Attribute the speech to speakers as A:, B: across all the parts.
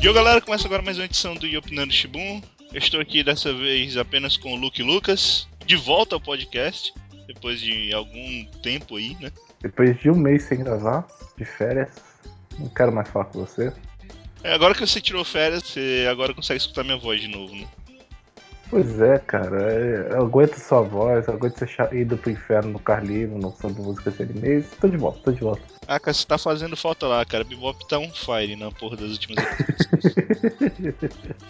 A: E galera, começa agora mais uma edição do Yopinando Shibun. Eu estou aqui dessa vez apenas com o Luke Lucas, de volta ao podcast, depois de algum tempo aí, né?
B: Depois de um mês sem gravar, de férias, não quero mais falar com você.
A: É, agora que você tirou férias, você agora consegue escutar minha voz de novo, né?
B: Pois é, cara. é, Eu aguento sua voz, eu aguento ser ido pro inferno no Carlinho, no som de música de anime. Tô de volta, tô de volta.
A: Ah, cara, você tá fazendo falta lá, cara. Bebop tá on fire na porra das últimas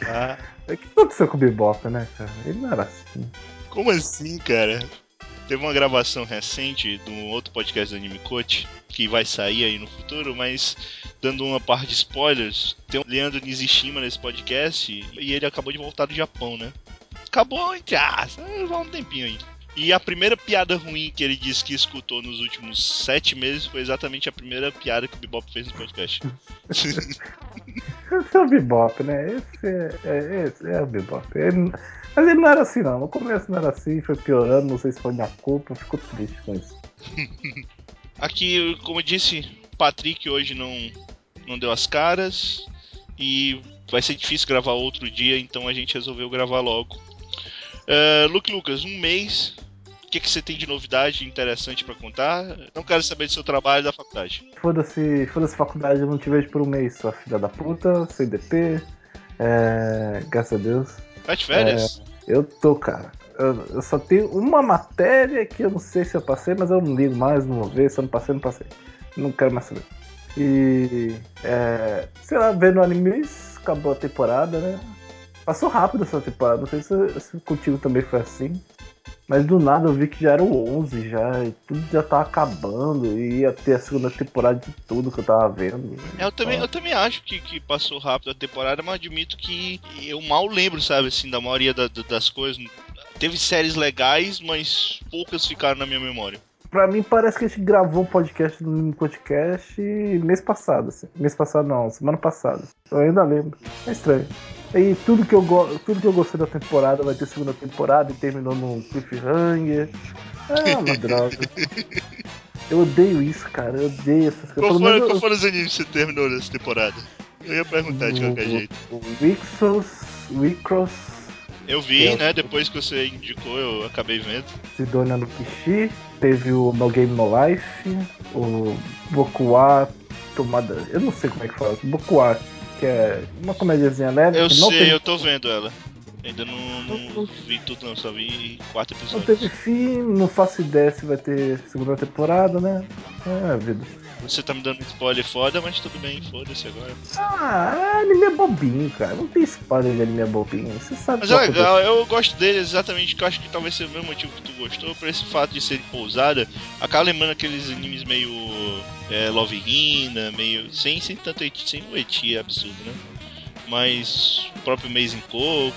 A: ah,
B: O que aconteceu com o Bebop, né, cara? Ele não era assim.
A: Como assim, cara? Teve uma gravação recente de um outro podcast do Anime Coach que vai sair aí no futuro, mas dando uma parte de spoilers, tem o Leandro Nishishima nesse podcast e ele acabou de voltar do Japão, né? Acabou entre aspas, vai um tempinho aí. E a primeira piada ruim que ele disse que escutou nos últimos sete meses foi exatamente a primeira piada que o Bebop fez no podcast.
B: Esse é o Bebop, né? Esse é, é, esse é o Bebop. Ele- mas ele não era assim, não. No começo não era assim, foi piorando, não sei se foi minha culpa, eu fico triste com isso.
A: Aqui, como eu disse, o Patrick hoje não, não deu as caras e vai ser difícil gravar outro dia, então a gente resolveu gravar logo. É, Luke Lucas, um mês. O que, que você tem de novidade interessante pra contar? Não quero saber do seu trabalho da faculdade.
B: Foda-se, foda-se faculdade, eu não te vejo por um mês, sua filha da puta, CDP. É, graças a Deus.
A: Tá de férias?
B: Eu tô, cara. Eu, eu só tenho uma matéria que eu não sei se eu passei, mas eu não ligo mais, não vou ver. Se eu não passei, não passei. Não quero mais saber. E. É, sei lá, vendo animes, acabou a temporada, né? Passou rápido essa temporada, não sei se, se contigo também foi assim. Mas do nada eu vi que já era o 11 já, e tudo já tava acabando, e ia ter a segunda temporada de tudo que eu tava vendo.
A: É, eu também, eu também acho que, que passou rápido a temporada, mas admito que eu mal lembro, sabe, assim, da maioria da- da- das coisas. Teve séries legais, mas poucas ficaram na minha memória.
B: Pra mim parece que a gente gravou um podcast no podcast mês passado, assim. Mês passado não, semana passada. Eu ainda lembro. É estranho. E tudo que eu, go tudo que eu gostei da temporada vai ter segunda temporada e terminou num cliffhanger. É uma droga. Eu odeio isso, cara. Eu odeio essas coisas.
A: Qual
B: menos
A: qual
B: eu-
A: foram os animes que você terminou nessa temporada? Eu ia perguntar de qualquer jeito.
B: o, o Wixos, Wicross,
A: Eu vi, né? Depois que você indicou, eu acabei vendo.
B: Sidonia no Kishi, teve o No Game No Life, o Bokuwa Tomada. Eu não sei como é que fala. Bokuwa, que é uma comediazinha leve.
A: Eu
B: não
A: sei,
B: teve,
A: eu tô vendo ela. Ainda não, não vi tudo, não, só vi quatro
B: Não
A: episódios.
B: teve fim, não faço ideia se vai ter segunda temporada, né? É a vida.
A: Você tá me dando spoiler foda, mas tudo bem, foda-se agora.
B: Ah, anime é bobinho, cara. Não tem spoiler de anime é bobinho. Você sabe
A: Mas é
B: vai
A: legal, eu gosto dele exatamente, que eu acho que talvez seja o mesmo motivo que tu gostou, por esse fato de ser pousada. Acaba lembrando aqueles animes meio é, Love Hina, meio. sem, sem tanto eti, sem o eti absurdo, né? Mas o próprio Mês em Coco.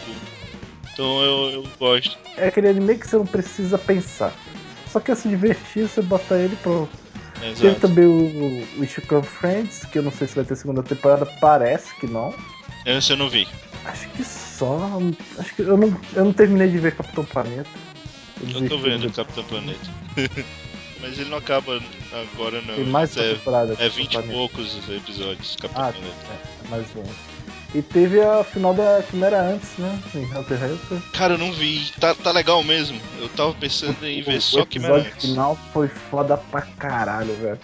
A: Então eu, eu gosto.
B: É aquele anime que você não precisa pensar. Só quer se divertir, você bota ele e Teve
A: Exato.
B: também o, o Friends, que eu não sei se vai ter segunda temporada, parece que não.
A: Esse eu não vi.
B: Acho que só. Acho que eu não, eu não terminei de ver Capitão Planeta.
A: Eu
B: desisti
A: tô vendo Capitão Planeta. Mas ele não acaba agora não.
B: Tem mais
A: é,
B: temporada.
A: é
B: Capitão
A: 20 e poucos episódios, Capitão
B: Ah,
A: Planeta.
B: é, mais um. E teve a final da Quimera antes, né? Hunter Hunter.
A: Cara, eu não vi. Tá, tá legal mesmo. Eu tava pensando em ver
B: o
A: só que
B: episódio
A: antes.
B: final foi foda pra caralho, velho.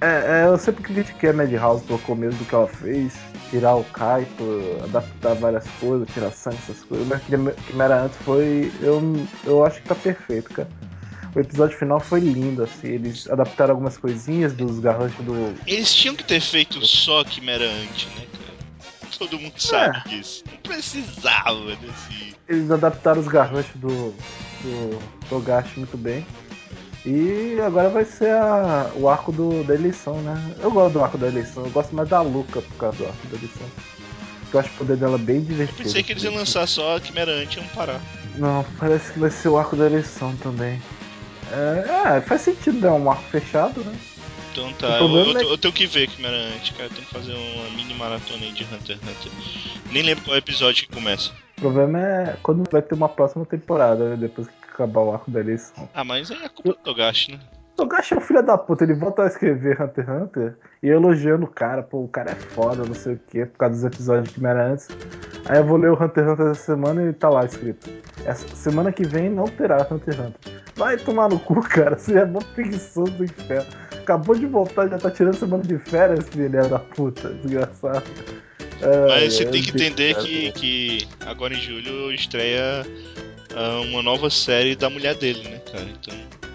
B: É, é, eu sempre critiquei a Madhouse pelo começo do que ela fez. Tirar o Kaito, adaptar várias coisas, tirar sangue, essas coisas. Mas Quimera- Quimera antes foi. Eu, eu acho que tá perfeito, cara. O episódio final foi lindo, assim. Eles adaptaram algumas coisinhas dos garranchos do.
A: Eles tinham que ter feito só Quimera antes, né, cara? Todo mundo sabe
B: É.
A: disso. Não precisava desse.
B: Eles adaptaram os garranchos do, do Togashi muito bem. E agora vai ser a- o arco do, da eleição, né? Eu gosto do arco da eleição, eu gosto mais da Luca por causa do arco da eleição. Eu acho o poder dela bem
A: Eu
B: divertido.
A: pensei que eles iam lançar só Quimera antes e iam parar.
B: Não, parece que vai ser o arco da eleição também. É, é, faz sentido dar um arco fechado, né?
A: Então tá, eu, eu-
B: é-
A: eu tenho que ver Quimera antes, cara. Tem que fazer uma mini maratona aí de Hunter x Hunter. Nem lembro qual episódio que começa.
B: O problema é quando vai ter uma próxima temporada, né? Depois que acabar o arco da eleição.
A: Ah, mas aí é culpa do Togashi, né?
B: Togashi é um filho da puta, ele volta a escrever Hunter x Hunter e elogiando o cara, pô, o cara é foda, não sei o que, por causa dos episódios que me era antes. Aí eu vou ler o Hunter x Hunter essa semana e tá lá escrito. Essa semana que vem não terá Hunter x Hunter. Vai tomar no cu, cara, você é mó preguiçoso do inferno. Acabou de voltar, já tá tirando semana de férias, filho da puta, desgraçado.
A: É, Mas você tem que entender que, que agora em julho estreia uh, uma nova série da mulher dele, né, cara? Então.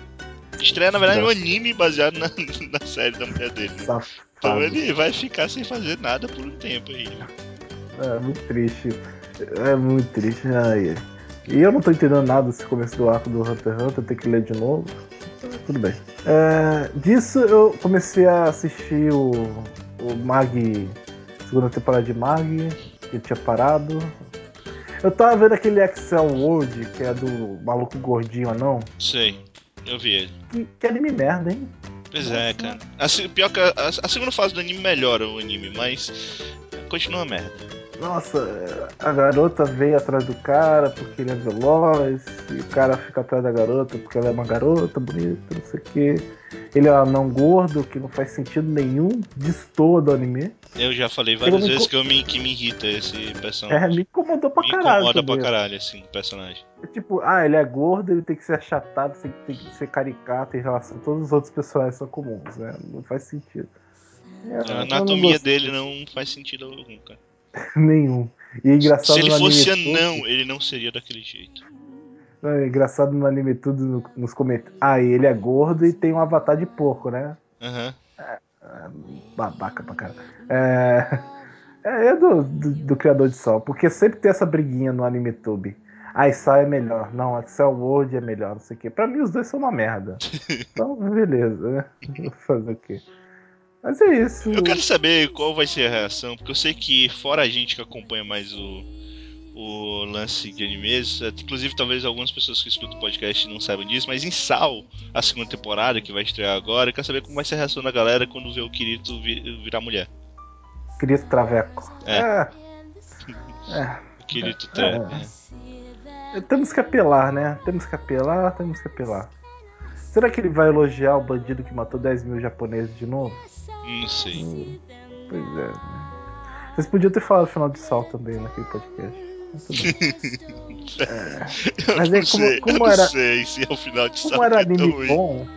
A: Estreia, na verdade, um anime baseado na, na série da mulher dele. Né? Então ele vai ficar sem fazer nada por um tempo aí. Né?
B: É muito triste. É muito triste. Ai, e eu não tô entendendo nada desse começo do arco do Hunter x Hunter, tenho que ler de novo. Tudo bem. É, disso eu comecei a assistir o, o Mag, segunda temporada de Mag, que tinha parado. Eu tava vendo aquele Excel World, que é do maluco gordinho anão.
A: Sei. Eu vi ele.
B: Que, que anime merda, hein?
A: Pois Nossa. é, cara. A, pior que a, a, segunda fase do anime melhora o anime, mas continua merda.
B: Nossa, a garota veio atrás do cara porque ele é veloz, e o cara fica atrás da garota porque ela é uma garota bonita, não sei o quê. Ele é um anão gordo, que não faz sentido nenhum, destoa do anime.
A: Eu já falei várias vezes que, eu me, que me irrita esse personagem.
B: É, me incomodou pra me caralho. Me
A: incomoda pra caralho, assim, o personagem.
B: É tipo, ah, ele é gordo, ele tem que ser achatado, tem, tem que ser caricato em relação a todos os outros personagens são comuns, né? Não faz sentido.
A: É, a anatomia não dele não faz sentido algum, cara.
B: Nenhum. E é engraçado
A: Se ele fosse anão, ele não seria daquele jeito.
B: É engraçado no anime tudo nos comentários. Ah, ele é gordo e tem um avatar de porco, né?
A: Aham. Uhum.
B: É, é, babaca pra cara. É, é, é do, do, do, criador de Sol, porque sempre tem essa briguinha no anime tube. A Isai é melhor, não, a Excel World é melhor, não sei o quê. Pra mim os dois são uma merda. Então, beleza, né? Vou fazer o quê? Mas é isso.
A: Eu quero saber qual vai ser a reação, porque eu sei que, fora a gente que acompanha mais o, o lance de animes, inclusive talvez algumas pessoas que escutam o podcast não saibam disso, mas em Sal, a segunda temporada que vai estrear agora, eu quero saber como vai ser a reação da galera quando vê o Kirito virar mulher.
B: Kirito Traveco.
A: É. é. é. Kirito é.
B: é. Temos que apelar, né? Temos que apelar, temos que apelar. Será que ele vai elogiar o bandido que matou 10 mil japoneses de novo?
A: Não sei.
B: Pois é. Né? Vocês podiam ter falado final de Sal também naquele podcast.
A: é. Mas é como, como eu era. Não sei se é o final de
B: Como era anime bom.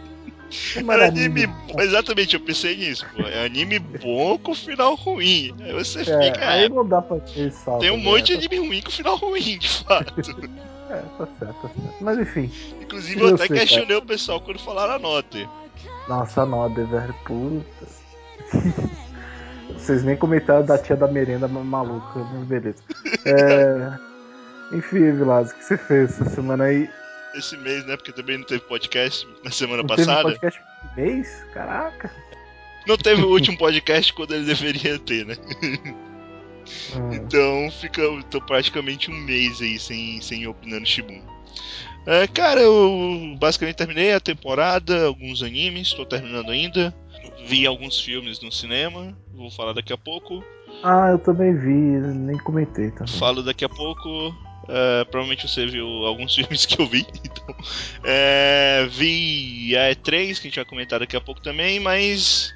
A: Era anime, bom. Exatamente, eu pensei nisso, pô. É anime bom com final ruim. Aí você é, fica.
B: Aí é, não dá pra ter sal.
A: Tem um monte de anime ruim com final ruim, de fato.
B: é, tá certo, tá certo. Mas enfim.
A: Inclusive eu, eu até sei, questionei cara. o pessoal quando falaram a nota.
B: Nossa, a nota, velho, puta. Vocês nem comentaram da tia da merenda maluca, mas beleza. É... Enfim, Vilas, o que você fez essa semana aí?
A: Esse mês, né? Porque também não teve podcast na semana
B: não
A: passada.
B: Teve podcast mês? Caraca.
A: Não teve o último podcast quando ele deveria ter, né? Hum. Então fica tô praticamente um mês aí sem, sem opinando Shibun. É, cara, eu basicamente terminei a temporada, alguns animes, estou terminando ainda vi alguns filmes no cinema, vou falar daqui a pouco.
B: Ah, eu também vi, nem comentei também.
A: Falo daqui a pouco. É, provavelmente você viu alguns filmes que eu vi. Então, é, vi a E3, que a gente vai comentar daqui a pouco também, mas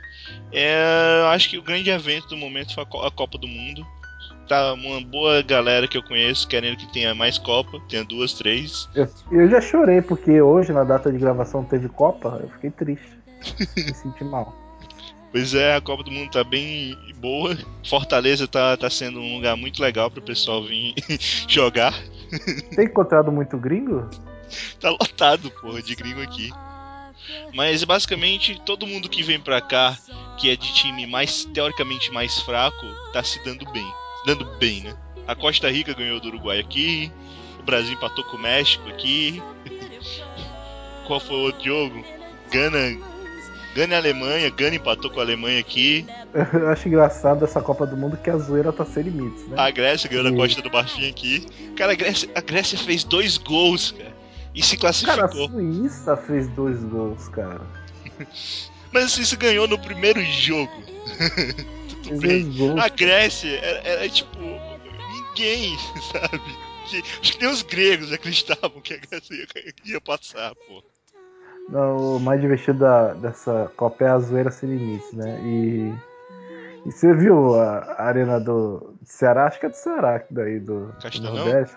A: é, acho que o grande evento do momento foi a Copa do Mundo. Tá uma boa galera que eu conheço querendo que tenha mais Copa, tenha duas, três.
B: Eu, eu já chorei porque hoje, na data de gravação, teve Copa, eu fiquei triste. Me senti mal.
A: Pois é, a Copa do Mundo tá bem boa. Fortaleza tá, tá sendo um lugar muito legal pro pessoal vir jogar.
B: Tem encontrado muito gringo?
A: Tá lotado, porra, de gringo aqui. Mas basicamente todo mundo que vem pra cá, que é de time mais teoricamente mais fraco, tá se dando bem. Dando bem, né? A Costa Rica ganhou do Uruguai aqui, o Brasil empatou com o México aqui. Qual foi o outro jogo? Gana Gana a Alemanha, Gana empatou com a Alemanha aqui.
B: Eu acho engraçado essa Copa do Mundo que a zoeira tá sem limites, né?
A: A Grécia ganhou na Costa do Marfim aqui. Cara, a Grécia, a Grécia fez dois gols, cara. E se classificou.
B: Cara, a Suíça fez dois gols, cara.
A: Mas a Suíça ganhou no primeiro jogo. Tudo bem. A Grécia era, era tipo. Ninguém, sabe? Acho que nem os gregos acreditavam que a Grécia ia, ia passar, pô.
B: O mais divertido da, dessa Copa é a zoeira sem limites, né? E, e você viu a, arena do Ceará? Acho que é do Ceará, daí do, do? Nordeste.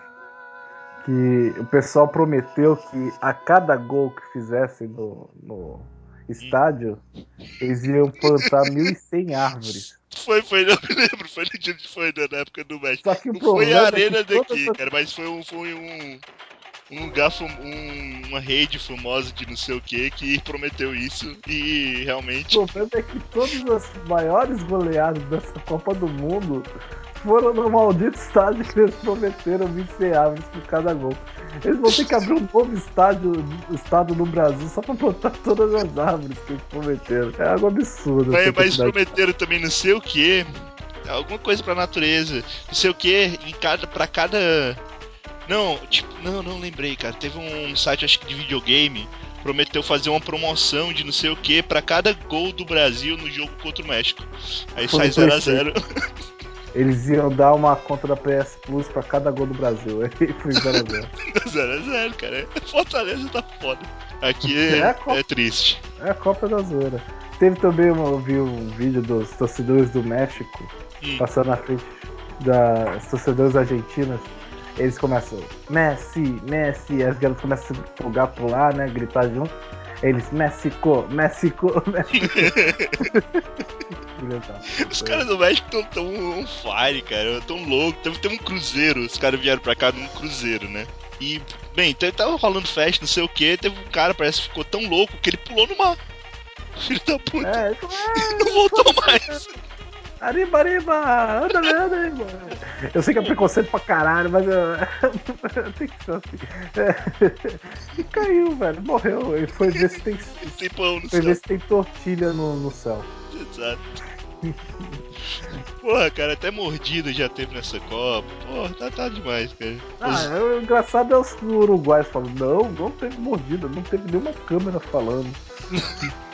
B: Que o pessoal prometeu que a cada gol que fizessem no, no estádio, eles iam plantar 1.100 árvores.
A: Foi, foi, não me lembro, foi no dia que foi na época do México.
B: Só que o
A: Não foi a
B: é
A: arena
B: todas
A: daqui,
B: as-
A: cara, mas foi um, foi um, um lugar, um- uma rede famosa de não sei o que que prometeu isso e realmente
B: O problema é que todas as maiores goleadas dessa Copa do Mundo foram no maldito estádio que eles prometeram 26 árvores por cada gol. Eles vão ter que abrir um novo estádio, estado no Brasil só pra plantar todas as árvores que eles prometeram. É algo absurdo.
A: Mas, mas prometeram também não sei o que, alguma coisa pra natureza, não sei o que, em cada, pra cada. Não, tipo, não, não lembrei, cara. Teve um site, acho que de videogame, prometeu fazer uma promoção de não sei o que pra cada gol do Brasil no jogo contra o México. Aí
B: Foi
A: sai
B: no
A: 0x0.
B: Eles iam dar uma conta da PS Plus pra cada gol do Brasil. Aí foi 0x0.
A: 0x0, cara. Fortaleza tá foda. Aqui é,
B: É Copa.
A: é triste.
B: É a Copa da Zoeira. Teve também, eu vi um vídeo dos torcedores do México
A: Hum.
B: passando na frente das torcedores argentinas. Eles começam, Messi, Messi, as garotas começam a se empolgar, pular, né? Gritar junto. Eles, México, México, México.
A: Os caras do México tão tão on fire, cara. Tão louco. Teve, teve um cruzeiro. Os caras vieram pra cá num cruzeiro, né? E, bem, t- tava rolando festa, não sei o que. Teve um cara, parece que ficou tão louco que ele pulou no mar. Filho da puta.
B: É, "Ah,
A: Não voltou mais.
B: Arriba, arriba! Anda, anda, arriba! Eu sei que é preconceito pra caralho, mas eu, eu tenho que ser assim. É. E caiu, velho. Morreu. Ele foi ver se tem,
A: Tem pão no
B: foi ver
A: céu.
B: se tem tortilha no, no céu.
A: Exato. Porra, cara, até mordida já teve nessa Copa. Porra, tá, tá demais, cara.
B: Ah, é, o engraçado é os uruguaios falando, não, não teve mordida, não teve nenhuma câmera falando.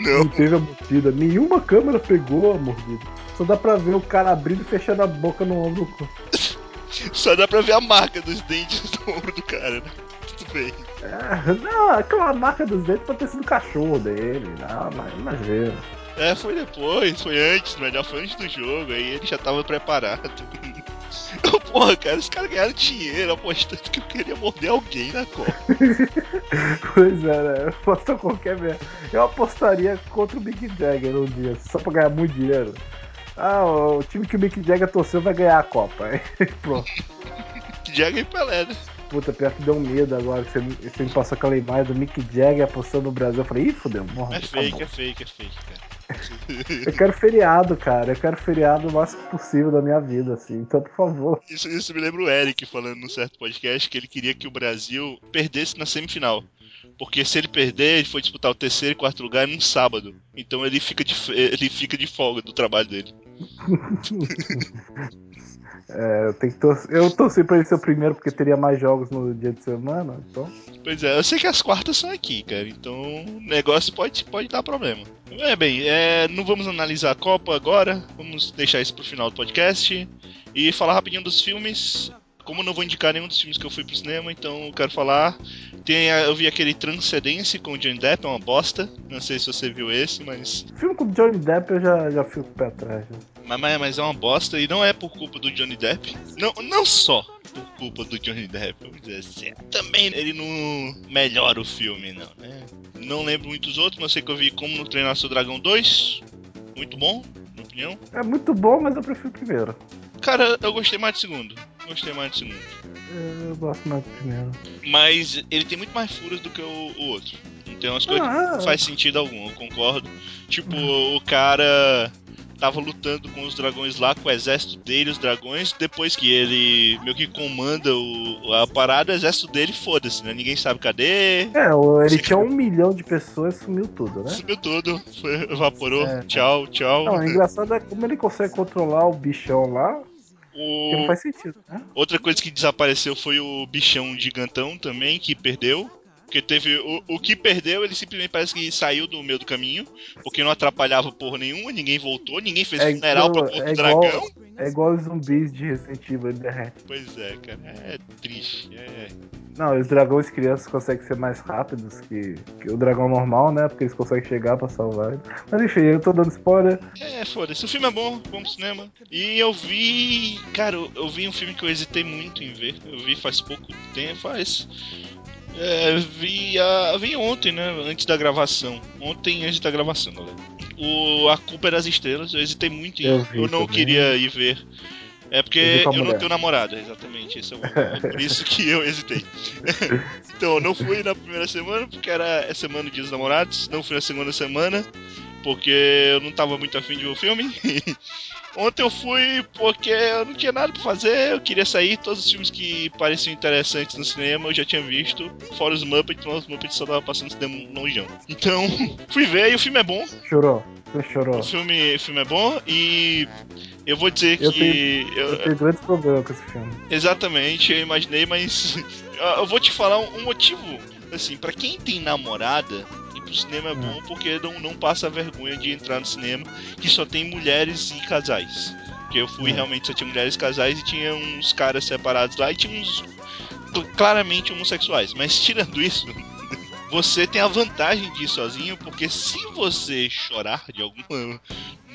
A: Não.
B: Não teve a mordida, nenhuma câmera pegou a mordida. Só dá pra ver o cara abrindo e fechando a boca no ombro.
A: Só dá pra ver a marca dos dentes do ombro do cara, né? Tudo bem.
B: É, não, aquela marca dos dentes pode ter sido o cachorro dele. Não, mas imagina.
A: É, foi depois, foi antes, melhor, foi antes do jogo, aí ele já tava preparado. Porra, cara, os caras ganharam dinheiro apostando que eu queria morder alguém na Copa.
B: Pois é, né? Eu aposto qualquer merda. Eu apostaria contra o Mick Jagger um dia, só pra ganhar muito dinheiro. Ah, o time que o Mick Jagger torceu vai ganhar a Copa. Pronto.
A: Jagger e Pelé, né?
B: Puta, pior que deu medo agora você, me- você me passou aquela imagem do Mick Jagger apostando no Brasil. Eu falei, ih, fodeu, morre.
A: É fake, é fake, é fake, cara.
B: Eu quero feriado, cara. Eu quero feriado o máximo possível da minha vida, assim. Então, por favor.
A: Isso, isso me lembra o Eric falando num certo podcast que ele queria que o Brasil perdesse na semifinal. Porque se ele perder, ele foi disputar o terceiro e quarto lugar num sábado. Então ele fica de, ele fica de folga do trabalho dele.
B: É, eu tenho que. Eu torci pra ele ser o primeiro porque teria mais jogos no dia de semana. Então.
A: Pois é, eu sei que as quartas são aqui, cara. Então o negócio pode, pode dar problema. É bem, é, não vamos analisar a Copa agora. Vamos deixar isso pro final do podcast. E falar rapidinho dos filmes. Como eu não vou indicar nenhum dos filmes que eu fui pro cinema, então eu quero falar. Tem, a- eu vi aquele Transcendência com o Johnny Depp, é uma bosta. Não sei se você viu esse, mas.
B: Filme com o Johnny Depp eu já, já fico pé atrás. né?
A: Mas, mas- mas é uma bosta e não é por culpa do Johnny Depp. Não, não só por culpa do Johnny Depp, vamos dizer assim. Também ele não melhora o filme, não, né? Não lembro muitos outros, mas sei que eu vi Como no Treinar Seu Dragão 2. Muito bom, na minha opinião.
B: É muito bom, mas eu prefiro o primeiro.
A: Cara, eu gostei mais do segundo. Gostei mais do segundo.
B: Eu, gosto mais do primeiro.
A: Mas ele tem muito mais furos do que o, o outro. Não tem umas coisas que
B: Ah,
A: não faz sentido algum, eu concordo. Tipo, o cara tava lutando com os dragões lá, com o exército dele, os dragões, depois que ele meio que comanda o, a parada, o exército dele, foda-se, né? Ninguém sabe cadê.
B: É, o- ele tinha um milhão de pessoas sumiu tudo, né?
A: Sumiu tudo, foi, evaporou.
B: É.
A: Tchau, tchau.
B: Não, o engraçado é como ele consegue controlar o bichão lá, que não
A: O-
B: faz sentido, né?
A: Outra coisa que desapareceu foi o bichão gigantão também, que perdeu. Porque teve. O, o que perdeu, ele simplesmente parece que saiu do meio do caminho, porque não atrapalhava porra nenhuma, ninguém voltou, ninguém fez
B: É
A: funeral
B: igual-
A: corpo
B: é
A: do
B: igual-
A: dragão.
B: É igual os zumbis de Resident Evil, derrete.
A: Pois é, cara. É triste. É.
B: Não, os dragões crianças conseguem ser mais rápidos que, que o dragão normal, né? Porque eles conseguem chegar pra salvar. Mas enfim, eu tô dando spoiler.
A: É, foda-se. O filme é bom, vamos pro cinema. E eu vi. Cara, eu, eu vi um filme que eu hesitei muito em ver. Eu vi faz pouco tempo, faz. É, vi, a, vi ontem, né? Antes da gravação. Ontem, antes da gravação, galera. O A Culpa é das Estrelas. Eu hesitei muito em.
B: Eu
A: Eu, não
B: também.
A: queria ir ver. É
B: Eu
A: porque
B: a
A: eu não tenho namorada, exatamente. Esse é, o, é por isso que eu hesitei. então, eu não fui na primeira semana, porque era a semana do Dia dos Namorados. Não fui na segunda semana, porque eu não tava muito afim de ver o filme. Ontem eu fui porque eu não tinha nada pra fazer, eu queria sair. Todos os filmes que pareciam interessantes no cinema eu já tinha visto, fora os Muppets, mas os Muppets só tava passando cinema longeão. Então, fui ver e o filme é bom.
B: Chorou. Você chorou.
A: O filme, o filme é bom e eu vou dizer
B: Eu
A: que. eu-
B: Eu tenho grandes problemas com esse filme.
A: Exatamente, eu imaginei, mas eu vou te falar um motivo. Assim, pra quem tem namorada, pro cinema é bom porque não, não passa vergonha de entrar no cinema que só tem mulheres e casais. Porque eu fui
B: Hum.
A: realmente só tinha mulheres e casais e tinha uns caras separados lá e tinha uns cl- claramente homossexuais. Mas tirando isso, você tem a vantagem de ir sozinho, porque se você chorar de alguma.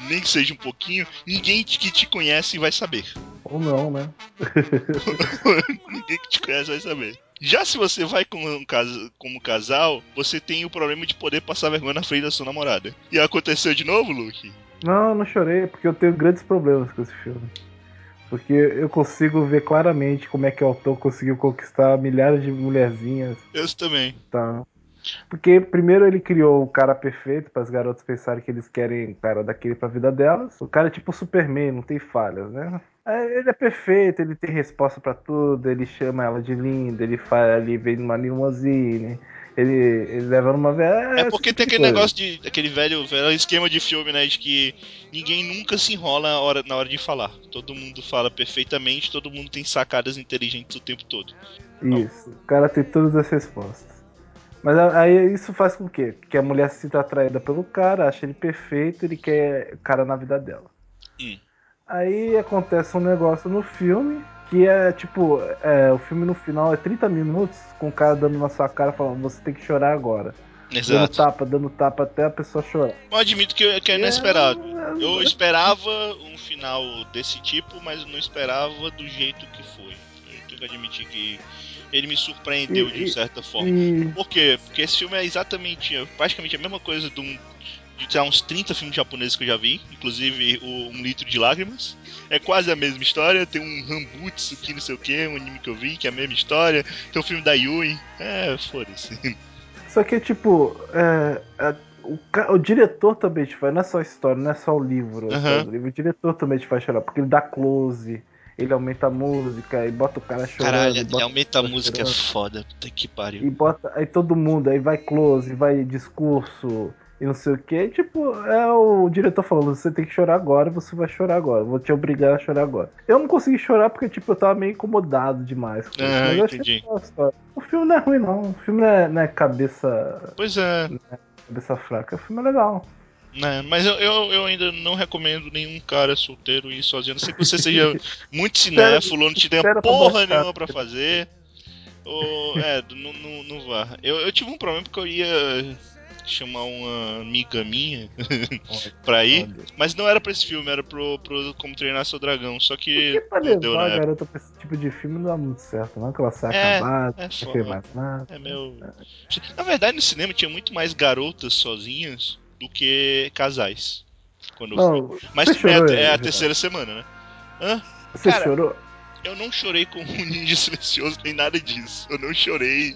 A: Nem que seja um pouquinho, ninguém que te conhece vai saber.
B: Ou não, né?
A: Ninguém que te conhece vai saber. Já se você vai como, cas- como casal, você tem o problema de poder passar vergonha na frente da sua namorada. E aconteceu de novo, Luke?
B: Não, eu não chorei, porque eu tenho grandes problemas com esse filme. Porque eu consigo ver claramente como é que o autor conseguiu conquistar milhares de mulherzinhas,
A: Eu também.
B: tá? Porque primeiro ele criou o cara perfeito para as garotas pensarem que eles querem o cara daquele pra vida delas. O cara é tipo Superman, não tem falhas, né? É, Ele é perfeito, ele tem resposta pra tudo, ele chama ela de linda, ele faz ali, vem numa limousine, ele, ele leva numa velha.
A: É porque tem aquele negócio de. aquele velho, velho esquema de filme, né? De que ninguém nunca se enrola na hora, na hora de falar. Todo mundo fala perfeitamente, todo mundo tem sacadas inteligentes o tempo todo.
B: Isso, o cara tem todas as respostas. Mas aí isso faz com que? Que a mulher se sinta atraída pelo cara, acha ele perfeito, ele quer o cara na vida dela.
A: Hum.
B: Aí acontece um negócio no filme, que é tipo, é, o filme no final é 30 minutos com o cara dando na sua cara falando, você tem que chorar agora. Dando
A: Exato.
B: tapa, dando tapa até a pessoa chorar.
A: Eu admito que, eu- que é inesperado.
B: É,
A: Eu esperava um final desse tipo, mas não esperava do jeito que foi. Eu tenho que admitir que ele me surpreendeu de certa forma. Por quê? Porque esse filme é exatamente, é praticamente a mesma coisa de, um, de sei lá, uns 30 filmes japoneses que eu já vi, inclusive o Um Litro de Lágrimas. É quase a mesma história, tem um Hambutsu que não sei o que, um anime que eu vi, que é a mesma história, tem o filme da Yui. É, foda-se.
B: Só que, tipo, é, é, o, o diretor também te faz, não é só a história, não é só o livro.
A: Aham.
B: do livro, O diretor também te faz chorar, porque ele dá close, ele aumenta a música, e bota o cara chorando.
A: Caralho,
B: e bota
A: realmente a música é
B: chorando,
A: foda, puta que pariu.
B: E bota. Aí todo mundo, aí vai close, vai discurso e não sei o que. Tipo, é o diretor falando: você tem que chorar agora, você vai chorar agora. Vou te obrigar a chorar agora. Eu não consegui chorar porque, tipo, eu tava meio incomodado demais. Com isso,
A: Ah,
B: achei
A: entendi.
B: O filme não é ruim, não. O filme não é, não é cabeça,
A: Pois é,
B: cabeça fraca. O filme é legal.
A: Né? Mas eu, eu, eu ainda não recomendo nenhum cara solteiro ir sozinho. A não ser que você seja muito cinéfilo, não te
B: pra
A: porra nenhuma pra fazer. Ou, é, não, não, não vá. Eu, eu tive um problema porque eu ia chamar uma amiga minha pra ir, mas não era pra esse filme, era pro, pro Como Treinar Seu Dragão. Só que
B: Porque pra
A: não deu
B: a
A: época.
B: garota pra esse tipo de filme não dá muito certo, não. Que ela sai
A: É,
B: acabada,
A: é
B: tem mais nada.
A: É meu. Na verdade, no cinema tinha muito mais garotas sozinhas do que casais. Quando eu.
B: Não,
A: Mas é,
B: chorou,
A: é a terceira semana, né? Hã?
B: Você
A: Cara,
B: chorou?
A: Eu não chorei com um ninja silencioso nem nada disso. Eu não chorei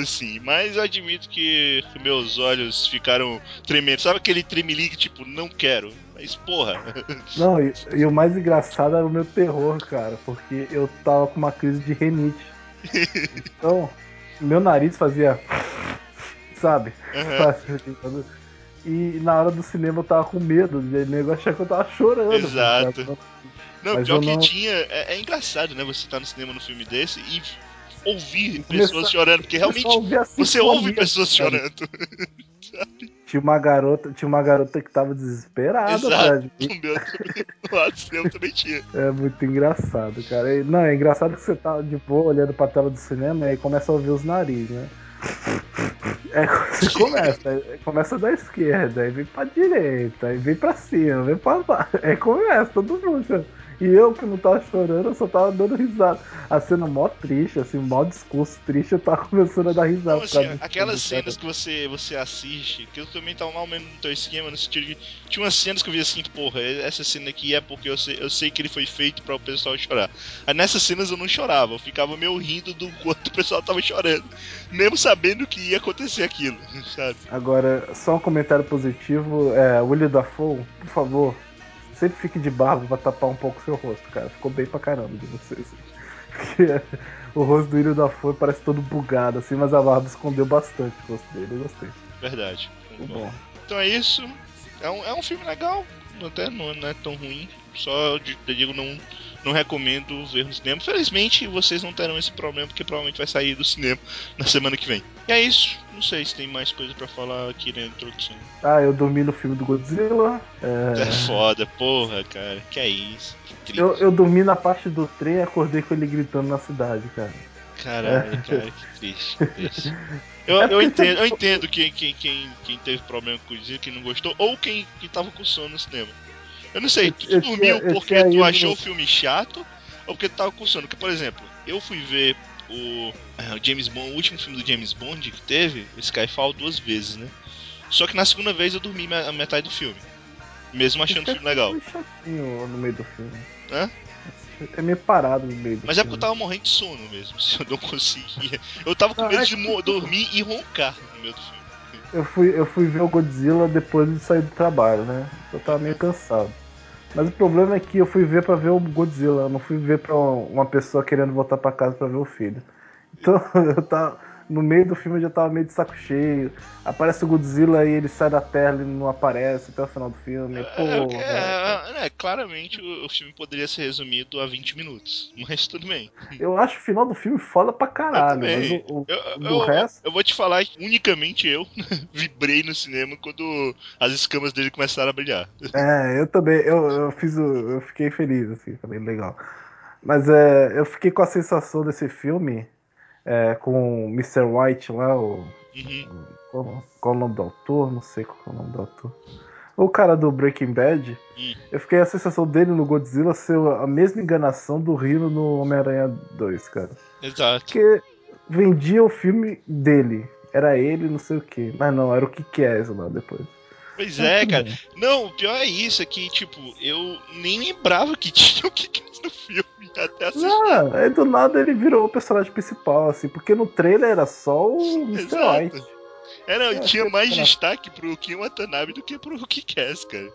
A: assim. Mas eu admito que meus olhos ficaram tremendo. Sabe aquele tremelique, tipo, não quero. Mas porra.
B: Não, e, e o mais engraçado era o meu terror, cara, porque eu tava com uma crise de renite. Então, meu nariz fazia. Sabe?
A: Aham.
B: E na hora do cinema eu tava com medo de nego achar que eu tava chorando.
A: Exato.
B: cara.
A: Não,
B: Mas
A: pior que
B: não-
A: tinha. É, é engraçado, né? Você tá no cinema no filme desse e ouvir
B: Começar-
A: pessoas chorando, porque realmente você ouve pessoas
B: sabe?
A: chorando.
B: Tinha uma garota, tinha uma garota que tava desesperada
A: Exato. O meu também, o lado do cinema também tinha.
B: É muito engraçado, cara. Não, é engraçado que você tá de boa olhando pra tela do cinema e aí começa a ouvir os narizes, né? É, você começa, começa da esquerda, aí vem pra direita, aí vem pra cima, vem pra baixo, aí começa, todo mundo. E eu que não tava chorando, eu só tava dando risada. A cena mó triste, assim, mó discurso triste, eu tava começando a dar risada.
A: Não, assim, aquelas
B: do cara.
A: cenas que você, você assiste, que eu também tava mal menos no teu esquema, no sentido de. Tinha umas cenas que eu vi assim, porra, essa cena aqui é porque eu sei, eu sei que ele foi feito pra o pessoal chorar. Aí nessas cenas eu não chorava, eu ficava meio rindo do quanto o pessoal tava chorando. Mesmo sabendo que ia acontecer aquilo, sabe?
B: Agora, só um comentário positivo. É, William Dafoe, por favor, sempre fique de barba pra tapar um pouco o seu rosto, cara. Ficou bem pra caramba de vocês. O rosto do William Dafoe parece todo bugado, assim, mas a barba escondeu bastante o rosto dele. Eu gostei.
A: Verdade.
B: Muito bom.
A: Então é isso. É um, é um filme legal, até não, não é tão ruim. Só digo, não, não recomendo ver no cinema. Felizmente vocês não terão esse problema, porque provavelmente vai sair do cinema na semana que vem. E é isso. Não sei se tem mais coisa pra falar aqui na introdução.
B: Ah, eu dormi no filme do Godzilla.
A: É,
B: É,
A: foda, porra, cara. Que é isso? Que
B: eu, eu dormi na parte do trem e acordei com ele gritando na cidade, cara.
A: Caralho, cara, que triste. que triste. Eu,
B: É
A: eu entendo, eu entendo quem, quem, quem, quem teve problema com isso, quem não gostou, ou quem, quem tava com sono no cinema. Eu não sei, tu dormiu porque tu achou o filme chato, ou porque tu tava com sono. Porque, por exemplo, eu fui ver o, é, o James Bond, o último filme do James Bond que teve, o Skyfall, duas vezes, né? Só que na segunda vez eu dormi a metade do filme. Mesmo achando o filme legal.
B: Foi chatinho no meio do filme.
A: Hã?
B: É meio parado no meio
A: Mas é porque eu tava morrendo de sono mesmo, se eu não conseguia. Eu tava com medo
B: é
A: de
B: que-
A: dormir e roncar no meio do filme.
B: Eu fui, eu fui ver o Godzilla depois de sair do trabalho, né? Eu tava meio cansado. Mas o problema é que eu fui ver pra ver o Godzilla, eu não fui ver pra uma pessoa querendo voltar pra casa pra ver o filho. Então eu tava. No meio do filme eu já tava meio de saco cheio. Aparece o Godzilla e ele sai da terra e não aparece até o final do filme. Pô,
A: É,
B: velho.
A: é, é, claramente o, filme poderia ser resumido a 20 minutos, mas tudo bem.
B: eu acho o final do filme foda pra caralho.
A: Eu
B: Mas
A: também.
B: o, o-
A: Eu, eu-
B: resto.
A: eu vou te falar que unicamente eu vibrei no cinema quando as escamas dele começaram a brilhar.
B: É, eu também, eu, eu fiz o, eu fiquei feliz, assim, falei, legal. Mas é, eu fiquei com a sensação desse filme é, com o Mr. White lá, o,
A: Uhum.
B: qual, qual o nome do autor? Não sei qual é o nome do autor. O cara do Breaking Bad,
A: Hum.
B: eu fiquei a sensação dele no Godzilla ser a mesma enganação do Rino no Homem-Aranha 2, cara.
A: Exato.
B: Porque vendia o filme dele, era ele, não sei o que. Mas não, era o que que é lá depois.
A: Pois é,
B: tudo
A: cara. Não, o pior é isso, é que, tipo, eu nem lembrava que tinha o é no filme até assistir.
B: Ah, aí do nada ele virou o personagem principal, assim, porque no trailer era só o Mr. White.
A: É, não,
B: É,
A: tinha mais destaque pro Kim Watanabe do que pro Kick-Ass, cara.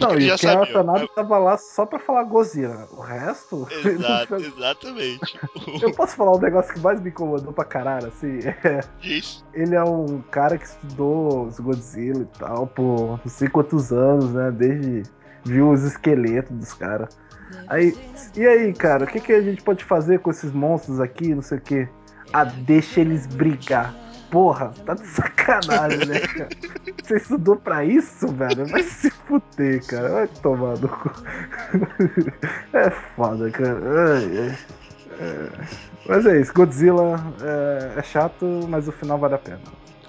B: Não,
A: Porque
B: e Ken
A: sabia.
B: Watanabe tava lá só pra falar Godzilla. O resto. não
A: Exato, exatamente.
B: Eu posso falar um negócio que mais me incomodou pra caralho, assim? É,
A: Isso.
B: ele é um cara que estudou os Godzilla e tal por não sei quantos anos, né? Desde viu os esqueletos dos caras. Aí, e aí, cara, o que, que a gente pode fazer com esses monstros aqui, não sei o que? Ah, deixa eles brigar. Porra, tá de sacanagem, né, cara? Você estudou pra isso, velho? Vai se fuder, cara. Vai tomar no cu. É foda, cara. Ai, ai. É. Mas é isso, Godzilla é, é chato, mas o final vale a pena.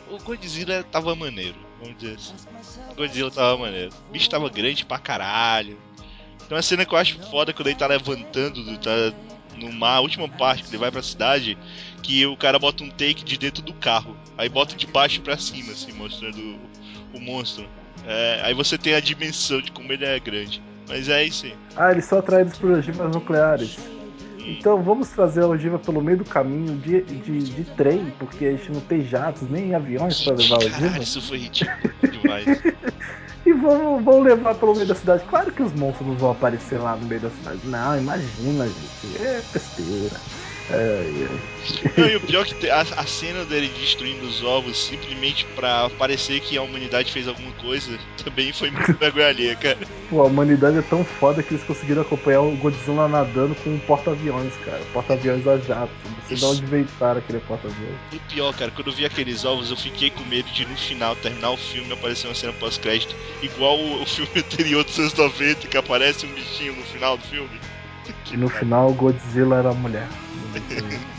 A: O Godzilla tava maneiro, vamos dizer assim. O Godzilla tava maneiro. O bicho tava grande pra caralho. Tem uma cena que eu acho foda quando ele tá levantando, do- tá no mar, a última parte que ele vai pra cidade, que o cara bota um take de dentro do carro. Aí bota de baixo pra cima, assim, mostrando o, o monstro. É, aí você tem a dimensão de como ele é grande. Mas é isso aí.
B: Ah, eles são atraídos por ogivas nucleares. Então vamos trazer a ogiva pelo meio do caminho de, de, de trem, porque a gente não tem jatos nem aviões pra levar a
A: Caralho,
B: ogiva.
A: isso foi ridículo demais.
B: E vamos, vamos levar pelo meio da cidade. Claro que os monstros não vão aparecer lá no meio da cidade. Não, imagina, gente. É besteira. É,
A: Não, e o pior é que a, a cena dele destruindo os ovos simplesmente pra parecer que a humanidade fez alguma coisa também foi muito vergonha alheia, cara.
B: Pô, a humanidade é tão foda que eles conseguiram acompanhar o Godzilla nadando com um porta-aviões, cara. Porta-aviões a jato. Não sei de onde inventaram aquele porta-aviões.
A: E o pior, cara, quando eu vi aqueles ovos, eu fiquei com medo de no final, terminar o filme, aparecer uma cena pós-crédito, igual o, o filme anterior dos anos 90, que aparece um bichinho no final do filme.
B: E no final Godzilla era a mulher.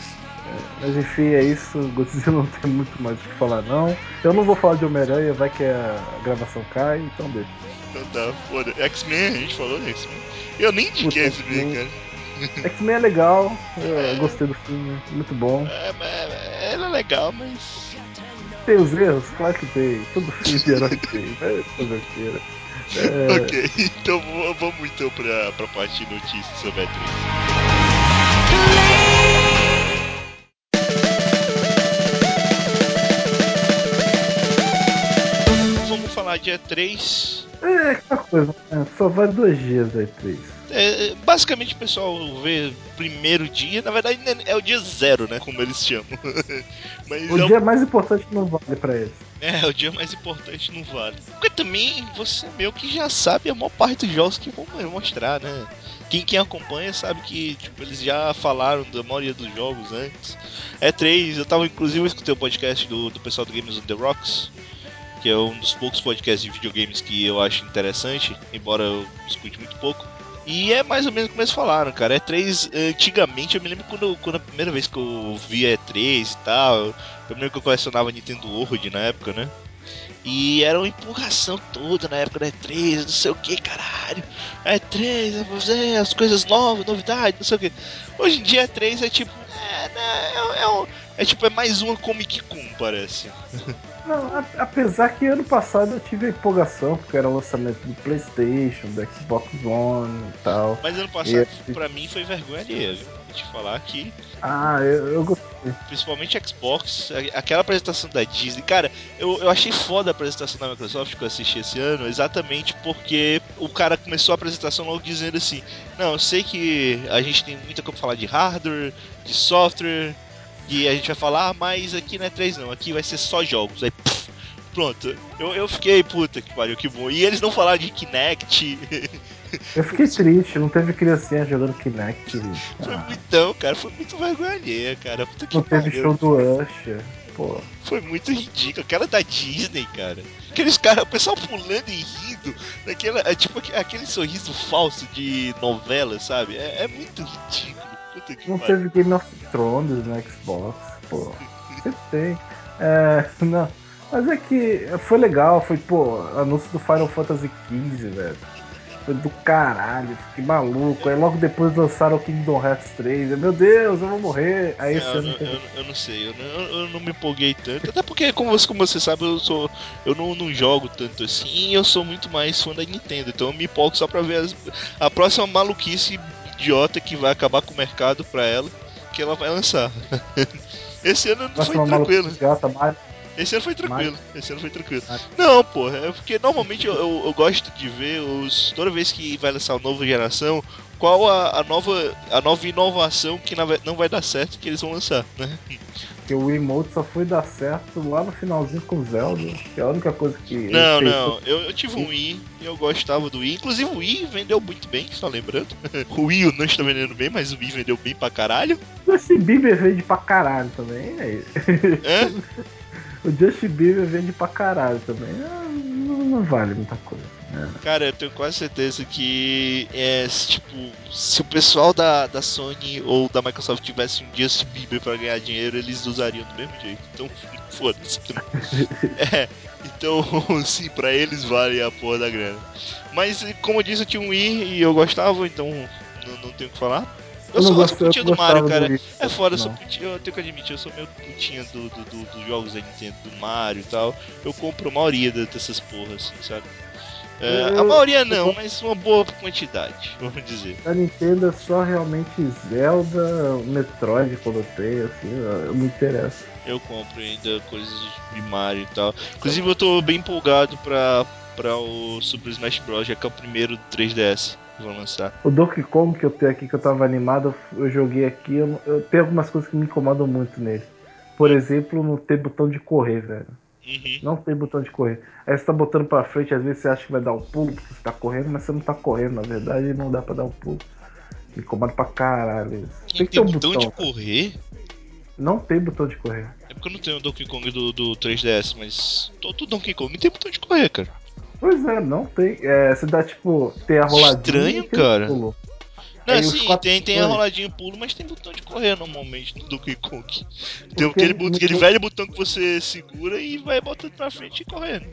B: Mas enfim, é isso. Godzilla não tem muito mais o que falar, não. Eu não vou falar de Homem-Aranha, vai que a gravação cai, então deixa.
A: Então tá, foda. X-Men, a gente falou de X-Men. Eu nem indiquei X-Men, cara.
B: X-Men é legal, eu gostei do filme, muito bom.
A: É, mas ela é legal, mas.
B: Tem os erros? Claro que tem. Todo filme de herói tem, vai fazer o que, né? É,
A: Ok, então vamos então pra, pra parte de notícias sobre a atriz. Vamos falar dia 3.
B: É aquela coisa, né? só vai dois dias aí, três.
A: É, basicamente o pessoal vê primeiro dia, na verdade é o dia zero, né? Como eles chamam. Mas
B: O
A: é,
B: dia mais importante não vale pra eles.
A: é, o dia mais importante não vale. Porque também você meio que já sabe a maior parte dos jogos que vão mostrar, né? Quem, quem acompanha sabe que tipo, eles já falaram da maioria dos jogos antes. É três, eu tava inclusive eu escutei o podcast do, do pessoal do Games on the Rocks, que é um dos poucos podcasts de videogames que eu acho interessante, embora eu escute muito pouco. E é mais ou menos como eles falaram, cara. E3, antigamente, eu me lembro quando, quando a primeira vez que eu vi E3 e tal. Eu me lembro que eu colecionava Nintendo World na época, né? E era uma empolgação toda na época da E3, não sei o que, caralho. A E3, é você, as coisas novas, novidades, não sei o que. Hoje em dia a E3 é tipo. É, né, é, é, um- é tipo, é mais uma Comic Con, parece.
B: Não, apesar que ano passado eu tive a empolgação, porque era o lançamento do Playstation, do Xbox One e tal.
A: Mas ano passado,
B: E-
A: pra mim, foi vergonha alheia, viu? Vou te falar que
B: Ah, eu, eu gostei.
A: principalmente Xbox, aquela apresentação da Disney, cara, eu, eu achei foda a apresentação da Microsoft que eu assisti esse ano, exatamente porque o cara começou a apresentação logo dizendo assim: Não, eu sei que a gente tem muita coisa pra falar de hardware, de software, e a gente vai falar, ah, mas aqui não é 3 não, aqui vai ser só jogos. Aí, pff, pronto, eu, eu fiquei, puta que pariu, que bom. E eles não falaram de Kinect,
B: Eu fiquei triste, não teve criancinha jogando Kinect.
A: foi
B: Ah,
A: muito, cara, foi muito vergonha cara, puta que
B: não teve
A: pariu.
B: show do Usher. Pô,
A: Foi muito ridículo. Aquela da Disney, cara. Aqueles caras, o pessoal pulando e rindo. Naquela, é tipo aque- aquele sorriso falso de novela, sabe? É, é muito ridículo. Puta que
B: não
A: pariu.
B: teve Game of Thrones no Xbox. Pô, sempre tem. É, não. Mas é que foi legal, foi, pô, anúncio do Final Fantasy XV, velho. Foi do caralho, fiquei maluco. Aí logo depois lançaram o Kingdom Hearts 3. Eu, Meu Deus, eu vou morrer. Aí
A: É, eu,
B: ano
A: não- eu, eu não sei, eu não, eu- eu não me empolguei tanto. Até porque, como você, como você sabe, eu sou. Eu não, não jogo tanto assim e eu sou muito mais fã da Nintendo. Então eu me empolgo só pra ver as- a próxima maluquice idiota que vai acabar com o mercado pra ela, que ela vai lançar. Esse ano não foi tranquilo. Esse ano foi tranquilo. Esse ano foi tranquilo. Não, porra, é porque normalmente eu, eu, eu gosto de ver os. Toda vez que vai lançar uma nova geração, qual a, a nova a nova inovação que não vai dar certo que eles vão lançar, né?
B: Porque o Wiimote só foi dar certo lá no finalzinho com o Zelda. Que é a única coisa que.
A: Não, não, eu, eu tive um Wii e eu gostava do Wii. Inclusive o Wii vendeu muito bem, só lembrando. O Wii não está vendendo bem, mas o Wii vendeu bem pra caralho.
B: O Justin Bieber vende pra caralho também. É isso.
A: É?
B: O Justin Bieber vende pra caralho também. Ah, Não, não vale muita coisa.
A: Cara, eu tenho quase certeza que é tipo, se o pessoal da, da Sony ou da Microsoft tivesse um Justin Bieber pra ganhar dinheiro, eles usariam do mesmo jeito. Então, foda-se. É, então, sim, pra eles vale a porra da grana. Mas, como eu disse, eu tinha um Wii e eu gostava, então não, não tenho o que falar. Eu,
B: não
A: sou, eu
B: gosto-
A: putinha
B: eu
A: do Mario, cara.
B: Wii,
A: É foda, eu sou putinha, eu tenho que admitir, eu sou meio putinha do, do- do- dos jogos da Nintendo, do Mario e tal. Eu compro a maioria de- dessas porras, assim, sabe? É, a
B: Eu-
A: maioria não, mas uma boa quantidade, vamos dizer.
B: Da Nintendo é só realmente Zelda, Metroid quando tem, assim, eu me interessa.
A: Eu compro ainda coisas de Mario e tal. Inclusive eu tô bem empolgado pra, pra o Super Smash Bros, já que é o primeiro do 3DS. vão lançar.
B: O Donkey Kong que eu tenho aqui, que eu tava animado, eu joguei aqui, eu, eu tenho algumas coisas que me incomodam muito nele. Por exemplo, não ter botão de correr, velho.
A: Uhum.
B: Não tem botão de correr. Aí você tá botando pra frente, às vezes você acha que vai dar um pulo porque você tá correndo, mas você não tá correndo, na verdade não dá pra dar um pulo. Me incomoda pra caralho. isso. Tem que ter um
A: botão
B: botão.
A: de correr?
B: Não tem botão de correr.
A: É porque eu não tenho o Donkey Kong do, do 3DS, mas todo Donkey Kong tem botão de correr, cara.
B: Pois é, não tem. É, você dá tipo, tem a roladinha.
A: Estranho,
B: e tem o
A: cara.
B: pulo.
A: Não, sim,
B: quatro
A: tem, tem a roladinha pulo, mas tem botão de correr normalmente no Donkey Kong. Tem aquele,
B: no-
A: botão- aquele velho botão que você segura e vai botando pra frente e correndo.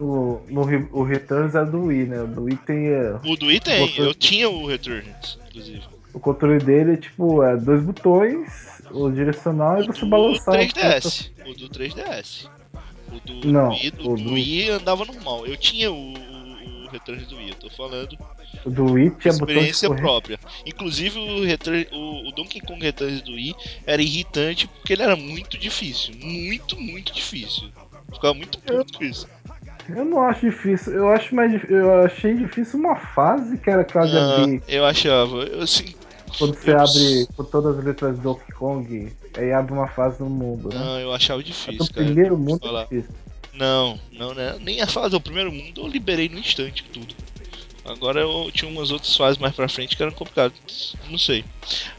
B: No, no, o Returns é do Wii, né? O do Wii tem. é,
A: O do Wii tem,
B: Botão-
A: eu tinha o Returns, inclusive.
B: o controle dele é tipo, é dois botões, o direcional e
A: O
B: você
A: do
B: balançar.
A: 3DS. O do 3DS. O do,
B: Não,
A: Wii, do,
B: o
A: do
B: do-
A: Wii andava normal. Eu tinha o, o, o Returns do Wii, eu tô falando
B: O do Wii tinha
A: experiência própria. Inclusive o, Return, o, o Donkey Kong Returns do Wii era irritante porque ele era muito difícil. Muito, muito difícil. Ficava muito puto com isso.
B: Eu não acho difícil. Eu acho mais eu achei difícil uma fase que era aquela de
A: Ah,
B: abrir.
A: eu achava. Eu, assim,
B: Quando você
A: eu-
B: abre com todas as letras do Donkey Kong, aí abre uma fase no mundo, né?
A: não, eu achava difícil,
B: do
A: cara.
B: primeiro mundo é difícil.
A: Não, não, né? Nem a fase do primeiro mundo eu liberei no instante tudo. Agora eu tinha umas outras fases mais pra frente que eram complicadas. Não sei.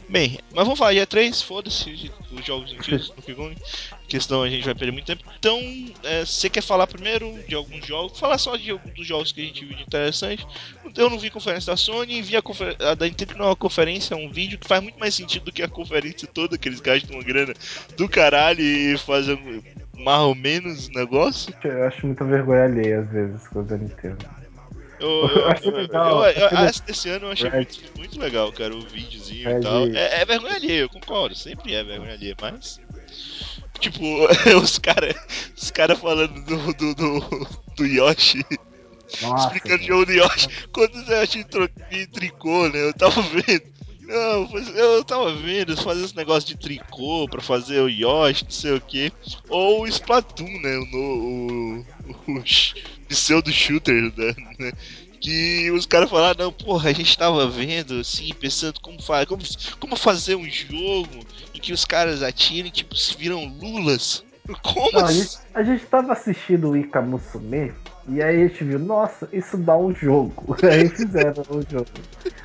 A: Bem, mas vamos falar de E3, foda-se os jogos antigos no Kong, porque senão a gente vai perder muito tempo. Então, é, você quer falar primeiro de alguns jogos? Falar só de alguns dos jogos que a gente viu de interessante. Eu não vi conferência da Sony, vi a, confer... a da Nintendo que não é uma conferência, é um vídeo que faz muito mais sentido do que a conferência toda, que eles gastam uma grana do caralho e fazem mais ou menos negócio.
B: Eu acho muita vergonha alheia às vezes coisa da Nintendo.
A: Eu,
B: Eu
A: eu-
B: legal,
A: eu- eu- desse ano eu achei muito, muito legal, cara, o videozinho
B: Red.
A: e tal. É, é vergonha alheia, eu concordo, sempre é vergonha alheia, mas. Tipo, os caras os cara falando do, do, do, do Yoshi,
B: Nossa,
A: explicando o jogo do Yoshi, quando o Yoshi tricô, né? Eu tava vendo. Não, eu tava vendo fazer esse negócio de tricô pra fazer o Yoshi, não sei o que. Ou o Splatoon, né? O, o, o, sh- pseudo shooter, né? né? Que os caras falaram, não, porra, a gente tava vendo, assim, pensando como, fa como, como fazer um jogo em que os caras atirem, tipo, se viram lulas. Como
B: Não, a,
A: assim?
B: gente, a gente tava assistindo o Ika Musume e aí a gente viu, nossa, isso dá um jogo. Aí fizeram o jogo.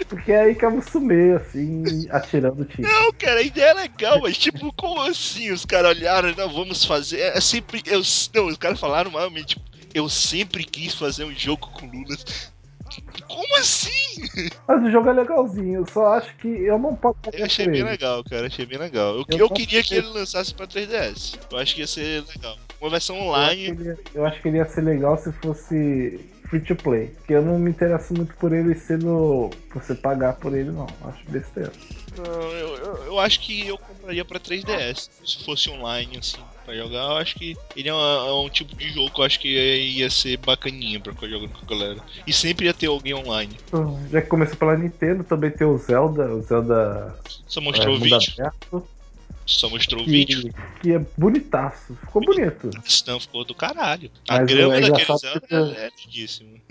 B: Porque é Ika Musume, assim, atirando tiro.
A: Não, cara, a ideia é legal, mas tipo, como assim? Os caras olharam, não, vamos fazer. É sempre. Eu, não, os caras falaram realmente, tipo, eu sempre quis fazer um jogo com lulas. Como assim?
B: Mas o jogo é legalzinho, eu só acho que eu não posso
A: Eu achei bem legal, cara, achei bem legal. Eu,
B: Eu
A: eu queria que ele lançasse pra 3DS. Eu acho que ia ser legal. Uma versão
B: Eu acho,
A: online.
B: ele, ia- eu acho que ele ia ser legal se fosse free to play. Porque eu não me interesso muito por ele sendo. você pagar por ele, não. Acho besteira.
A: Não, eu, eu, eu acho que eu compraria pra 3DS. Se fosse online, assim, pra jogar, eu acho que ele é, uma- é um tipo de jogo que eu acho que ia, ser bacaninha pra ficar jogando com a galera. E sempre ia ter alguém online.
B: Então, Já que começou pela Nintendo, também tem o Zelda, o Zelda
A: Só
B: é,
A: mostrou o
B: mundo
A: vídeo.
B: aberto,
A: Só mostrou o vídeo.
B: que, é bonitaço. Ficou bonito.
A: Não, ficou do caralho. A
B: Mas
A: grama
B: é
A: daquele
B: engraçado
A: Zelda
B: que-
A: é, lindíssimo.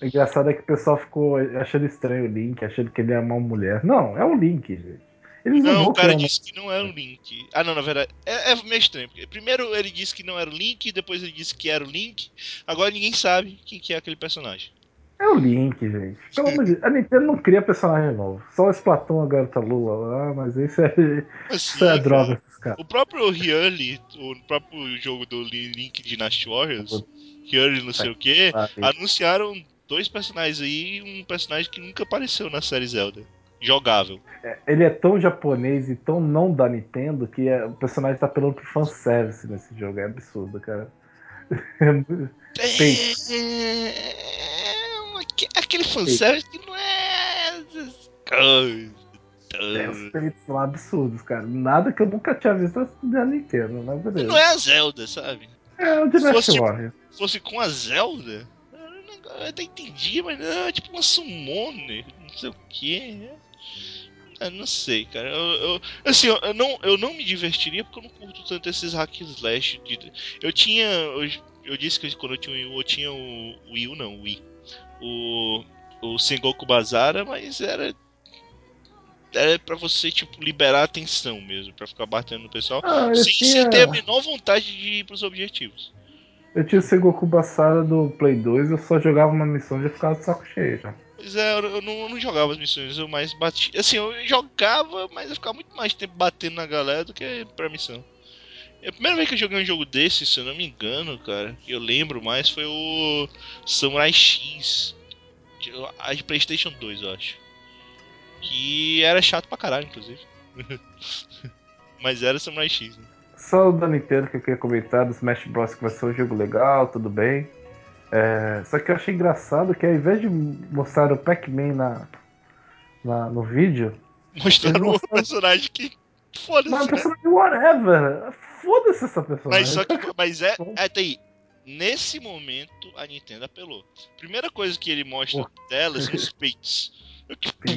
B: O engraçado é que o pessoal ficou achando estranho o Link, achando que ele é uma mulher. Não, é o Link, gente. Eles não,
A: Não, o cara disse que não era o Link. Ah, não, na verdade, é, é meio estranho. Porque primeiro ele disse que não era o Link, depois ele disse que era o Link. Agora ninguém sabe quem que é aquele personagem.
B: É o Link, gente. Pelo amor de Deus. A Nintendo não cria personagem novo. Só o Splatoon, a garota Lula lá, mas isso é,
A: Assim,
B: isso é
A: cara,
B: droga caras.
A: O próprio Hyuli, o próprio jogo do Link Dynasty Warriors, Hyuli não sei o que,
B: Sabe?
A: anunciaram dois personagens aí e um personagem que nunca apareceu na série Zelda. Jogável.
B: Ele é tão japonês e tão não da Nintendo que é- o personagem tá apelando pro fanservice nesse jogo. É absurdo, cara. Tem.
A: É, aque- aquele fanservice que não é. essas coisas
B: É, os
A: todas.
B: peitos são absurdos, cara. Nada que eu nunca tinha visto da Nintendo, mas beleza.
A: Não é a Zelda, sabe?
B: É o Dynasty
A: fosse-. Se fosse com a Zelda, eu até entendi, mas não, é tipo uma summoner, não sei o que. Eu não sei, cara. Eu, eu- assim, eu, não, eu não me divertiria porque eu não curto tanto esses hack slash. De, eu tinha. Eu, eu disse que quando eu tinha o Wii eu tinha o, o Wii U, não, o Wii. O, o Sengoku Bazara, mas era era pra você, tipo, liberar a atenção mesmo, pra ficar batendo no pessoal,
B: Ah,
A: sem,
B: tinha-
A: ter a menor vontade de ir pros objetivos.
B: Eu tinha o Sengoku Basara do Play 2, eu só jogava uma missão e já ficava de saco cheio já.
A: Pois é, eu, não, eu não jogava as missões, eu mais bati. Assim, eu jogava, mas eu ficava muito mais tempo batendo na galera do que pra missão. E a primeira vez que eu joguei um jogo desse, se eu não me engano, cara, que eu lembro mais, foi o Samurai X. de- A de Playstation 2, eu acho. Que era chato pra caralho, inclusive. mas era Samurai X, né?
B: Só o da Nintendo que eu queria comentar, do Smash Bros. que vai ser um jogo legal, tudo bem. É, só que eu achei engraçado que ao invés de mostrar o Pac-Man na, na- no vídeo,
A: Mostraram um
B: mostraram-
A: personagem que.
B: mas
A: Foda-se,
B: o
A: né?
B: personagem whatever. Foda-se essa personagem.
A: Mas só que. Mas é. É, tá aí. Nesse momento, a Nintendo apelou. Primeira coisa que ele mostra
B: Pô.
A: na tela são os Peitos,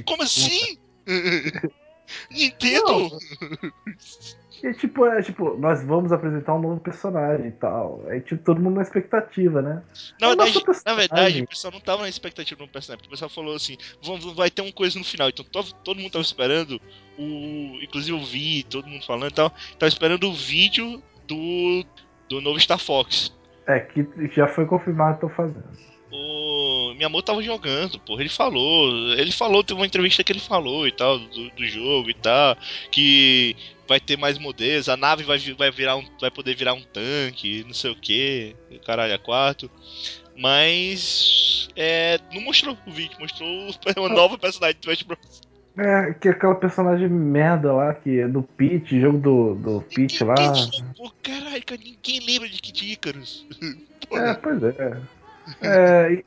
A: Como assim? Nintendo?
B: E tipo, é tipo, nós vamos apresentar um novo personagem e tal. Aí tipo, todo mundo na expectativa, né?
A: Na
B: É
A: verdade, na verdade, o pessoal não tava na expectativa no personagem. O pessoal falou assim: "Vamos- vai ter uma coisa no final. Então to- todo mundo tava esperando o. Inclusive eu vi todo mundo falando e tal. Tava esperando o vídeo do. Do novo Star Fox.
B: É, que já foi confirmado que tô fazendo.
A: Miyamoto tava jogando, porra. Ele falou. Ele falou, teve uma entrevista que ele falou e tal, do, do jogo e tal. Que vai ter mais modelos, a nave vai, vai virar um. Vai poder virar um tanque, não sei o que. Caralho, a quatro. Mas. É, não mostrou o vídeo, mostrou uma nova personagem do Smash Bros.
B: É, que aquela personagem merda lá, que é do Peach, jogo do, do Peach lá.
A: Jogou, caralho, cara, ninguém lembra de Kid Icarus.
B: É, pois é. É,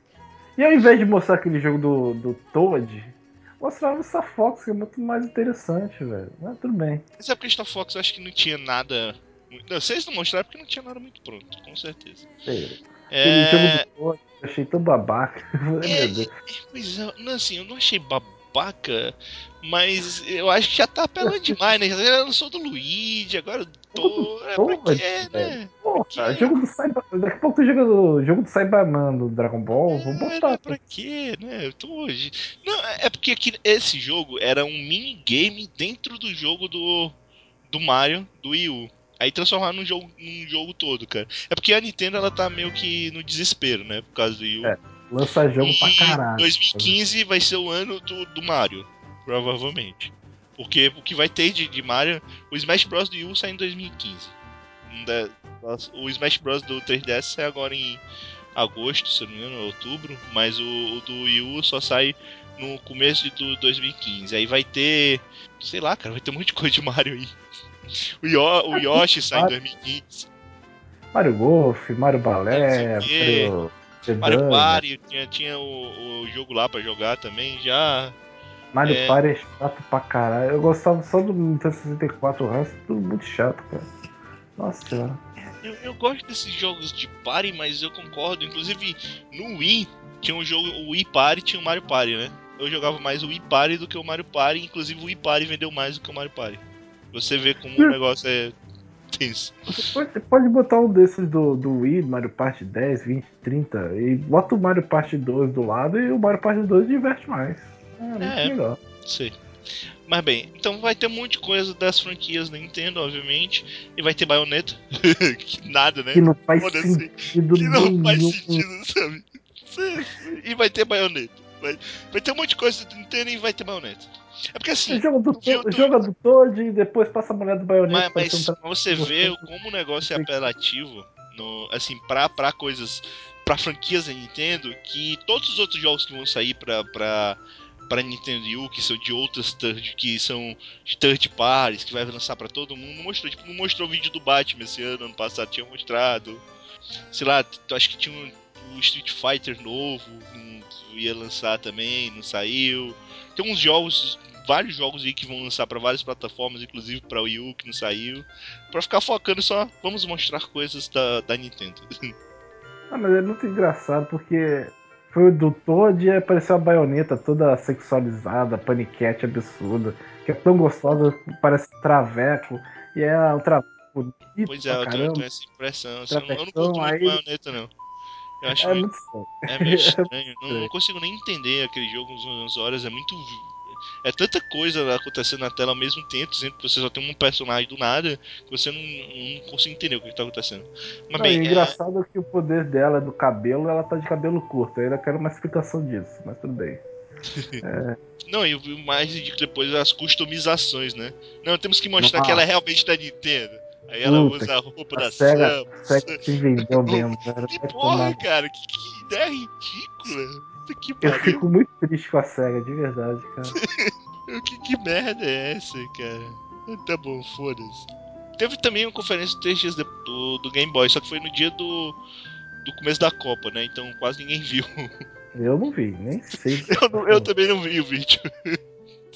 B: e, ao invés de mostrar aquele jogo do, do Toad, mostrava o Star Fox, que é muito mais interessante, velho. Mas tudo bem.
A: Mas é porque Star Fox eu acho que não tinha nada. Não, vocês não mostraram porque não tinha nada muito pronto, com certeza.
B: Sei.
A: É.
B: Aquele jogo do Toad, eu achei tão babaca.
A: É,
B: Meu Deus.
A: Pois é, não, assim, eu não achei babaca, mas eu acho que já tá apelando demais, né? Eu não sou do Luigi, agora eu tô. É pra quê, né?
B: Porra,
A: Que-
B: jogo do Cyber... Daqui a pouco tu joga o jogo do Cyberman do Dragon Ball, vou
A: É,
B: botar.
A: né, pra quê, né? Eu tô hoje. Não, é porque aqui, esse jogo era um minigame dentro do jogo do, do Mario, do Wii U. Aí transformar num jogo, num jogo todo, cara. É porque a Nintendo ela tá meio que no desespero, né? Por causa do Wii U.
B: É, Lança jogo pra
A: E
B: caralho.
A: 2015 vai ser o ano do, do Mario, provavelmente. Porque o que vai ter de, de Mario. O Smash Bros. do Wii U sai em 2015. Um da- O Smash Bros. do 3DS sai agora em agosto, se não me engano, outubro. Mas o, o do Wii U só sai no começo de do 2015. Aí vai ter. Sei lá, cara, vai ter um monte de coisa de Mario aí. O, Yo- o Yoshi sai em 2015.
B: Mario Golf, Mario Balé,
A: Não
B: Mario. Sedã,
A: Party, tinha, tinha o, o jogo lá pra jogar também já.
B: Mario
A: É.
B: Party é chato pra caralho. Eu gostava só do Nintendo 64, o resto tudo muito chato, cara. Nossa senhora.
A: Eu, eu gosto desses jogos de party, mas eu concordo. Inclusive, no Wii, tinha um jogo, o Wii Party tinha o Mario Party, né? Eu jogava mais o Wii Party do que o Mario Party, inclusive o Wii Party vendeu mais do que o Mario Party. Você vê como o negócio é
B: Você pode, pode botar um desses do, do Wii, Mario Party 10, 20, 30, e bota o Mario Party 2 do lado e o Mario Party 2 diverte mais. É muito
A: É.
B: melhor.
A: Sei. Mas bem, então vai ter um monte de coisa das franquias da Nintendo, obviamente. E vai ter baioneta. que nada, né?
B: Que não faz
A: Foda-se.
B: sentido
A: Que não
B: nenhum.
A: faz sentido, sabe? E vai ter baioneta. Vai, vai ter um monte de coisa da Nintendo e vai ter baioneta. É porque assim.
B: Joga do, joga do Toad e depois passa a mulher do baioneta.
A: Mas, mas
B: um
A: você vê como o negócio é apelativo, no, assim, pra, pra coisas, pra franquias da Nintendo, que todos os outros jogos que vão sair pra, pra, pra Nintendo Wii U, que são de outras third, que são de third parties, que vai lançar pra todo mundo, não mostrou, tipo, não mostrou o vídeo do Batman esse ano, ano passado tinha mostrado. Sei lá, acho que tinha um, o Street Fighter novo, não ia lançar também, não saiu. Tem uns jogos, vários jogos aí que vão lançar pra várias plataformas, inclusive pra Wii U que não saiu, Pra ficar focando só, vamos mostrar coisas da, da Nintendo.
B: Ah, mas é muito engraçado porque foi o do Toad e apareceu a baioneta toda sexualizada, paniquete absurda, que é tão gostosa, parece traveco, e é um traveco bonito
A: Pois é, eu tenho, eu tenho essa impressão. assim, eu, não- curto muito
B: aí-
A: baioneta, não. Eu acho
B: É
A: meio,
B: muito estranho.
A: é meio estranho. Não, não consigo nem entender aquele jogo uns umas horas. É muito. É tanta coisa acontecendo na tela ao mesmo tempo, sendo que você só tem um personagem do nada, que você não, não consegue entender o que está acontecendo. Mas
B: Não,
A: bem, é,
B: engraçado é que o poder dela é do cabelo, ela tá de cabelo curto. Aí eu quero uma explicação disso, mas tudo bem.
A: Não, e o mais de depois as customizações, né? Não, temos que mostrar
B: Nossa.
A: que ela é realmente da Nintendo. Aí ela
B: Puta,
A: usa a roupa
B: A
A: da
B: SEGA,
A: Samus.
B: SEGA se vendeu mesmo, cara.
A: Que
B: Vai
A: porra, cara, que, que ideia ridícula. Que
B: Eu fico muito triste com a SEGA, de verdade, cara.
A: Que, que merda é essa, cara? Tá bom, foda-se. Teve também uma conferência três dias do, do Game Boy, só que foi no dia do, do começo da Copa, né? Então quase ninguém viu.
B: Eu não vi, nem sei.
A: Eu, não- eu também não vi o vídeo.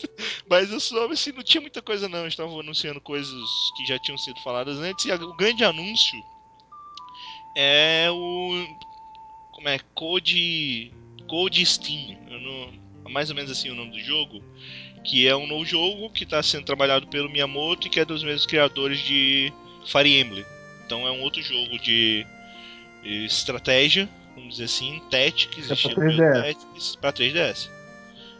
A: Mas eu soube assim, não tinha muita coisa não. Eles estavam anunciando coisas que já tinham sido faladas antes. E o grande anúncio é o. Como é? Code. Code Steam. Não, mais ou menos assim o nome do jogo. Que é um novo jogo que está sendo trabalhado pelo Miyamoto e que é dos mesmos criadores de Fire Emblem. Então é um outro jogo de de estratégia, vamos dizer assim, Tactics,
B: É pra
A: estilo
B: 3DS.
A: Tactics, pra 3DS.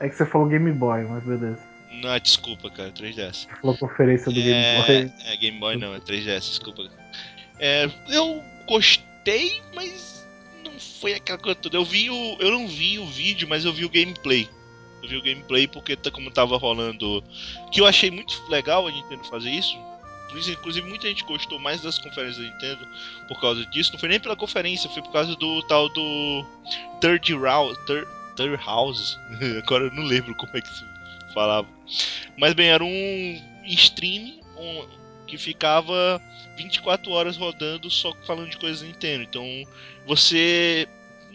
B: É que você falou Game Boy, mas beleza.
A: Não, desculpa, cara, 3DS.
B: Você falou conferência do Game
A: É,
B: Boy.
A: é Game Boy não, é 3DS, desculpa. É, eu gostei, mas não foi aquela coisa toda. Eu vi o, eu não vi o vídeo, mas eu vi o gameplay. Eu vi o gameplay porque tá- como tava rolando, que eu achei muito legal a Nintendo fazer isso, Inclusive muita gente gostou mais das conferências da Nintendo por causa disso. Não foi nem pela conferência, foi por causa do tal do Third Round, Third, Third House. Agora eu não lembro como é que se falava. Mas bem, era um stream um- que ficava 24 horas rodando só falando de coisas da Nintendo. Então, você.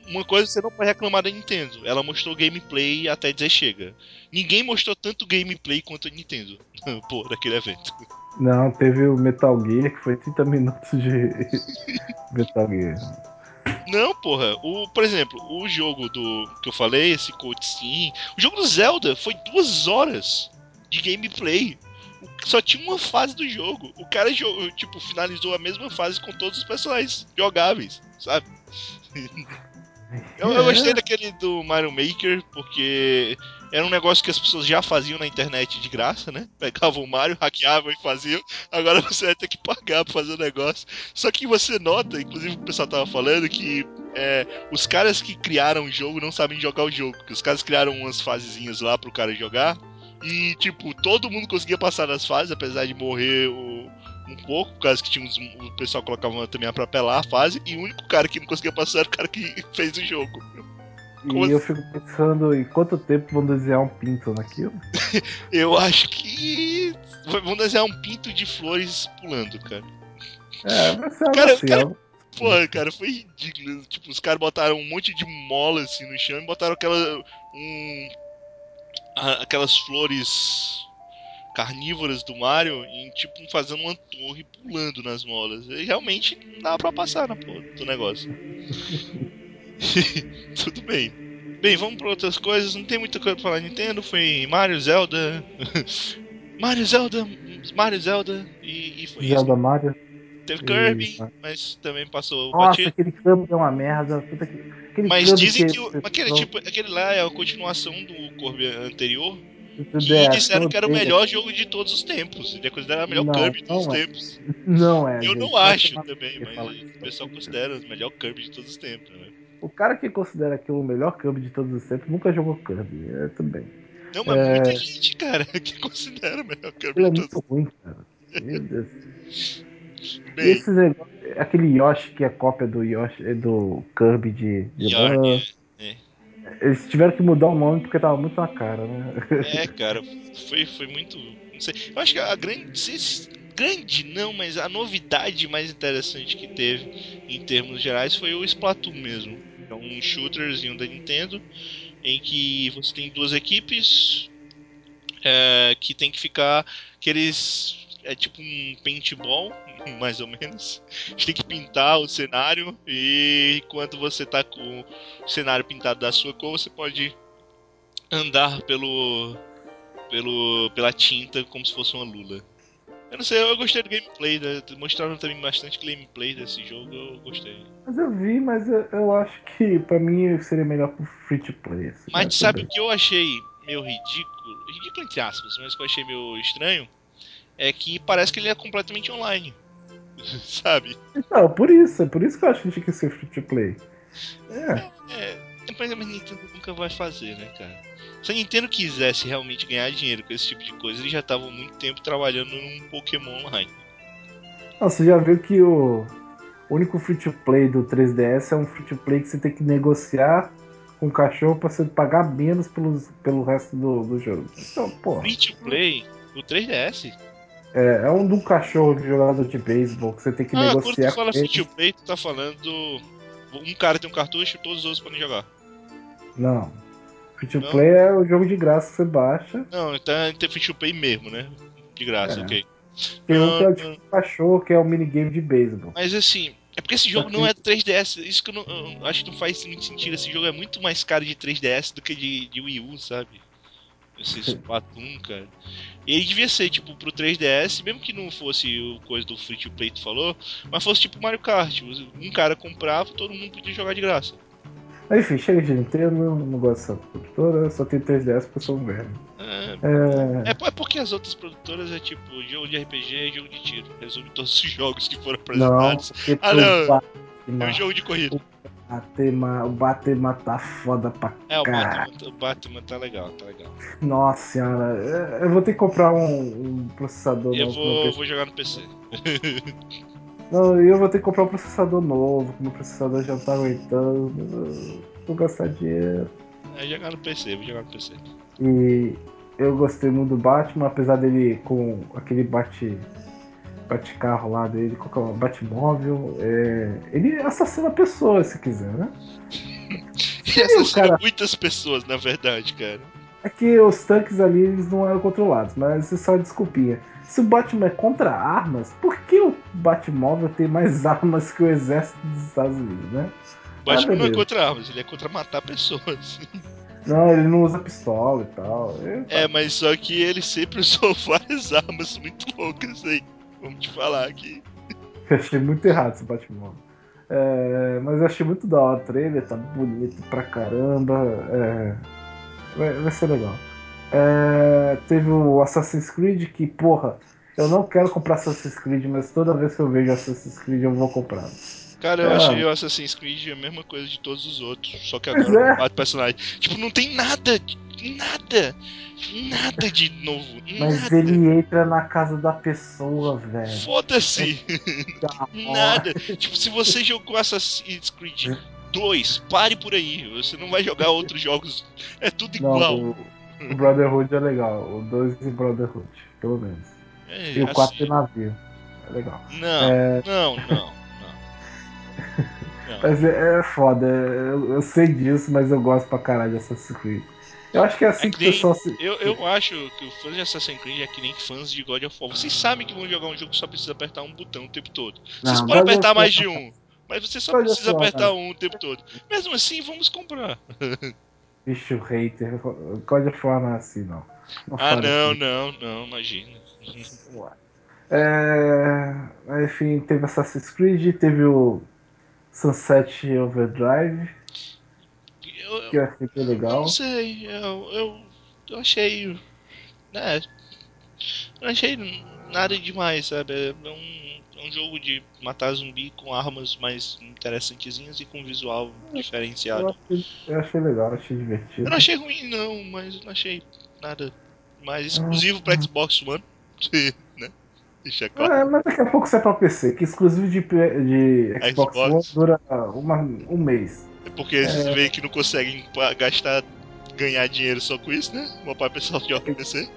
A: Uma coisa você não pode reclamar da Nintendo. Ela mostrou gameplay até dizer chega. Ninguém mostrou tanto gameplay quanto a Nintendo. Pô, daquele evento.
B: Não, teve o Metal Gear, que foi 30 minutos de Metal Gear.
A: Não, porra. O, por exemplo, o jogo do que eu falei, esse Steam, o jogo do Zelda foi duas horas de gameplay. Só tinha uma fase do jogo. O cara tipo finalizou a mesma fase com todos os personagens jogáveis, sabe? Eu, eu gostei daquele do Mario Maker porque era um negócio que as pessoas já faziam na internet de graça, né? Pegavam o Mario, hackeavam e faziam. Agora você vai ter que pagar pra fazer o negócio. Só que você nota, inclusive o pessoal tava falando, que é, os caras que criaram o jogo não sabem jogar o jogo. Que os caras criaram umas fasezinhas lá pro cara jogar. E, tipo, todo mundo conseguia passar das fases, apesar de morrer o- um pouco, por causa que tinha uns, o pessoal colocava também pra apelar a fase. E o único cara que não conseguia passar era o cara que fez o jogo. Como
B: E eu fico pensando em quanto tempo vão desenhar um pinto naquilo.
A: Eu acho que. Vamos desenhar um pinto de flores pulando, cara.
B: É, algo
A: Cara,
B: assim.
A: cara-
B: algo-
A: Porra, cara, foi ridículo. Tipo, os caras botaram um monte de mola assim no chão e botaram aquela. Um, aquelas flores carnívoras do Mario em tipo fazendo uma torre pulando nas molas. E realmente não dava pra passar na porra do negócio. Tudo bem. Bem, vamos pra outras coisas. Não tem muita coisa pra falar Nintendo. Foi Mario, Zelda. Mario, Zelda, Mario, Zelda. E, e foi
B: Zelda
A: isso.
B: Mario.
A: Teve
B: e-
A: Kirby, mas também passou o
B: Nossa,
A: batido.
B: aquele Kirby é uma merda. Aquele
A: Mas
B: Kirby
A: dizem
B: que,
A: que, aquele, tipo, aquele lá é a continuação do Kirby anterior. Que
B: DS,
A: disseram que era o melhor jogo de todos os tempos. Ele é considerado o melhor
B: Não,
A: Kirby de todos os
B: é.
A: tempos.
B: Não é,
A: Eu
B: gente.
A: não acho também, mas o pessoal considera o melhor Kirby de todos os tempos, né?
B: O cara que considera aquilo o melhor Kirby de todos os tempos nunca jogou Kirby. É, tudo bem.
A: Não, mas
B: É.
A: muita gente, cara, que considera o melhor Kirby
B: Ele é
A: de
B: muito
A: todos
B: ruim, cara. Meu Deus.
A: Bem,
B: esses negócios, aquele Yoshi que é cópia do Yoshi, do Kirby de, de
A: Yarny,
B: lã. Eles tiveram que mudar o nome porque tava muito na cara, né?
A: É, cara, foi, foi muito. Não sei. Eu acho que a grande. Grande não, mas a novidade mais interessante que teve em termos gerais foi o Splatoon mesmo. É um shooterzinho da Nintendo em que você tem duas equipes é, que tem que ficar. que eles. É tipo um paintball, mais ou menos. Tem que pintar o cenário e quando você tá com o cenário pintado da sua cor, você pode andar pelo pelo pela tinta como se fosse uma lula. Eu não sei, eu gostei do gameplay, né? mostraram também bastante gameplay desse jogo, eu gostei.
B: Mas eu vi, mas eu, eu acho que pra mim seria melhor pro free to play. assim,
A: Mas
B: né,
A: sabe o que eu achei meio ridículo? Ridículo entre aspas, mas que eu achei meio estranho? É que parece que ele é completamente online. sabe?
B: Então, por isso, é por isso que eu acho que tinha que ser free to play. É,
A: É, mas a Nintendo nunca vai fazer, né, cara? Se a Nintendo quisesse realmente ganhar dinheiro com esse tipo de coisa, eles já estavam muito tempo trabalhando num Pokémon online.
B: Não, você já viu que o único free to play do 3DS é um free to play que você tem que negociar com o cachorro pra você pagar menos pelos, pelo resto do, do jogo. Então, pô,
A: Free to play, o 3DS.
B: é, é um do cachorro de jogador de beisebol que você tem que
A: Ah, quando
B: negociar
A: tu fala free to play, tu tá falando. Um cara tem um cartucho e todos os outros podem jogar.
B: Não. Free to
A: Não?
B: play é o jogo de graça que você baixa.
A: Não, então tem free to play mesmo, né? De graça,
B: É.
A: ok.
B: Tem um que é o
A: não.
B: tipo de cachorro, que é o minigame de beisebol.
A: Mas assim, é porque esse jogo não é do 3DS. Isso que eu, não, eu acho que não faz muito sentido. Esse jogo é muito mais caro de 3DS do que de, de Wii U, sabe? Esse Splatoon, cara. E ele devia ser, tipo, pro 3DS, mesmo que não fosse o coisa do Free to Play que tu falou, mas fosse tipo Mario Kart. Um cara comprava, todo mundo podia jogar de graça.
B: Mas, Enfim, chega de Nintendo, não gosto dessa produtora, só tem 3DS porque eu sou um velho.
A: É,
B: É,
A: é, é porque as outras produtoras é tipo jogo de RPG e jogo de tiro. Resume todos os jogos que foram
B: não,
A: apresentados.
B: porque
A: Ah, não. É um jogo de corrida.
B: Batman, o Batman tá foda pra
A: É, o
B: caralho.
A: Batman, o Batman tá legal, tá legal.
B: Nossa senhora, é, eu vou ter que comprar um, um processador
A: Eu vou, vou jogar no PC.
B: Não, eu vou ter que comprar um processador novo, que meu processador já não tá aguentando. Vou gastar dinheiro.
A: É jogar no PC, vou jogar no PC.
B: E eu gostei muito do Batman, apesar dele com aquele bate. Bate-carro lá dele, com o Batmóvel. É, ele assassina pessoas se quiser, né?
A: E assassina
B: cara-
A: muitas pessoas, na verdade, cara.
B: É que os tanques ali eles não eram controlados, mas isso é só desculpinha. Se o Batman é contra armas, por que o Batmóvel tem mais armas que o exército dos Estados Unidos, né?
A: O Batman não é contra armas, ele é contra matar pessoas.
B: Não, ele não usa pistola e tal. É,
A: É, mas só que ele sempre usou várias armas muito loucas aí. Vamos te falar aqui.
B: Eu achei muito errado esse Batmóvel. É, mas eu achei muito da hora o trailer, tá bonito pra caramba. é, vai, vai ser legal. É, teve o Assassin's Creed que, porra, eu não quero comprar Assassin's Creed, mas toda vez que eu vejo Assassin's Creed eu vou comprar.
A: Cara, eu
B: Ah.
A: achei o Assassin's Creed a mesma coisa de todos os outros. Só que agora
B: é.
A: quatro personagens. Tipo, não tem nada, nada, nada de novo.
B: Mas
A: nada.
B: ele entra na casa da pessoa, velho.
A: Foda-se!
B: Da hora.
A: Nada. tipo, se você jogou Assassin's Creed 2, pare por aí. Você não vai jogar outros jogos. É tudo
B: Não,
A: igual.
B: o, o Brotherhood é legal. O 2 e Brotherhood, pelo menos.
A: É,
B: E o 4
A: assim,
B: navio. É legal.
A: Não,
B: É.
A: não, não, não. Não.
B: Mas é, é foda, eu, eu sei disso, mas eu gosto pra caralho de Assassin's Creed. Eu acho que é assim
A: É
B: que,
A: que
B: o pessoal se.
A: Eu, eu acho que o fã de Assassin's Creed é que nem fãs de God of War. Vocês sabem que vão jogar um jogo que só precisa apertar um botão o tempo todo. Vocês
B: Não,
A: podem apertar mais de um, mas você só precisa apertar um o tempo todo. Mesmo assim, vamos comprar.
B: Bicho hater. Não é assim, não. Não
A: Ah, não,
B: assim.
A: não, não, imagina.
B: É, enfim, teve Assassin's Creed, teve o Sunset Overdrive,
A: Eu,
B: que eu achei bem legal.
A: não sei, eu, eu, eu achei. Né, não achei nada demais, sabe? É um, é um jogo de matar zumbi com armas mais interessantezinhas e com visual
B: Eu
A: diferenciado.
B: achei, eu achei legal, achei divertido.
A: Eu não achei ruim, não, mas eu não achei nada mais exclusivo pra Xbox One. né? Deixa claro.
B: É, mas daqui a pouco sai pra PC, que exclusivo de, de Xbox,
A: Xbox.
B: One dura uma, um mês.
A: É porque eles veem que não conseguem gastar, ganhar dinheiro só com isso, né? Uma parte pessoal joga PC.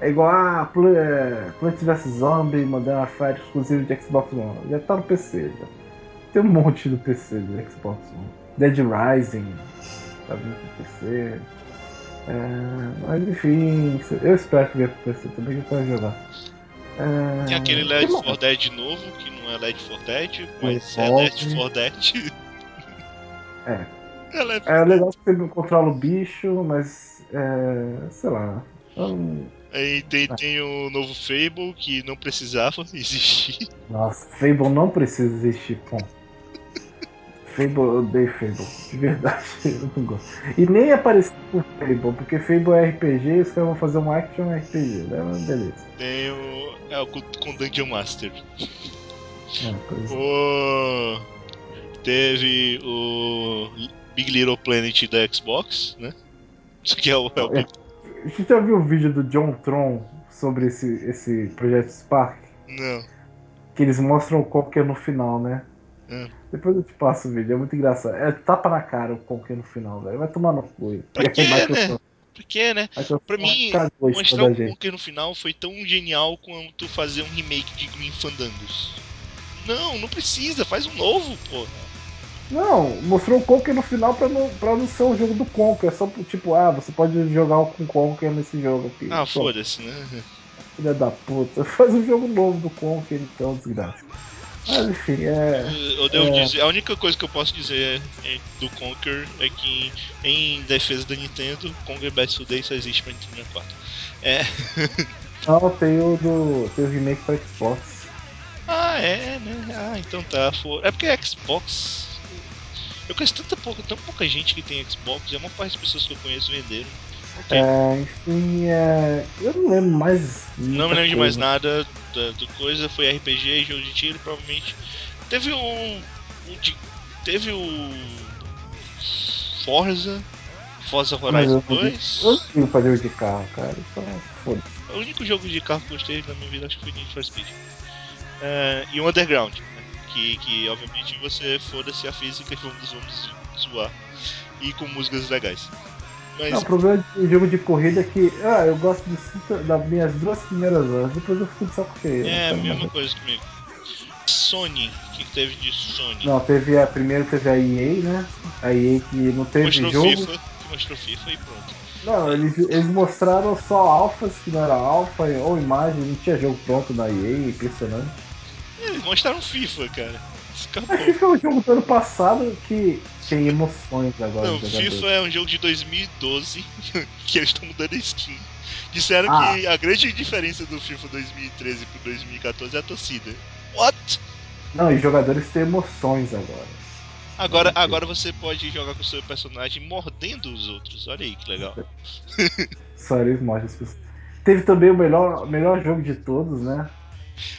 B: É igual a Pl- é, Plants vs Zombie Modern Warfare exclusivo de Xbox One. Já tá no PC. Já. Tem um monte do PC do Xbox One. Dead Rising tá vindo pro PC. É, mas enfim, eu espero que venha pro PC também que eu quero jogar. É,
A: Tem aquele
B: mais?
A: 4 Dead novo, que não é Left 4 Dead, mas é
B: Evolve.
A: Left 4 Dead.
B: É.
A: É
B: É legal que você controla o bicho, mas é, sei lá. Hum,
A: Aí tem, tem o novo Fable, que não precisava existir.
B: Nossa, Fable não precisa existir, pô. Fable, eu odeio Fable, de verdade, eu não gosto. E nem apareceu com Fable, porque Fable é RPG e os caras vão fazer um action RPG, né? Mas Beleza.
A: Tem o. É o com Dungeon Master.
B: É, coisa-
A: O... Teve o Big Little Planet da Xbox, né? Isso que é o. É o...
B: É. Você já viu o vídeo do John Tron sobre esse, esse projeto Spark?
A: Não.
B: Que eles mostram o Conker no final, né?
A: Hum.
B: Depois eu te passo o vídeo, é muito engraçado. É tapa na cara o Conker no final, velho. Vai tomar no cu.
A: Pra quê, né? Por quê, né?
B: Microsoft
A: Pra mim,
B: cagou isso
A: Mostrar o. Conker no final foi tão genial quanto fazer um remake de Green Fandangos. Não, não precisa, faz um novo, pô.
B: Não, mostrou o Conker no final pra não, pra não ser o jogo do Conker. É só tipo, ah, você pode jogar com o Conker nesse jogo aqui.
A: Ah, foda-se, né?
B: Filha da puta. Faz um jogo novo do Conker, então, desgraça. Mas enfim, é.
A: Eu devo
B: É.
A: dizer, a única coisa que eu posso dizer é- do Conker é que, em defesa da Nintendo, Conker Best Day só existe pra Nintendo 64. É.
B: Não, tem o do. Tem o remake pra Xbox.
A: Ah, é, né? Ah, então tá. for- É porque é Xbox. Eu conheço tanta pouca, tão pouca gente que tem Xbox, e a maior parte das pessoas que eu conheço venderam. Ok.
B: É, enfim, é. Eu não lembro mais.
A: Não me lembro de mais
B: coisa.
A: nada da, do coisa, foi RPG, jogo de tiro, provavelmente. Teve o. o de- teve o. Forza. Forza Horizon
B: eu, não ligo-
A: 2.
B: eu não pra jogo de carro, cara. Então, foda-se.
A: O único jogo de carro que eu gostei na minha vida acho que foi Need for Speed. É, e o Underground? Que, que obviamente você foda-se a física e vamos, vamos zoar. E com músicas legais. Mas
B: Não, o problema de jogo de corrida é que. Ah, eu gosto de das minhas duas primeiras horas, depois eu fico de saco cheio.
A: é a mesma
B: mais.
A: coisa comigo. Sony, o que, teve de Sony?
B: Não, teve a. Primeiro teve a EA, né? A EA que não teve
A: mostrou
B: jogo.
A: FIFA, mostrou FIFA e pronto.
B: Não, eles, eles mostraram só alfas, que não era alfa, ou imagem, não tinha jogo pronto na EA, impressionante.
A: Eles mostraram FIFA, cara.
B: FIFA é um jogo do ano passado que tem emoções agora
A: Não. FIFA é um jogo de 2012 que eles estão mudando a skin. Disseram
B: Ah.
A: que a grande diferença do FIFA 2013 pro 2014 é a torcida. What?
B: Não, e jogadores têm emoções agora.
A: Agora, agora você pode jogar com o seu personagem mordendo os outros. Olha aí que legal.
B: Só eles mostram as pessoas. Teve também o melhor, o melhor jogo de todos, né?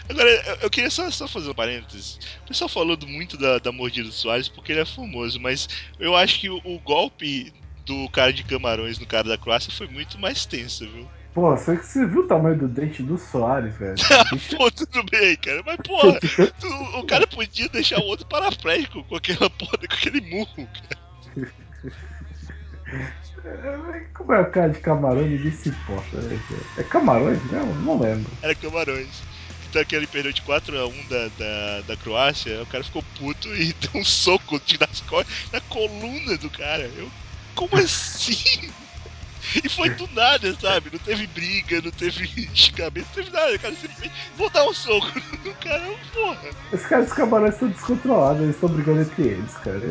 A: Agora, eu, queria só, só fazer um parênteses. O pessoal falou muito da, da mordida do Soares porque ele é famoso, mas eu acho que o, o golpe do cara de camarões no cara da Croácia foi muito mais tenso, viu?
B: Pô, você, você viu o tamanho do dente do Soares, velho?
A: Pô, tudo bem, cara, mas porra, tu- o cara podia deixar o outro paraplégico com aquela porra, com aquele murro, cara.
B: Como é o cara de camarão, ninguém se importa. Né? É camarões mesmo? Não lembro.
A: Era camarões. Então que ele perdeu de 4x1 da, da, da Croácia, o cara ficou puto e deu um soco de- nas na coluna do cara. Eu, como assim? E foi do nada, sabe? Não teve briga, não teve xingamento, não teve nada. O cara simplesmente vou dar um soco no cara, porra.
B: Esses caras dos camarões estão descontrolados, eles estão brigando entre eles, cara.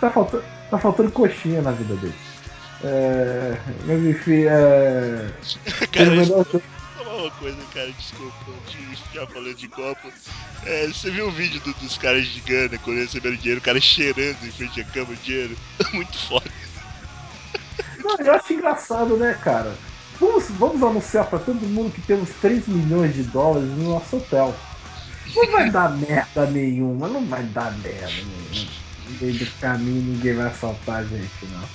B: Tá faltando, tá faltando coxinha na vida deles. É, mas enfim, é.
A: Cara. Falar uma coisa, cara, desculpa, de ficar falando de Copa. É, você viu o vídeo do- dos caras de Gana quando receberam dinheiro, o cara cheirando em frente à cama de dinheiro? Muito foda.
B: Não, eu acho engraçado, né, cara? Vamos, vamos anunciar pra todo mundo que temos 3 milhões de dólares no nosso hotel. Não vai dar merda nenhuma, não vai dar merda nenhuma. No meio do caminho ninguém vai assaltar a gente, não.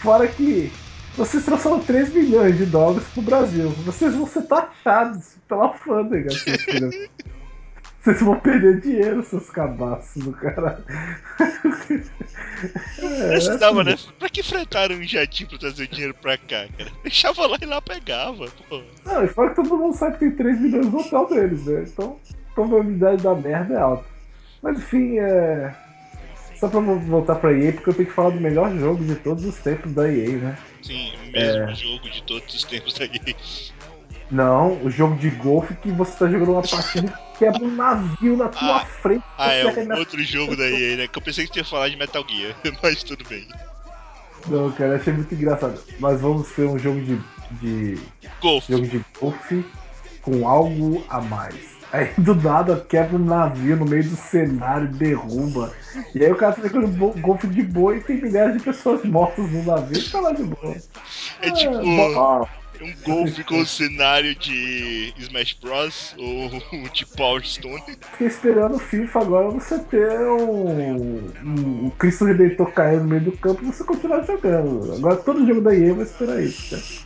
B: Fora que vocês trouxeram 3 milhões de dólares pro Brasil. Vocês vão ser taxados pela alfândega, seus filhos. Vocês vão perder dinheiro, seus cabaços do caralho. É,
A: Precisava,
B: assim,
A: né? Pra que fretaram um jatinho pra trazer o dinheiro pra cá, cara? Deixava lá e lá pegava, pô.
B: Não, e fora que todo mundo sabe que tem 3 milhões no hotel deles, né? Então a probabilidade da merda é alta. Mas enfim, é. Só pra vo- voltar pra EA, porque eu tenho que falar do melhor jogo de todos os tempos da EA, né?
A: Sim, o mesmo
B: É.
A: jogo de todos os tempos aí.
B: Não, o jogo de golfe que você tá jogando uma partida e quebra um navio na tua
A: Ah.
B: frente.
A: Ah, é
B: arremessa-
A: outro jogo da EA, né? Que eu pensei que tinha falado de Metal Gear, mas tudo bem.
B: Não, cara, achei muito engraçado. Nós vamos ter um jogo de. de
A: Golfe.
B: jogo de golfe com algo a mais. Aí do nada quebra um navio no meio do cenário, derruba. E aí o cara jogando bo- golfe de boa e tem milhares de pessoas mortas no navio e tá lá de boa.
A: É tipo
B: bom,
A: um golfe com o cenário de Smash Bros. ou de Power Stone.
B: Fiquei esperando o FIFA agora você ter um, um, um Cristo Redentor caindo no meio do campo e você continuar jogando. Agora todo jogo da EA vai esperar isso, cara.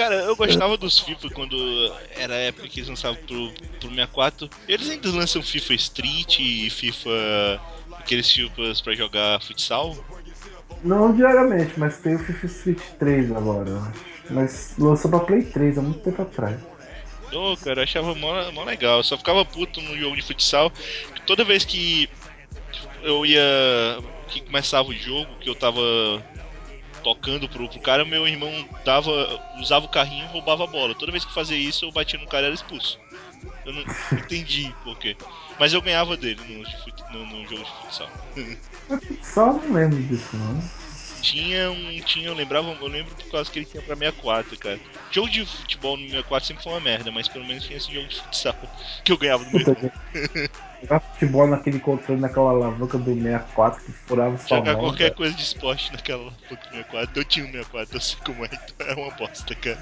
A: Cara, eu gostava dos FIFA quando era a época que eles lançavam pro, pro 64. Eles ainda lançam FIFA Street e FIFA. aqueles FIFAs pra jogar futsal.
B: Não diariamente, mas tem o FIFA Street 3 agora. Mas lançou pra Play 3 há muito tempo atrás.
A: Ô, cara, eu achava mó, mó legal. Eu só ficava puto no jogo de futsal. Toda vez que eu ia. que começava o jogo, que eu tava tocando pro, pro cara, meu irmão dava. usava o carrinho e roubava a bola. Toda vez que fazia isso, eu batia no cara e era expulso. Eu não entendi por quê. Mas eu ganhava dele no, no- no jogo de futsal.
B: Só não lembro disso, não.
A: Tinha um. Tinha, eu lembrava, eu lembro por causa que ele tinha pra 64, cara. Jogo de futebol no 64 sempre foi uma merda, mas pelo menos tinha esse jogo de futsal que eu ganhava do meu irmão.
B: Jogar futebol naquele controle, naquela alavanca do 64 que furava sua
A: Jogar
B: mão.
A: qualquer
B: cara.
A: coisa de esporte naquela época do 64. Eu tinha um 64, eu sei como é, então é uma bosta, cara.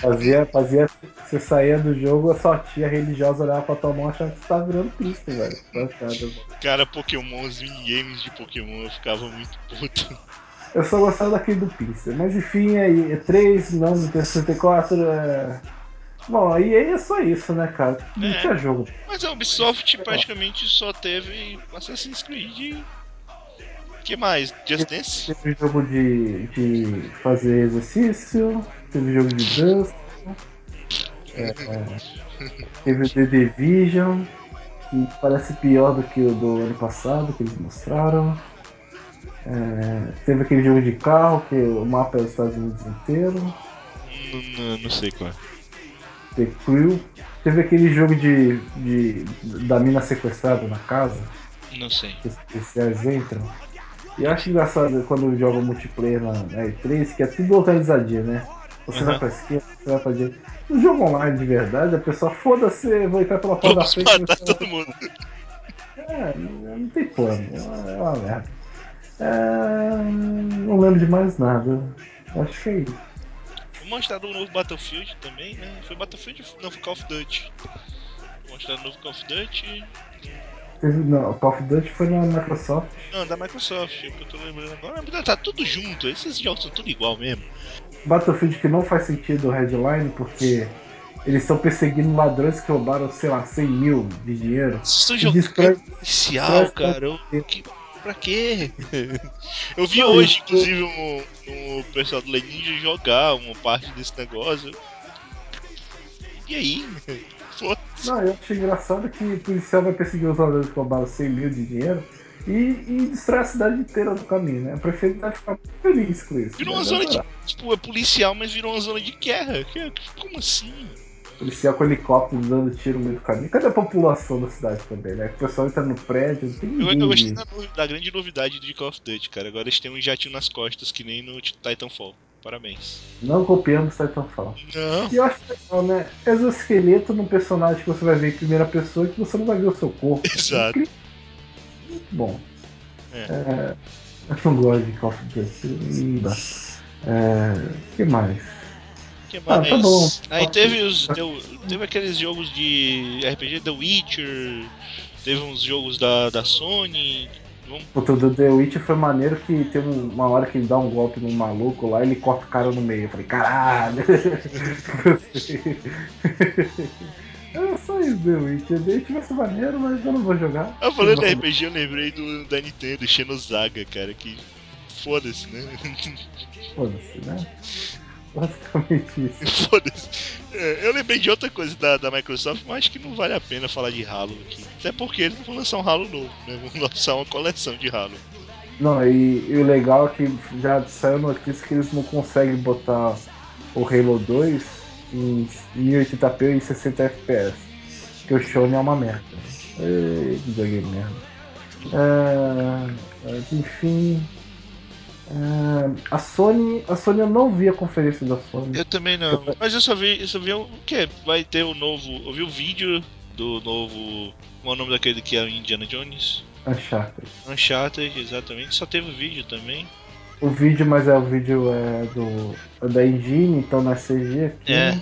B: Fazia, fazia. Você saía do jogo, a sua tia religiosa olhava pra tua mão achando que você tava virando Cristo, velho. Mano.
A: Cara, Pokémon, os minigames de Pokémon, eu ficava muito puto.
B: Eu só gostava daquele do Pinsel. Mas enfim, aí, é 3, não, Nintendo 64 é. Bom, aí é só isso, né, cara? Não
A: É.
B: tinha jogo.
A: Mas a Ubisoft praticamente só teve Assassin's Creed. e- que mais? Just Dance?
B: Teve jogo de, de fazer exercício, teve jogo de dança, é, é, teve o The Division, que parece pior do que o do ano passado, que eles mostraram. É, teve aquele jogo de carro, que o mapa é os Estados Unidos inteiro.
A: Não, não, não sei qual. é.
B: The Crew. Teve aquele jogo de, de da mina sequestrada na casa,
A: Não sei.
B: que os policiais entram. E eu acho engraçado quando jogam multiplayer na, na E3, que é tudo organizadinho, né? Você
A: Uhum.
B: vai pra esquerda, você vai pra direita. No jogo online de verdade, a pessoa, foda-se, vou entrar pela porta da frente.
A: matar
B: vai-
A: todo mundo.
B: É, não tem plano, é uma merda. É, não lembro de mais nada. Acho que é isso.
A: Mostraram o novo Battlefield também, né? Foi Battlefield? Não, foi Call of Duty. Mostraram o novo Call of Duty.
B: Não, o Call of Duty foi na Microsoft.
A: Não, da Microsoft, é o que eu tô lembrando agora. Tá tudo junto, esses jogos são tudo igual mesmo.
B: Battlefield que não faz sentido o headline, porque eles estão perseguindo ladrões que roubaram, sei lá, 100 mil de dinheiro.
A: Vocês estão
B: E
A: jogando
B: destrói-
A: policial,
B: destrói-
A: cara. Eu, que, pra quê? Eu vi hoje, inclusive, um, um pessoal do Leninja jogar uma parte desse negócio. E aí?
B: Não, eu achei engraçado que o policial vai perseguir os ladrões que roubaram 100 mil de dinheiro e, e destrói a cidade inteira do caminho, né? A prefeita vai ficar muito feliz com isso.
A: Virou uma
B: Vai
A: zona de. Tipo, é policial, mas virou uma zona de guerra. Como assim?
B: Policial com helicóptero dando tiro no meio do caminho. Cadê a população da cidade também, né? O pessoal entra no prédio, não tem
A: Eu gostei da, da grande novidade de Call of Duty, cara. Agora eles têm um jatinho nas costas, que nem no Titanfall. Parabéns.
B: Não copiamos Titanfall.
A: Não.
B: E eu acho legal, né? Exoesqueleto num personagem que você vai ver em primeira pessoa e que você não vai ver o seu corpo.
A: Exato.
B: Muito bom.
A: É.
B: É, eu não gosto de Call of Duty. Dá. É, o que mais?
A: Que
B: Ah,
A: mais?
B: tá bom.
A: Aí teve os. Deu, teve aqueles jogos de RPG The Witcher, teve uns jogos da, da Sony. Vamos.
B: Puta, o do The Witcher foi maneiro que tem um- uma hora que ele dá um golpe num maluco lá e ele corta o cara no meio. Eu falei, caralho! É só isso, The Witcher. The Witcher vai ser maneiro, mas eu não vou jogar.
A: Ah, falando de RPG, eu lembrei do da Nintendo, Xenosaga, cara, que. Foda-se, né?
B: Foda-se, né? Basicamente isso.
A: Foda-se. É, eu lembrei de outra coisa da, da Microsoft, mas acho que não vale a pena falar de Halo aqui. Até porque eles não vão lançar um Halo novo, né? Vão lançar uma coleção de Halo.
B: Não, e, e o legal é que já saiu notícia que eles não conseguem botar o Halo 2 em 1080p e 60 FPS. Porque o Shone é uma merda. Ei, videogame merda. É, é, enfim. É, a Sony. A Sony eu não vi a conferência da Sony.
A: Eu também não. Mas eu só vi, eu só vi o que? Vai ter o novo. Eu vi o vídeo do novo. Qual é o nome daquele que é o Indiana Jones?
B: Uncharted.
A: Uncharted, exatamente. Só teve o vídeo também.
B: O vídeo, mas é o vídeo é do. É da engine, então na CG aqui.
A: É.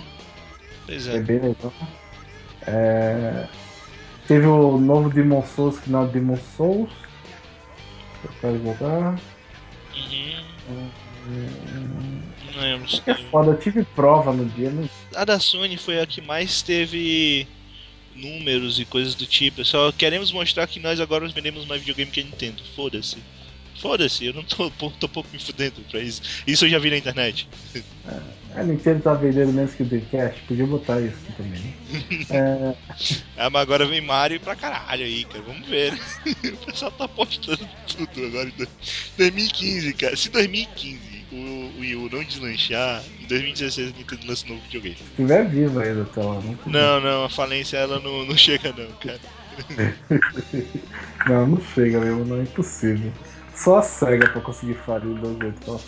A: Pois
B: É
A: é.
B: bem legal. É, Teve o novo Demon Souls, que não é Demon Souls. Eu quero jogar.
A: Uhum. Não lembro se
B: É foda, eu tive prova no dia. Não...
A: A da Sony foi a que mais teve números e coisas do tipo. Só queremos mostrar que nós agora vendemos mais videogame que a Nintendo. Foda-se. Foda-se, eu não tô, tô, pouco me fudendo pra isso. Isso eu já vi na internet.
B: A Nintendo tá vendendo menos que o Dreamcast, podia botar isso também. É,
A: Ah, mas agora vem Mario pra caralho aí, cara. Vamos ver. o pessoal tá apostando tudo agora em dois- 2015, cara. Se 2015 o, Wii U não deslanchar, em 2016 a Nintendo lança um novo videogame.
B: se estiver vivo ainda até lá. Não,
A: Não, não, a falência ela não, não chega não, cara.
B: não, não chega mesmo, não é impossível. Só a SEGA pra conseguir falir do jeito que ela.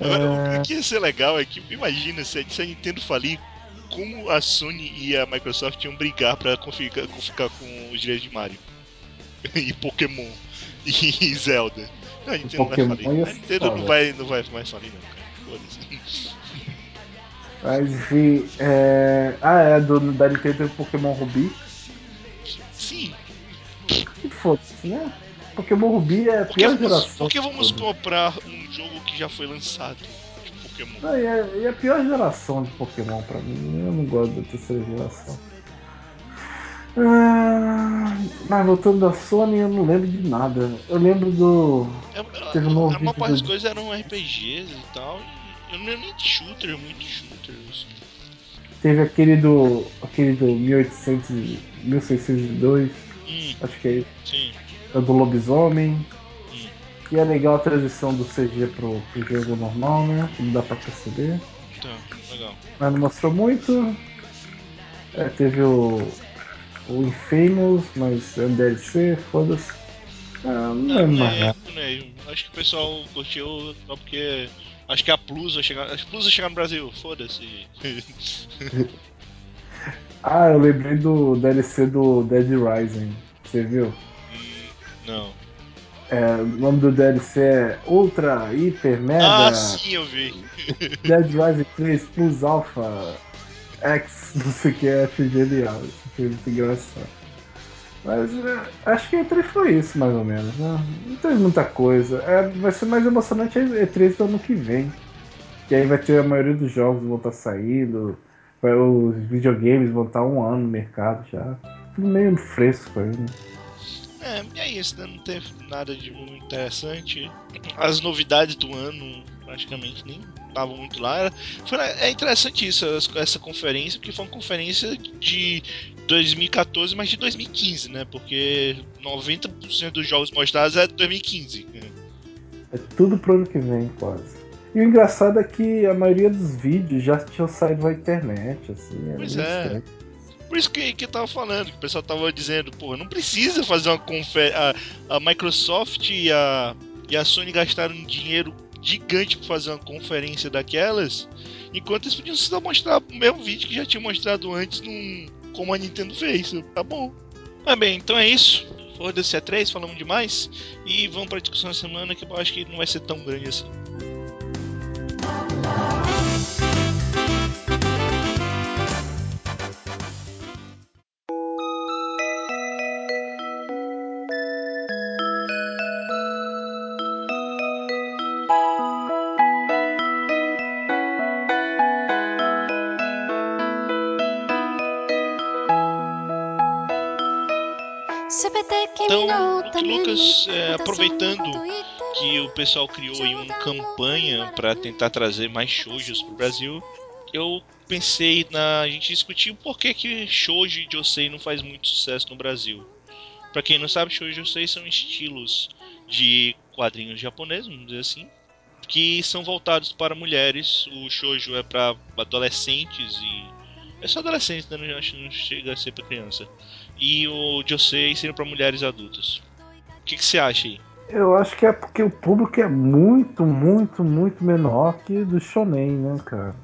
A: Agora,
B: É.
A: o que ia ser legal é que, imagina, se a, Nintendo falir, como a Sony e a Microsoft iam brigar pra ficar, ficar com os direitos de Mario. e Pokémon. E Zelda. Não, a Nintendo
B: Pokémon
A: vai falir.
B: ia
A: A Nintendo
B: foda.
A: não vai, não vai mais falir, não, cara. Foda-se.
B: Mas enfim, é... Ah, é, do, da Nintendo Pokémon Ruby.
A: Sim,
B: E foda-se, né? Pokémon Ruby é a pior
A: vamos,
B: geração.
A: porque vamos
B: de todas.
A: comprar um jogo que já foi lançado de Pokémon?
B: Não, e, é, e a pior geração de Pokémon pra mim. Eu não gosto da terceira geração. Ah, mas voltando da Sony, eu não lembro de nada. Eu lembro do.
A: É,
B: Teve um novo
A: a maior parte das coisas eram RPGs e tal. E eu não lembro nem de shooter, muito shooter. Assim.
B: Teve aquele do. aquele do 1800, e- 1602,
A: Hum,
B: acho que é esse.
A: sim.
B: É do lobisomem.
A: Hum.
B: E é legal a transição do CG pro, pro jogo normal, né? Que não dá pra perceber.
A: Tá, legal.
B: Mas não mostrou muito. É, teve o. O Infamous, mas é um DLC, foda-se. Ah, não
A: Não,
B: mais
A: é,
B: nada.
A: não é. Acho que o pessoal curtiu só porque. Acho que a Plus vai chegar. As Plus vai chegar no Brasil, foda-se.
B: Ah, eu lembrei do DLC do Dead Rising. Você viu?
A: Não.
B: É, o nome do DLC é Ultra, Hiper, Mega.
A: Ah, sim, eu vi.
B: Dead Rising 3 Plus Alpha X, não sei o que, é acho genial. Isso foi muito engraçado. Mas é, acho que a E3 foi isso, mais ou menos. Né? Não teve muita coisa. É, vai ser mais emocionante a E3 do ano que vem. Que aí vai ter a maioria dos jogos vão estar saindo. vai- os videogames vão estar um ano no mercado já. Tudo meio fresco ainda.
A: É, e é isso, né? Não teve nada de muito interessante. As novidades do ano praticamente nem estavam muito lá. Era- Foi, é interessante isso, essa conferência, porque foi uma conferência de 2014, mas de 2015, né? Porque 90% dos jogos mostrados é de 2015.
B: É tudo pro ano que vem, quase. E o engraçado é que a maioria dos vídeos já tinham saído na internet, assim. Era
A: Pois é.
B: estranho.
A: Por isso que, que eu tava falando, que o pessoal tava dizendo, pô, não precisa fazer uma conferência. A, Microsoft e a, e a Sony gastaram um dinheiro gigante pra fazer uma conferência daquelas, enquanto eles podiam só mostrar o mesmo vídeo que já tinha mostrado antes num, como a Nintendo fez. Tá bom. Mas bem, então é isso. Foda-se a 3, falamos demais. E vamos pra discussão da semana que eu acho que não vai ser tão grande assim. Lucas, é, aproveitando que o pessoal criou aí uma campanha para tentar trazer mais shoujos pro Brasil, eu pensei na a gente discutir o porquê que shoujo e josei não faz muito sucesso no Brasil. Pra quem não sabe, shoujo e josei são estilos de quadrinhos japoneses, vamos dizer assim, que são voltados para mulheres. O shoujo é para adolescentes e é só adolescentes, né? Não, acho que não chega a ser para criança. E o josei seria para mulheres adultas. O que, que você acha aí?
B: Eu acho que é porque o público é muito, muito, muito menor que do shonen, né, cara?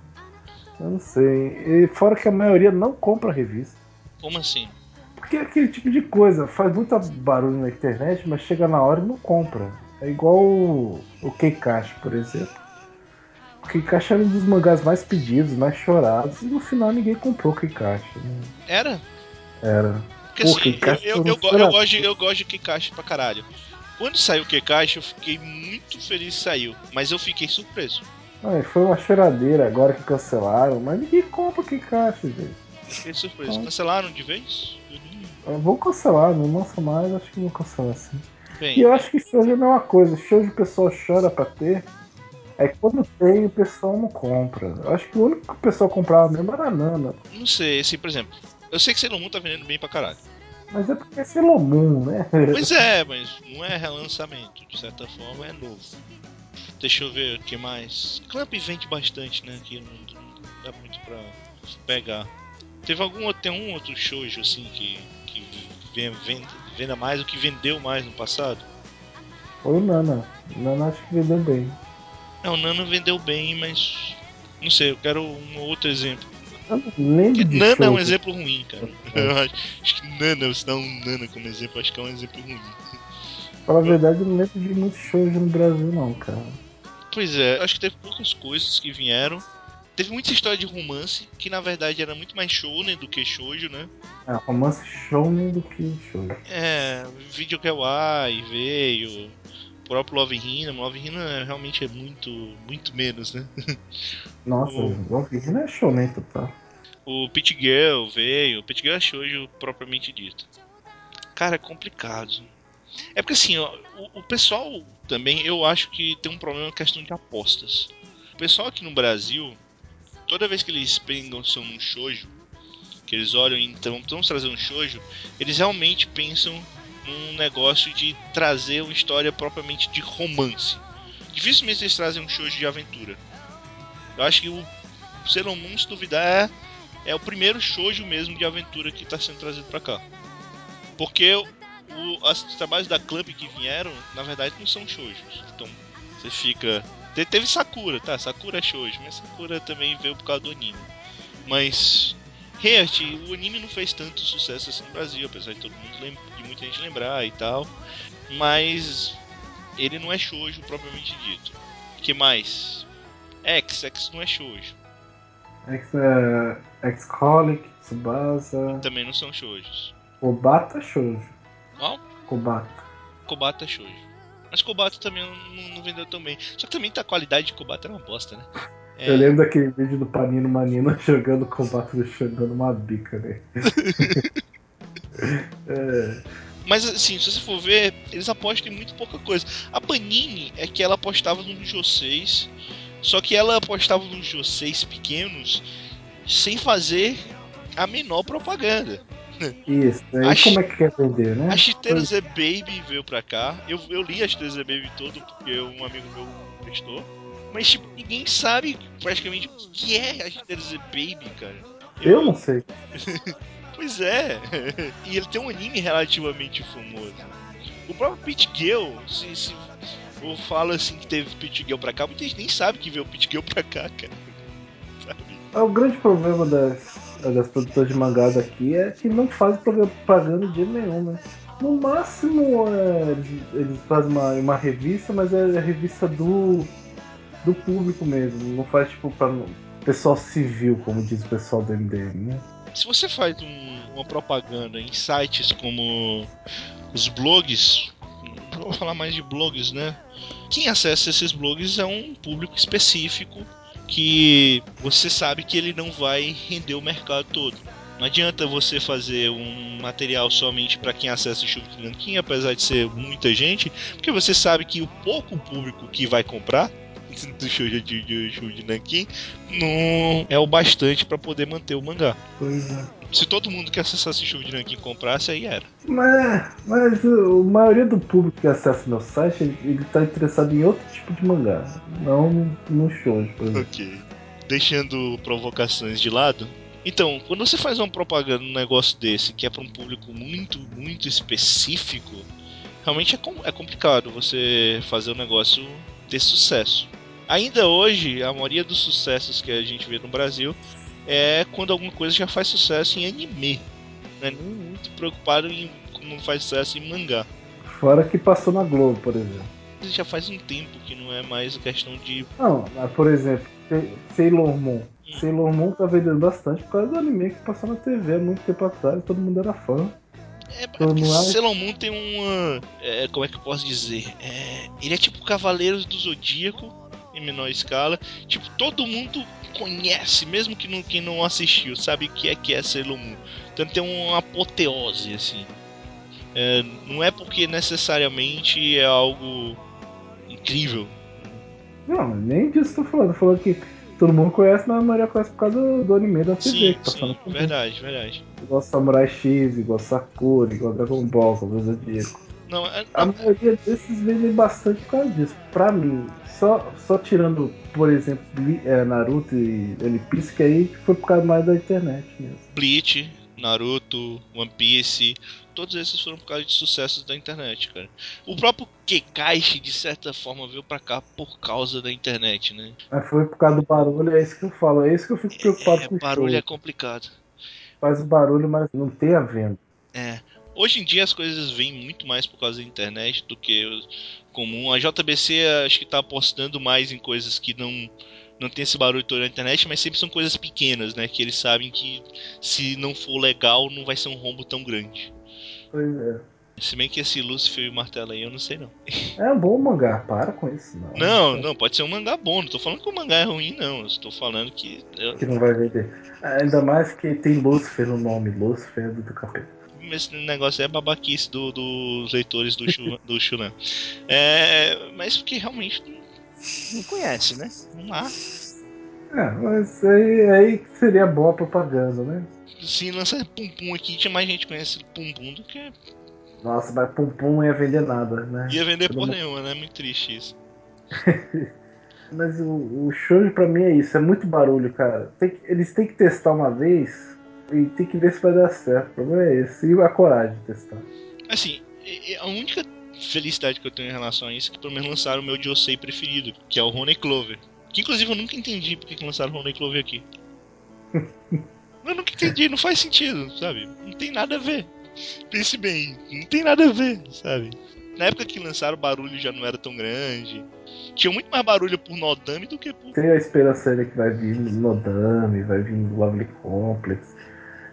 B: Eu não sei. E fora que a maioria não compra revista.
A: Como assim?
B: Porque é aquele tipo de coisa, faz muito barulho na internet, mas chega na hora e não compra. É igual o, o Keikashi, por exemplo. O Keikashi era um dos mangás mais pedidos, mais chorados, e no final ninguém comprou o Keikashi. Né?
A: Era?
B: Era.
A: Porque assim, eu, eu, gosto de, eu gosto de Kikashi pra caralho. Quando saiu o Kikashi, eu fiquei muito feliz que saiu, mas eu fiquei surpreso.
B: Ah, foi uma choradeira agora que cancelaram, mas ninguém compra o Kikashi, gente.
A: Fiquei surpreso. Então, Cancelaram de vez?
B: Eu vou cancelar, não lança mais, acho que vou cancelar sim. Bem, e eu acho que Shoujo é a mesma coisa. Shoujo o pessoal chora pra ter. É que quando tem, o pessoal não compra. Eu acho que o único que o pessoal comprava mesmo era a Nana.
A: Não sei, assim, por exemplo, eu sei que Sailor Moon tá vendendo bem pra caralho.
B: Mas é porque é Sailor Moon, né?
A: Pois é, mas não é relançamento. De certa forma é novo. Deixa eu ver o que mais. Clamp vende bastante, né? Que não, não dá muito pra pegar. Teve algum outro, tem um outro shoujo assim que, que venda, venda mais, o que vendeu mais no passado?
B: Foi o Nana. O Nana acho que vendeu bem.
A: Não, o Nana vendeu bem, mas. Não sei, eu quero um outro exemplo. Nana é um exemplo ruim, cara. Eu acho, que Nana, você dá um Nana como exemplo, acho que é um exemplo ruim.
B: Fala a verdade, eu não lembro de muito shoujo no Brasil, não, cara.
A: Pois é, acho que teve poucas coisas que vieram. Teve muita história de romance, que na verdade era muito mais shounen do que shoujo, né?
B: É, romance shounen do que shoujo.
A: É, Video Kawaii veio, o próprio Love Hina, Love Hina realmente é muito, muito menos, né?
B: Nossa, o... Love Hina é shounen total.
A: O Pit Girl veio, o Pit Girl é shoujo propriamente dito. Cara, é complicado. É porque assim, ó, o, o pessoal também, eu acho que tem um problema na questão de apostas. O pessoal aqui no Brasil toda vez que eles pensam um shoujo, que eles olham e então vamos trazer um shoujo, eles realmente pensam num negócio de trazer uma história propriamente de romance. Dificilmente eles trazem um shoujo de aventura. Eu acho que o Sailor Moon, se duvidar, é, é o primeiro shoujo mesmo de aventura que está sendo trazido para cá. Porque o, os trabalhos da Club que vieram, na verdade, não são shoujos. Então você fica te, teve Sakura, tá? Sakura é shoujo, mas Sakura também veio por causa do anime. Mas Heart, o anime não fez tanto sucesso assim no Brasil, apesar de todo mundo de muita gente lembrar e tal. Mas ele não é shoujo propriamente dito. que mais? X, X não é shoujo.
B: X é X-Colic, Tsubasa.
A: Também não são shoujos.
B: Kobata é shoujo.
A: Qual?
B: Kobata.
A: Kobata é shoujo. Mas Kobato também não, não, vendeu tão bem. Só que também tá, a qualidade de Kobato era uma bosta, né?
B: É... Eu lembro daquele vídeo do Panino Manino jogando Kobato jogando uma bica, né?
A: é. Mas assim, se você for ver, eles apostam em muito pouca coisa. A Panini é que ela apostava nos J6, só que ela apostava nos J6 pequenos sem fazer a menor propaganda.
B: Isso, aí como é que quer vender, né?
A: A Chiteira Z Baby veio pra cá. Eu, eu li a Chiteira Z Baby todo porque um amigo meu prestou. Mas, tipo, ninguém sabe praticamente o que é a Z Baby, cara.
B: Eu, eu não sei.
A: pois é. e ele tem um anime relativamente famoso. O próprio Pit Girl, se, se eu falo assim que teve Pit Girl pra cá, muita gente nem sabe que veio o Pit Girl pra cá, cara.
B: Sabe? É o grande problema das das produtoras de mangá daqui é que não fazem propaganda de nenhum, né? No máximo é, eles fazem uma, uma revista, mas é a revista do, do público mesmo. Não faz tipo para pessoal civil, como diz o pessoal do MDM, né?
A: Se você faz um, uma propaganda em sites como os blogs, vou falar mais de blogs, né? Quem acessa esses blogs é um público específico que você sabe que ele não vai render o mercado todo. Não adianta você fazer um material somente para quem acessa o Chuva Nanquim, apesar de ser muita gente, porque você sabe que o pouco público que vai comprar do show de, de, de Nanquim não é o bastante para poder manter o mangá.
B: Pois é.
A: Se todo mundo que acessasse o show de Nanquim comprasse, aí era.
B: Mas, mas a maioria do público que acessa meu site, ele, ele tá interessado em outro tipo de mangá, não no show.
A: Ok. Deixando provocações de lado, então, quando você faz uma propaganda num negócio desse, que é para um público muito, muito específico, realmente é, com, é complicado você fazer o negócio ter sucesso. Ainda hoje, a maioria dos sucessos que a gente vê no Brasil é quando alguma coisa já faz sucesso em anime. Não é nem muito preocupado em como faz sucesso em mangá.
B: Fora que passou na Globo, por exemplo.
A: Já faz um tempo que não é mais questão de.
B: Não, mas, por exemplo, Sailor Moon. Sailor Moon tá vendendo bastante por causa do anime que passou na TV há muito tempo atrás, todo mundo era fã.
A: É, é Sailor Moon tem uma. É, como é que eu posso dizer? É, ele é tipo Cavaleiros do Zodíaco, em menor escala. Tipo, todo mundo conhece, mesmo que não, quem não assistiu, sabe o que é que é Sailor Moon. Então tem uma apoteose, assim. É, não é porque necessariamente é algo incrível.
B: Não, nem disso tô falando. Tô falando que todo mundo conhece, mas a maioria conhece por causa do, do anime da TV
A: sim,
B: que tá
A: sim, Verdade, verdade.
B: Igual Samurai X, igual Sakura, igual Dragon Ball, igual Zodíaco.
A: Não, é,
B: A maioria desses vendem bastante por causa disso. Pra mim, só, só tirando, por exemplo, é, Naruto e One Piece, que aí foi por causa mais da internet mesmo.
A: Bleach, Naruto, One Piece, todos esses foram por causa de sucessos da internet, cara. O próprio Kekaishi, de certa forma, veio pra cá por causa da internet, né?
B: Mas foi por causa do barulho, é isso que eu falo, é isso que eu fico preocupado
A: é,
B: com o
A: barulho
B: show.
A: é complicado.
B: Faz o barulho, mas não tem a venda.
A: É. Hoje em dia as coisas vêm muito mais por causa da internet do que comum. A JBC acho que tá apostando mais em coisas que não não tem esse barulho todo na internet, mas sempre são coisas pequenas, né? Que eles sabem que se não for legal, não vai ser um rombo tão grande.
B: Pois é.
A: Se bem que esse Lúcifer e o Martelo aí, eu não sei não.
B: É um bom mangá, para com isso, não.
A: Não, não, pode ser um mangá bom. Não tô falando que o mangá é ruim, não. Estou falando que. Eu...
B: Que não vai vender. Ainda mais que tem Lúcifer no nome. Lúcifer é do capeta.
A: Esse negócio é babaquice do, dos leitores do, Shu, do Shunan. É, mas porque realmente não conhece, né? Vamos lá.
B: É, mas aí, aí seria boa propaganda, né?
A: Se lançar Pum Pum aqui, tinha mais gente que conhece Pum Pum do que.
B: Nossa, mas Pum Pum não ia vender nada, né?
A: Ia vender porra nenhuma, né? Muito triste isso.
B: mas o, o show pra mim é isso, é muito barulho, cara. Tem eles têm que testar uma vez e tem que ver se vai dar certo. O problema é esse. E a coragem de testar.
A: Assim, a única felicidade que eu tenho em relação a isso é que pelo menos lançaram o meu Josei preferido, que é o Rony Clover. Que inclusive eu nunca entendi porque que lançaram o Rony Clover aqui. eu nunca entendi, não faz sentido, sabe? Não tem nada a ver. Pense bem, não tem nada a ver, sabe? Na época que lançaram o barulho já não era tão grande. Tinha muito mais barulho por Nodame do que por.
B: Tem a esperança ainda que vai vir Nodame, vai vir Lovely Complex.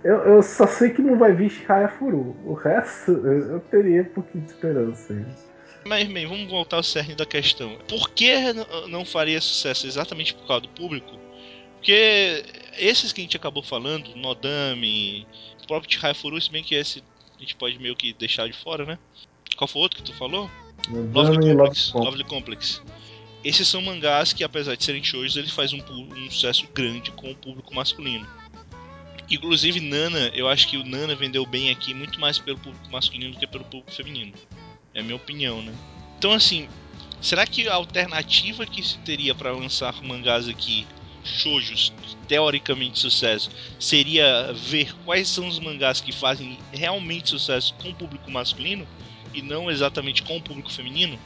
B: Eu, eu só sei que não vai vir Shikaya Furu. O resto eu, eu teria um pouquinho de esperança ainda.
A: Mas, bem, vamos voltar ao cerne da questão. Por que não faria sucesso exatamente por causa do público? Porque esses que a gente acabou falando, Nodame, o próprio Chihaya Furu, se bem que esse a gente pode meio que deixar de fora, né? Qual foi o outro que tu falou?
B: Lovely Complex.
A: Lovely Complex. Esses são mangás que, apesar de serem shows, eles fazem um, um sucesso grande com o público masculino. Inclusive, Nana, eu acho que o Nana vendeu bem aqui muito mais pelo público masculino do que pelo público feminino. É a minha opinião, né? Então, assim, será que a alternativa que se teria para lançar mangás aqui, shoujos, teoricamente sucesso, seria ver quais são os mangás que fazem realmente sucesso com o público masculino e não exatamente com o público feminino?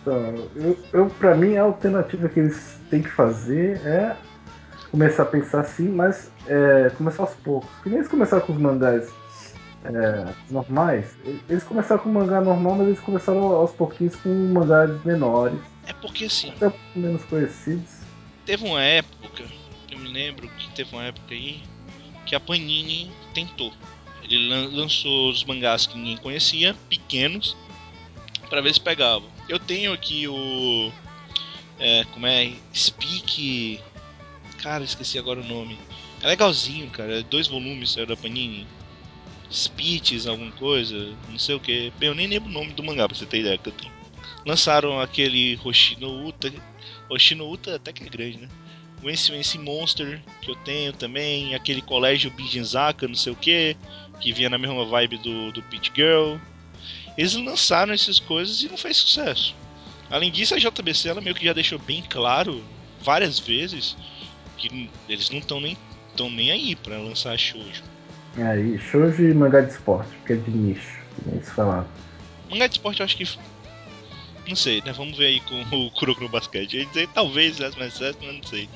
B: Então, eu, eu para mim a alternativa que eles têm que fazer é começar a pensar assim, mas é, começar aos poucos. Que nem eles começaram com os mangás é, normais, eles começaram com mangá normal, mas eles começaram aos pouquinhos com mangás menores.
A: É porque assim.
B: Até menos conhecidos.
A: Teve uma época, eu me lembro que teve uma época aí que a Panini tentou. Ele lançou os mangás que ninguém conhecia, pequenos, para ver se pegava. Eu tenho aqui o. É, como é? Speak. Cara, esqueci agora o nome. É legalzinho, cara. Dois volumes saiu da Panini. Speeches, alguma coisa, não sei o que. Eu nem lembro o nome do mangá, pra você ter ideia que eu tenho. Lançaram aquele Hoshino Uta. Hoshino Uta até que é grande, né? O Ence Monster, que eu tenho também. Aquele colégio Bijinzaka, não sei o que. Que vinha na mesma vibe do, do Girl. Eles lançaram essas coisas e não fez sucesso. Além disso, a JBC ela meio que já deixou bem claro várias vezes que eles não estão nem, tão nem aí para lançar shoujo.
B: Aí, shoujo e mangá de esporte, porque é de nicho, nem se falava.
A: Mangá de esporte eu acho que. Não sei, né? Vamos ver aí com o Kuroko no basquete. Ia dizer talvez desse mais certo, mas não sei.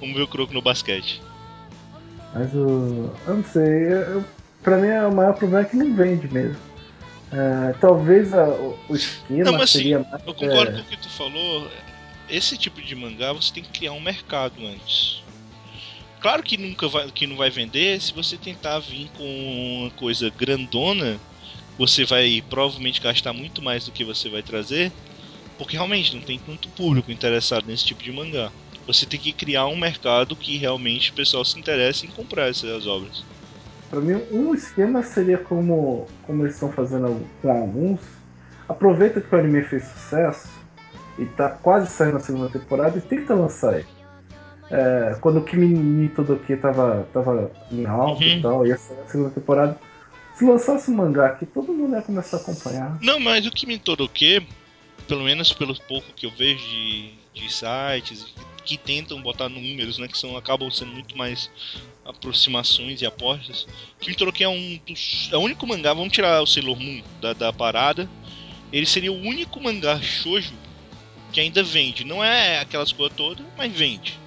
A: Vamos ver o Kuroko no basquete.
B: Mas o. Eu não sei. Eu, pra mim o maior problema é que não vende mesmo. É, talvez a, o, o esquema
A: Não, mas assim,
B: seria mais.
A: eu concordo
B: é,
A: com o que tu falou. Esse tipo de mangá você tem que criar um mercado antes. Claro que nunca vai, que não vai vender se você tentar vir com uma coisa grandona, você vai provavelmente gastar muito mais do que você vai trazer, porque realmente não tem tanto público interessado nesse tipo de mangá. Você tem que criar um mercado que realmente o pessoal se interesse em comprar essas obras.
B: Pra mim, um esquema seria como, como eles estão fazendo com alguns. Aproveita que o anime fez sucesso e tá quase saindo a segunda temporada e tenta lançar ele. É, quando o Kimi ni Todoke tava, tava em alta
A: Uhum.
B: e tal, ia sair a segunda temporada. Se lançasse um mangá aqui, todo mundo ia começar a acompanhar.
A: Não, mas o me que, pelo menos pelo pouco que eu vejo de, de sites que tentam botar números, né, que são acabam sendo muito mais aproximações e apostas. Que me é um dos, é o único mangá, vamos tirar o Sailor Moon da, da parada. Ele seria o único mangá shoujo que ainda vende. Não é aquelas coisas todas, mas vende.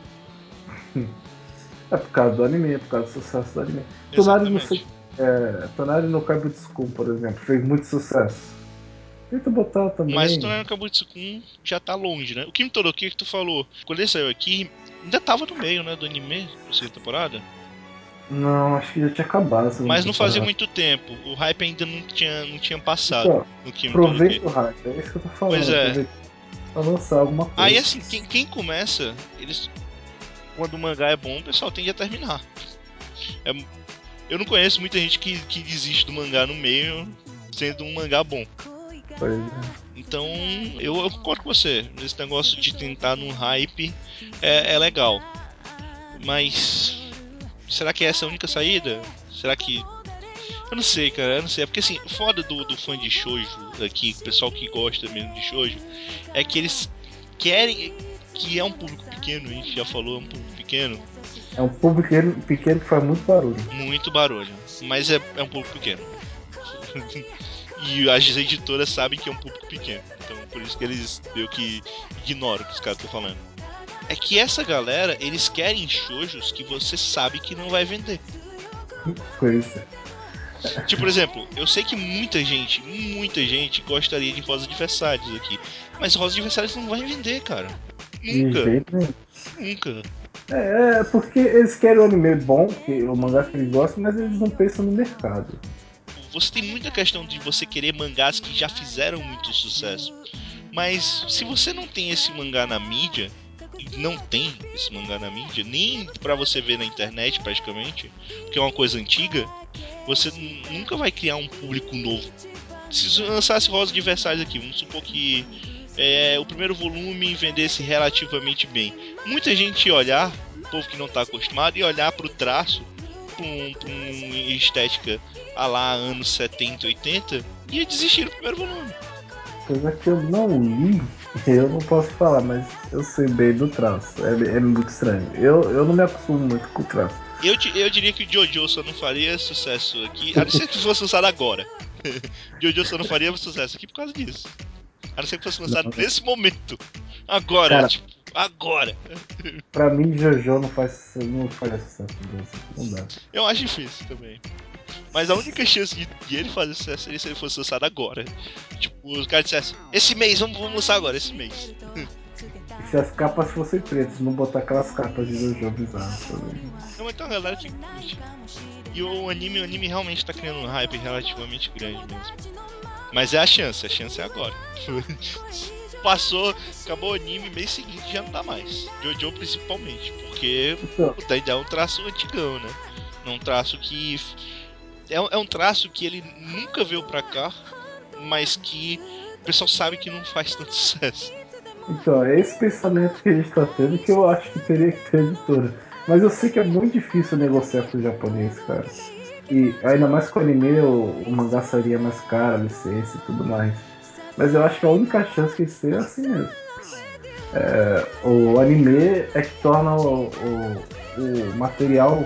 B: É por causa do anime, é por causa do sucesso do anime. Tonari no,
A: Exatamente.
B: é, Tonari no Kaibutsu-kun, por exemplo, fez muito sucesso. Tenta botar também.
A: Mas o Tonari Kabutsukun já tá longe, né? O Kimi Toroki que tu falou, quando ele saiu aqui, ainda tava no meio, né, do anime, da segunda temporada.
B: Não, acho que já tinha acabado.
A: Mas não fazia muito tempo. O hype ainda não tinha, não tinha passado
B: Então,
A: no Kimi
B: Aproveita o hype, é isso que eu tô falando.
A: Pois é.
B: Pra lançar alguma coisa.
A: Aí assim, quem, quem começa, eles. Quando o mangá é bom, o pessoal tende a terminar. É- eu não conheço muita gente que, que desiste do mangá no meio, sendo um mangá bom.
B: É.
A: Então, eu, eu concordo com você. Esse negócio de tentar num hype é, é legal. Mas. Será que essa é a única saída? Será que. Eu não sei, cara, eu não sei. É porque assim, o foda do, do fã de shoujo aqui, o pessoal que gosta mesmo de shoujo, é que eles querem. Que é um público pequeno, a gente já falou, é um público pequeno,
B: É um público pequeno, pequeno que faz muito barulho.
A: muito barulho. Mas é, é um público pequeno. e as editoras sabem que é um público pequeno. Então por isso que eles meio que ignoram o que os caras estão falando. É que essa galera, eles querem shoujos que você sabe que não vai vender.
B: Coisa.
A: Tipo, por exemplo, eu sei que muita gente, muita gente gostaria de Rosa de Versalhes aqui. Mas Rosa de Versalhes não vai vender, cara.
B: De
A: Nunca,
B: jeito nenhum.
A: nunca.
B: É, é, porque eles querem o anime bom, que o mangá que eles gostam, mas eles não pensam no mercado.
A: Você tem muita questão de você querer mangás que já fizeram muito sucesso. Mas se você não tem esse mangá na mídia, e não tem esse mangá na mídia, nem pra você ver na internet praticamente, porque é uma coisa antiga, você nunca vai criar um público novo. Se lançasse Rosa de Versalhes aqui, vamos supor que é, o primeiro volume vendesse relativamente bem. Muita gente ia olhar, o povo que não tá acostumado, ia olhar pro traço, pra, um, pra uma estética a lá anos 70, 80, e ia desistir do primeiro volume.
B: Apesar que eu não li, eu não posso falar, mas eu sei bem do traço. É, é muito estranho. Eu, eu não me acostumo muito com o traço.
A: Eu, eu diria que o Jojo só não faria sucesso aqui, a não ser que fosse lançado agora. Jojo só não faria sucesso aqui por causa disso. A não ser que fosse lançado
B: Não.
A: nesse momento. Agora,
B: Cara.
A: tipo, agora.
B: Pra mim, Jojo não faz, não faz sucesso. Não dá.
A: Eu acho difícil também. Mas a única chance de, de ele fazer sucesso seria se ele fosse lançado agora. Tipo, os caras dissessem, esse mês, vamos, vamos lançar agora, esse mês.
B: E se as capas fossem pretas, não botar aquelas capas de Jojo bizarras também.
A: Não, mas tem uma galera que curte. E o anime, o anime realmente tá criando um hype relativamente grande mesmo. Mas é a chance, a chance é agora. Passou, acabou o anime, mês seguinte já não dá mais. Jojo principalmente, porque
B: Então,
A: puta, ainda é um traço antigão, né? É um traço que. É, um- é um traço que ele nunca veio pra cá, mas que o pessoal sabe que não faz tanto sucesso.
B: então, é esse pensamento que a gente tá tendo que eu acho que teria que ter editora. Mas eu sei que é muito difícil negociar com o japonês, cara. E ainda mais com o anime, o, o mangá sairia mais caro, a licença e tudo mais. Mas eu acho que a única chance que isso é assim mesmo. É, o anime é que torna o, o, o material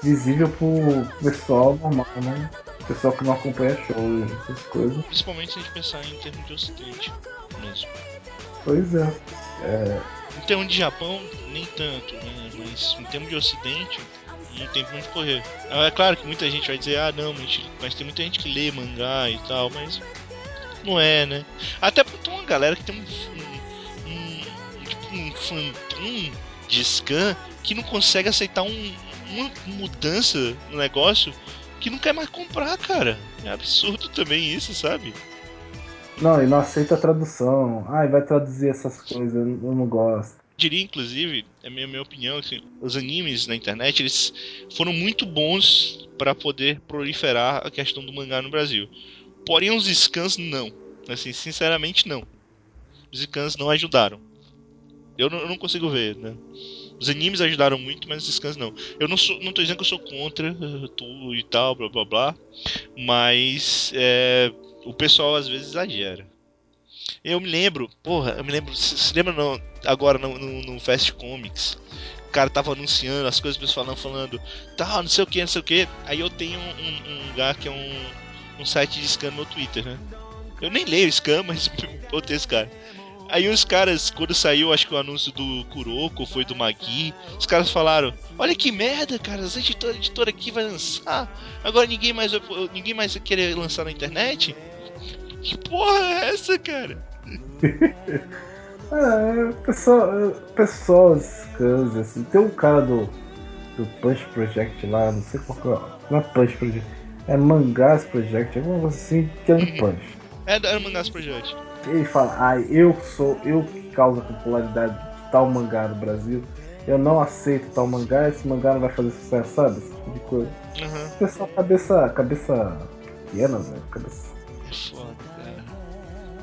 B: visível pro pessoal normal, né? pessoal que não acompanha shows, essas coisas.
A: Principalmente se a gente pensar em termos de ocidente mesmo.
B: Pois é. é...
A: Em termos de Japão, nem tanto, né? Mas em termos de ocidente, não tem onde correr. É claro que muita gente vai dizer, ah não, mas, tem muita gente que lê mangá e tal, mas não é, né? Até porque tem uma galera que tem um, um, um, tipo, um de scan que não consegue aceitar um, uma mudança no negócio que não quer mais comprar, cara. É absurdo também isso, sabe?
B: Não, e não aceita a tradução. Ai, vai traduzir essas coisas, eu não gosto.
A: Diria, inclusive, é a minha, minha opinião, assim, os animes na internet, eles foram muito bons para poder proliferar a questão do mangá no Brasil. Porém, os scans não. Assim, sinceramente, não. Os scans não ajudaram. Eu não, eu não consigo ver, né? Os animes ajudaram muito, mas os scans não. Eu não, sou, não tô dizendo que eu sou contra tudo e tal, blá blá blá. Mas é, o pessoal às vezes exagera. Eu me lembro, porra, eu me lembro, se, lembra não, agora no, no, no, Fast Comics? O cara tava anunciando as coisas, pessoal falando, falando, tal, não sei o que, não sei o que. Aí eu tenho um, um, lugar que é um, um site de scan no Twitter, né? Eu nem leio scan, mas botei esse cara. Aí os caras, quando saiu, acho que o anúncio do Kuroko foi do Magui, os caras falaram: Olha que merda, cara, a editora, editora aqui vai lançar. Agora ninguém mais ninguém mais vai querer lançar na internet. Que porra é essa, cara?
B: é, pessoal, pessoas, scans, assim. Tem um cara do, do Punch Project lá, não sei qual que é. Não é Punch Project, é Mangás Project, alguma coisa assim, que é um Punch.
A: É, é Mangás Project
B: ele fala, ai, eu sou, eu que causa popularidade de tal mangá no Brasil, eu não aceito tal mangá, esse mangá não vai fazer sucesso, sabe? Esse tipo de coisa. Uhum. Pessoal, cabeça, cabeça pequena, velho, cabeça.
A: É foda.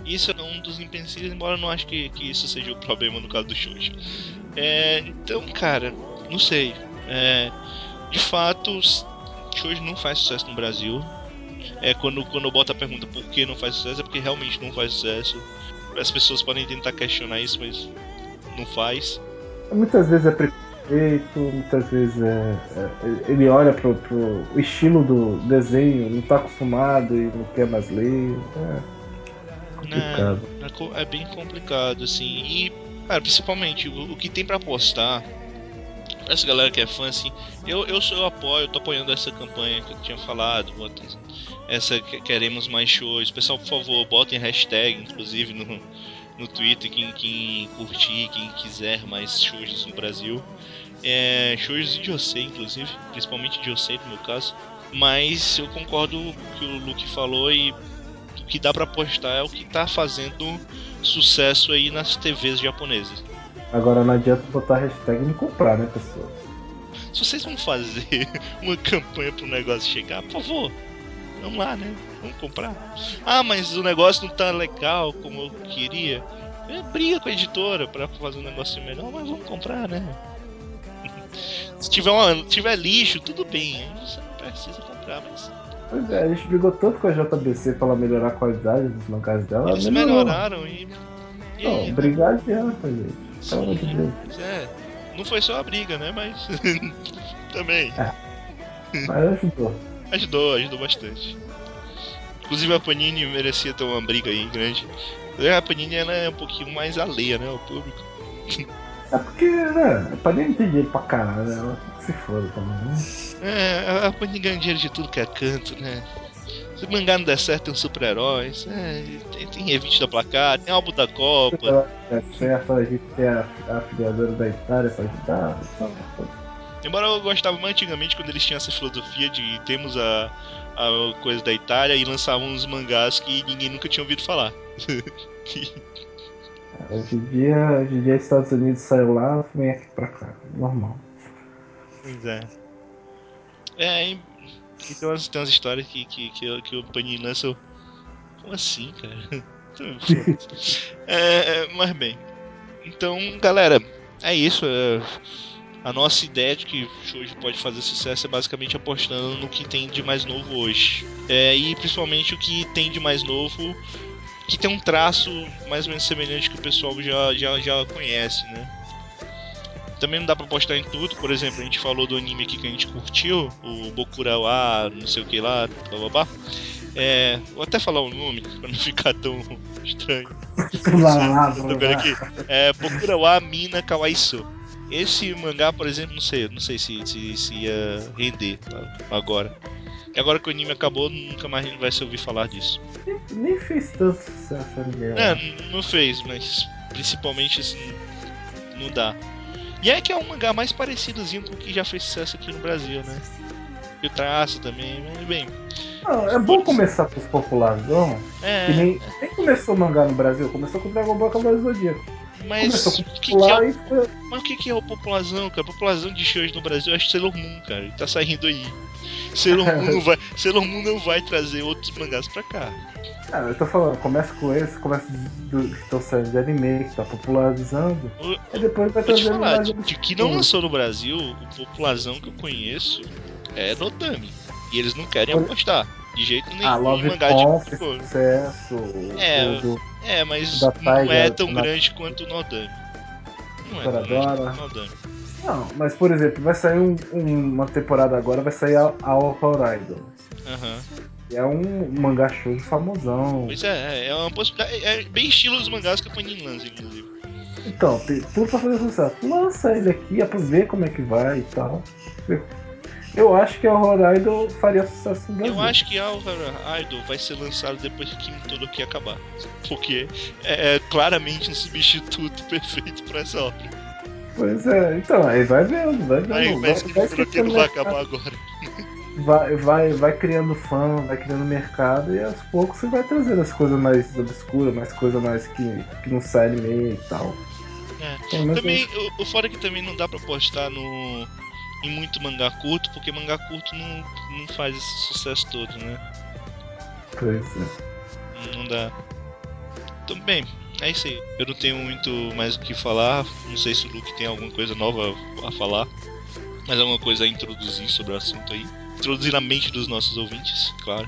A: Isso é um dos empecilhos, embora eu não acho que, que isso seja o problema no caso do Shoujo. É, então, cara, não sei. É, de fato, Shoujo não faz sucesso no Brasil é quando, quando eu boto a pergunta por que não faz sucesso, é porque realmente não faz sucesso. As pessoas podem tentar questionar isso, mas não faz.
B: Muitas vezes é preconceito, muitas vezes é, é, ele olha pro, pro estilo do desenho, não tá acostumado e não quer mais ler. É complicado.
A: É, é bem complicado, assim. E, cara, principalmente, o, o que tem para apostar essa galera que é fã, assim, eu, eu, sou, eu apoio, eu tô apoiando essa campanha que eu tinha falado, essa queremos mais shows. Pessoal, por favor, botem hashtag, inclusive, no, no Twitter, quem, quem curtir, quem quiser mais shows no Brasil. É, shows de Josei, inclusive, principalmente de Josei no meu caso. Mas eu concordo com o que o Luke falou e que dá para apostar é o que tá fazendo sucesso aí nas TVs japonesas.
B: Agora não adianta botar hashtag e não comprar, né, pessoal?
A: Se vocês vão fazer uma campanha pro negócio chegar, por favor, vamos lá, né? Vamos comprar. Ah, mas o negócio não tá legal como eu queria. É, briga com a editora pra fazer um negócio melhor, mas vamos comprar, né? Se tiver, uma, tiver lixo, tudo bem, você não precisa comprar, mas.
B: Pois é, a gente brigou tanto com a JBC pra ela melhorar a qualidade dos mangás dela.
A: Eles melhoraram e.
B: e não, aí, brigar adianta, gente. Sim,
A: de é. Não foi só a briga, né? Mas. também. É.
B: Mas ajudou.
A: ajudou, ajudou bastante. Inclusive a Panini merecia ter uma briga aí grande. A Panini ela é um pouquinho mais alheia, né? O público.
B: É porque, né? A Panini tem dinheiro pra caralho, né? Ela se foda também, né?
A: É, a Panini ganha dinheiro de tudo que é canto, né? Se o mangá não der certo, tem super-heróis, é, tem, tem revista da placar, tem álbum da Copa.
B: É certo, a gente tem a, a afiliadora da Itália pra ajudar.
A: Embora eu gostava mais antigamente quando eles tinham essa filosofia de temos a, a coisa da Itália e lançavam uns mangás que ninguém nunca tinha ouvido falar.
B: Hoje em dia, hoje em dia Estados Unidos saiu lá, vem aqui pra cá, normal.
A: Pois é. É, então tem umas histórias que, que, que, que o Panini lança. Como assim, cara? é, é, mas bem. Então, galera, é isso. É, a nossa ideia de que hoje pode fazer sucesso é basicamente apostando no que tem de mais novo hoje. É, e principalmente o que tem de mais novo, que tem um traço mais ou menos semelhante que o pessoal já, já, já conhece, né? Também não dá pra postar em tudo. Por exemplo, a gente falou do anime aqui que a gente curtiu, o Bokurawa, não sei o que lá, blá. É, vou até falar o nome pra não ficar tão estranho.
B: Lá,
A: Tô vendo aqui. É Bokurawa Mina Kawaiso. Esse mangá, por exemplo, não sei, não sei se, se, se ia render agora. E agora que o anime acabou, nunca mais a gente vai se ouvir falar disso.
B: Nem fez tanto sucesso ali.
A: É, não fez, mas principalmente assim, não dá. E é que é um mangá mais parecidozinho com o que já fez sucesso aqui no Brasil, né? E o traço também, mas bem.
B: Não, é bom começar com os popularzão.
A: É,
B: Que nem, nem começou o mangá no Brasil, começou com Dragon Ball Cavaleiro Zodíaco.
A: Mas
B: Começou
A: o que, que é,
B: foi.
A: mas o que, que é o popularzão, cara? Popularzão de shows no Brasil é Sailor Moon, cara. Ele tá saindo aí. Sailor Moon não vai, Sailor Moon não vai trazer outros mangás pra cá.
B: Ah, eu tô falando, começa com esse, começa do, que estão saindo de anime, que tá popularizando.
A: O-
B: E depois vai trazendo
A: falar, de, de que não lançou no Brasil, o popularzão que eu conheço é Notami. E eles não querem apostar. De jeito nenhum
B: Ah, Love
A: mangá
B: Con
A: de
B: sucesso.
A: É,
B: o do
A: É, mas não é
B: Tiger,
A: tão
B: na-
A: grande quanto o Nodami. Não é tão grande quanto o Nodami.
B: Não, mas por exemplo, vai sair um- um- uma temporada agora, vai sair a, a Horizon.
A: Aham.
B: É um mangá show famosão.
A: Pois é, é, é uma possibilidade. É bem estilo dos mangás que a Panini lança, inclusive.
B: Então, tem tudo pra fazer sucesso. Lança ele aqui, é pra ver como é que vai e tal. Eu acho que a Horizon faria sucesso no Brasil.
A: Eu acho que Alvaro Idol vai ser lançado depois que Kimi todo aqui acabar. Porque é, é claramente um substituto perfeito pra essa obra.
B: Pois é, então, aí vai vendo, vai vendo.
A: Kimi todo aqui
B: esquecendo
A: não vai acabar agora.
B: vai, vai, vai criando fã, vai criando mercado e aos poucos você vai trazendo as coisas mais obscuras, mais coisas mais que, que não sai anime e tal.
A: É. Também, o, o fora que também não dá pra postar no, em muito mangá curto, porque mangá curto não, não faz esse sucesso todo, né?
B: Pois é.
A: Não dá. Então, bem, é isso aí. Eu não tenho muito mais o que falar. Não sei se o Luke tem alguma coisa nova a falar. Mas alguma coisa a introduzir sobre o assunto aí. Introduzir na mente dos nossos ouvintes, claro.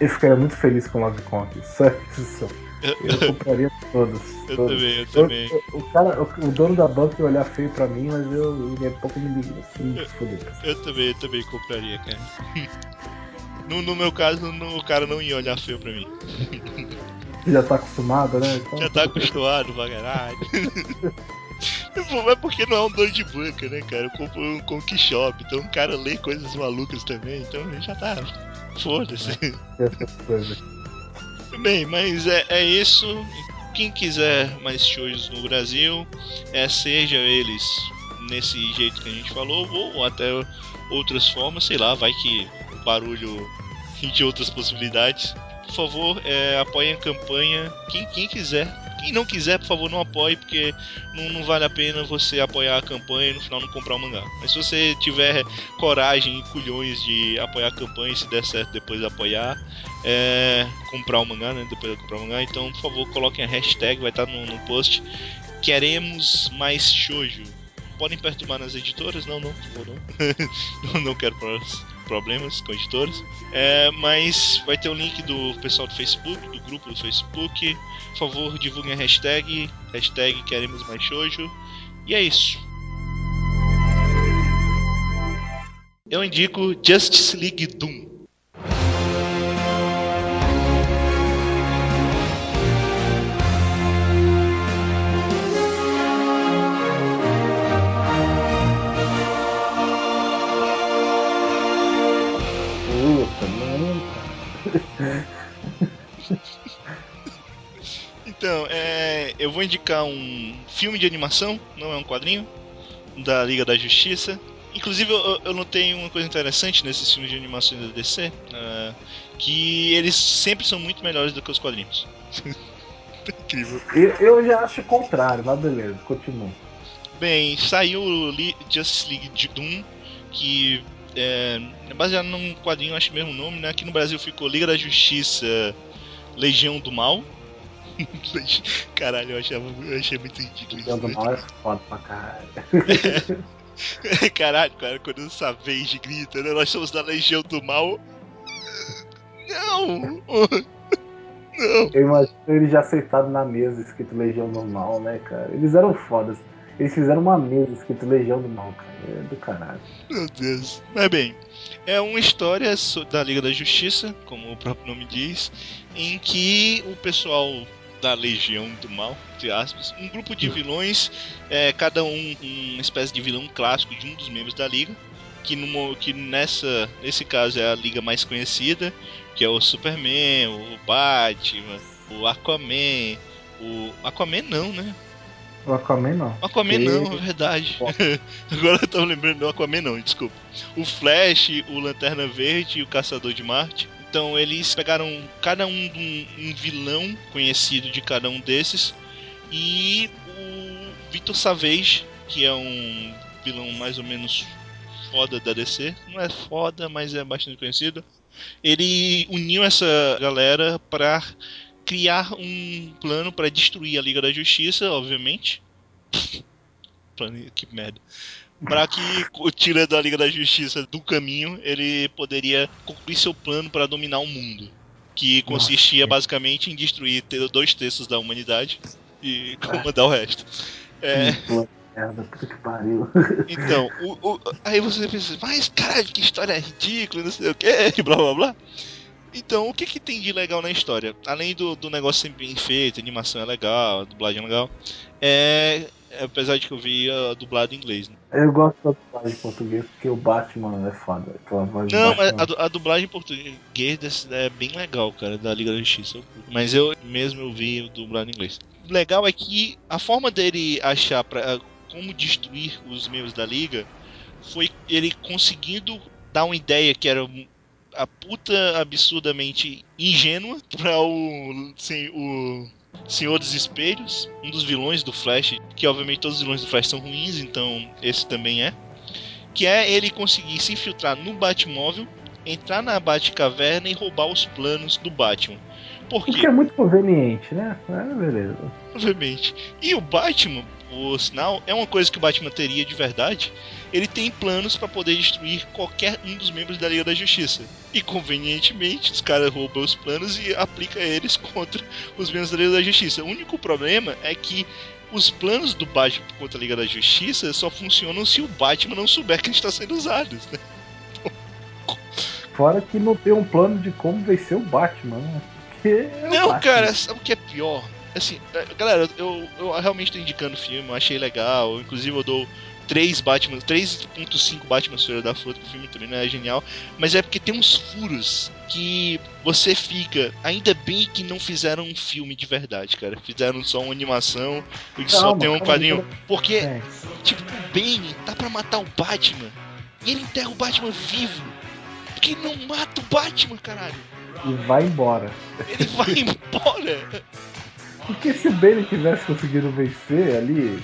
B: Eu ficaria muito feliz com o Love Conk, só isso. Eu compraria todos.
A: Eu
B: todos.
A: também, eu também.
B: Eu- o, cara, o, o dono da banca ia olhar feio pra mim, mas eu, ele é pouco me liga. Assim, foder.
A: Eu também, eu também compraria, cara. No, no meu caso, no, o cara não ia olhar feio pra mim.
B: Já tá acostumado, né? Então,
A: Já tá acostumado pra caralho. É porque não é um dono de banca, né, cara? Eu compro um Conk Shop, então o cara lê coisas malucas também, então ele já tá. Foda-se.
B: coisas.
A: Bem, mas é, é isso. Quem quiser mais shows no Brasil, é, seja eles nesse jeito que a gente falou, ou até outras formas, sei lá, vai que o barulho de outras possibilidades. Por favor, é, apoiem a campanha. Quem, quem quiser. Quem não quiser, por favor, não apoie, porque não, não vale a pena você apoiar a campanha e no final não comprar o mangá. Mas se você tiver coragem e culhões de apoiar a campanha se der certo depois apoiar, é, comprar o mangá, né? Depois de comprar o mangá. Então, por favor, coloquem a hashtag, vai estar no, no post. Queremos mais shoujo. Podem perturbar nas editoras? Não, não, por favor, não. não, não quero pro- problemas com editoras. É, mas vai ter o link do pessoal do Facebook, do grupo do Facebook. Por favor, divulguem a hashtag. Hashtag queremos mais shoujo. E é isso. Eu indico Justice League Doom. Então, é, eu vou indicar um filme de animação, não é um quadrinho, da Liga da Justiça. Inclusive, eu, eu notei uma coisa interessante nesses filmes de animação da DC, ah, que eles sempre são muito melhores do que os quadrinhos. Incrível.
B: Eu, eu já acho o contrário, mas beleza, continua.
A: Bem, saiu o Justice League de Doom, que é, é baseado num quadrinho, acho que mesmo nome, né? Aqui no Brasil ficou Liga da Justiça Legião do Mal. Caralho, eu, achava, eu achei muito ridículo isso.
B: Legião do? Mal é foda pra caralho.
A: Caralho, cara, quando o Savage grita, né? Nós somos da Legião do Mal. Não! Não!
B: Eu imagino ele já sentado na mesa, escrito Legião Normal, né, cara? Eles eram fodas. Eles fizeram uma mesa escrito Legião do Mal, cara. É do caralho.
A: Meu Deus. Mas bem, é uma história da Liga da Justiça, como o próprio nome diz, em que o pessoal da Legião do Mal, entre aspas, um grupo de vilões, é, cada um uma espécie de vilão clássico de um dos membros da Liga, que, no, que nessa, nesse caso é a Liga mais conhecida, que é o Superman, o Batman, o Aquaman, o Aquaman não, né?
B: O Aquaman não.
A: O Aquaman não, é verdade. Agora eu tô lembrando do Aquaman não, desculpa. O Flash, o Lanterna Verde e o Caçador de Marte. Então eles pegaram cada um um, um vilão conhecido de cada um desses e o Victor Savage, que é um vilão mais ou menos foda da DC, não é foda, mas é bastante conhecido. Ele uniu essa galera para criar um plano para destruir a Liga da Justiça, obviamente. que merda. Para que, tirando a Liga da Justiça do caminho, ele poderia concluir seu plano para dominar o mundo. Que consistia Nossa. basicamente em destruir dois terços da humanidade e comandar o resto.
B: É. Merda, puta que pariu.
A: Então, o, o, aí você pensa, mas caralho, que história ridícula, não sei o que, blá blá blá. Então, o que, que tem de legal na história? Além do, do negócio ser bem feito, a animação é legal, a dublagem é legal, é. Apesar de que eu vi a dublada em inglês. Né?
B: Eu gosto da dublagem em português porque o Batman é foda.
A: Não, a, a, dublagem em português é bem legal, cara, da Liga da Justiça. Mas eu mesmo eu vi o dublado em inglês. O legal é que a forma dele achar pra, como destruir os membros da Liga foi ele conseguindo dar uma ideia que era a puta absurdamente ingênua para o, sim, o Senhor dos Espelhos, um dos vilões do Flash, que obviamente todos os vilões do Flash são ruins, então esse também é. Que é ele conseguir se infiltrar no Batmóvel, entrar na Batcaverna e roubar os planos do Batman.
B: Porque é muito conveniente, né? É, beleza.
A: Obviamente. E o Batman, o sinal, é uma coisa que o Batman teria de verdade. Ele tem planos para poder destruir qualquer um dos membros da Liga da Justiça. E convenientemente, os caras roubam os planos e aplicam eles contra os membros da Liga da Justiça. O único problema é que os planos do Batman contra a Liga da Justiça só funcionam se o Batman não souber que eles estão sendo usados, né?
B: Fora que não tem um plano de como vencer o Batman, né?
A: É não, Batman. cara, sabe o que é pior? Assim, é, galera, eu, eu realmente tô indicando o filme, eu achei legal. Inclusive, eu dou 3 Batman, 3.5 Batman Senhora da Fruta, o filme também não é genial, mas é porque tem uns furos que você fica, ainda bem que não fizeram um filme de verdade, cara. Fizeram só uma animação e que só tem um quadrinho. Porque, é. tipo, o Bane tá pra matar o Batman e ele enterra o Batman vivo. Porque ele não mata o Batman, caralho.
B: E vai embora.
A: Ele vai embora.
B: Porque se o Bane tivesse conseguido vencer ali.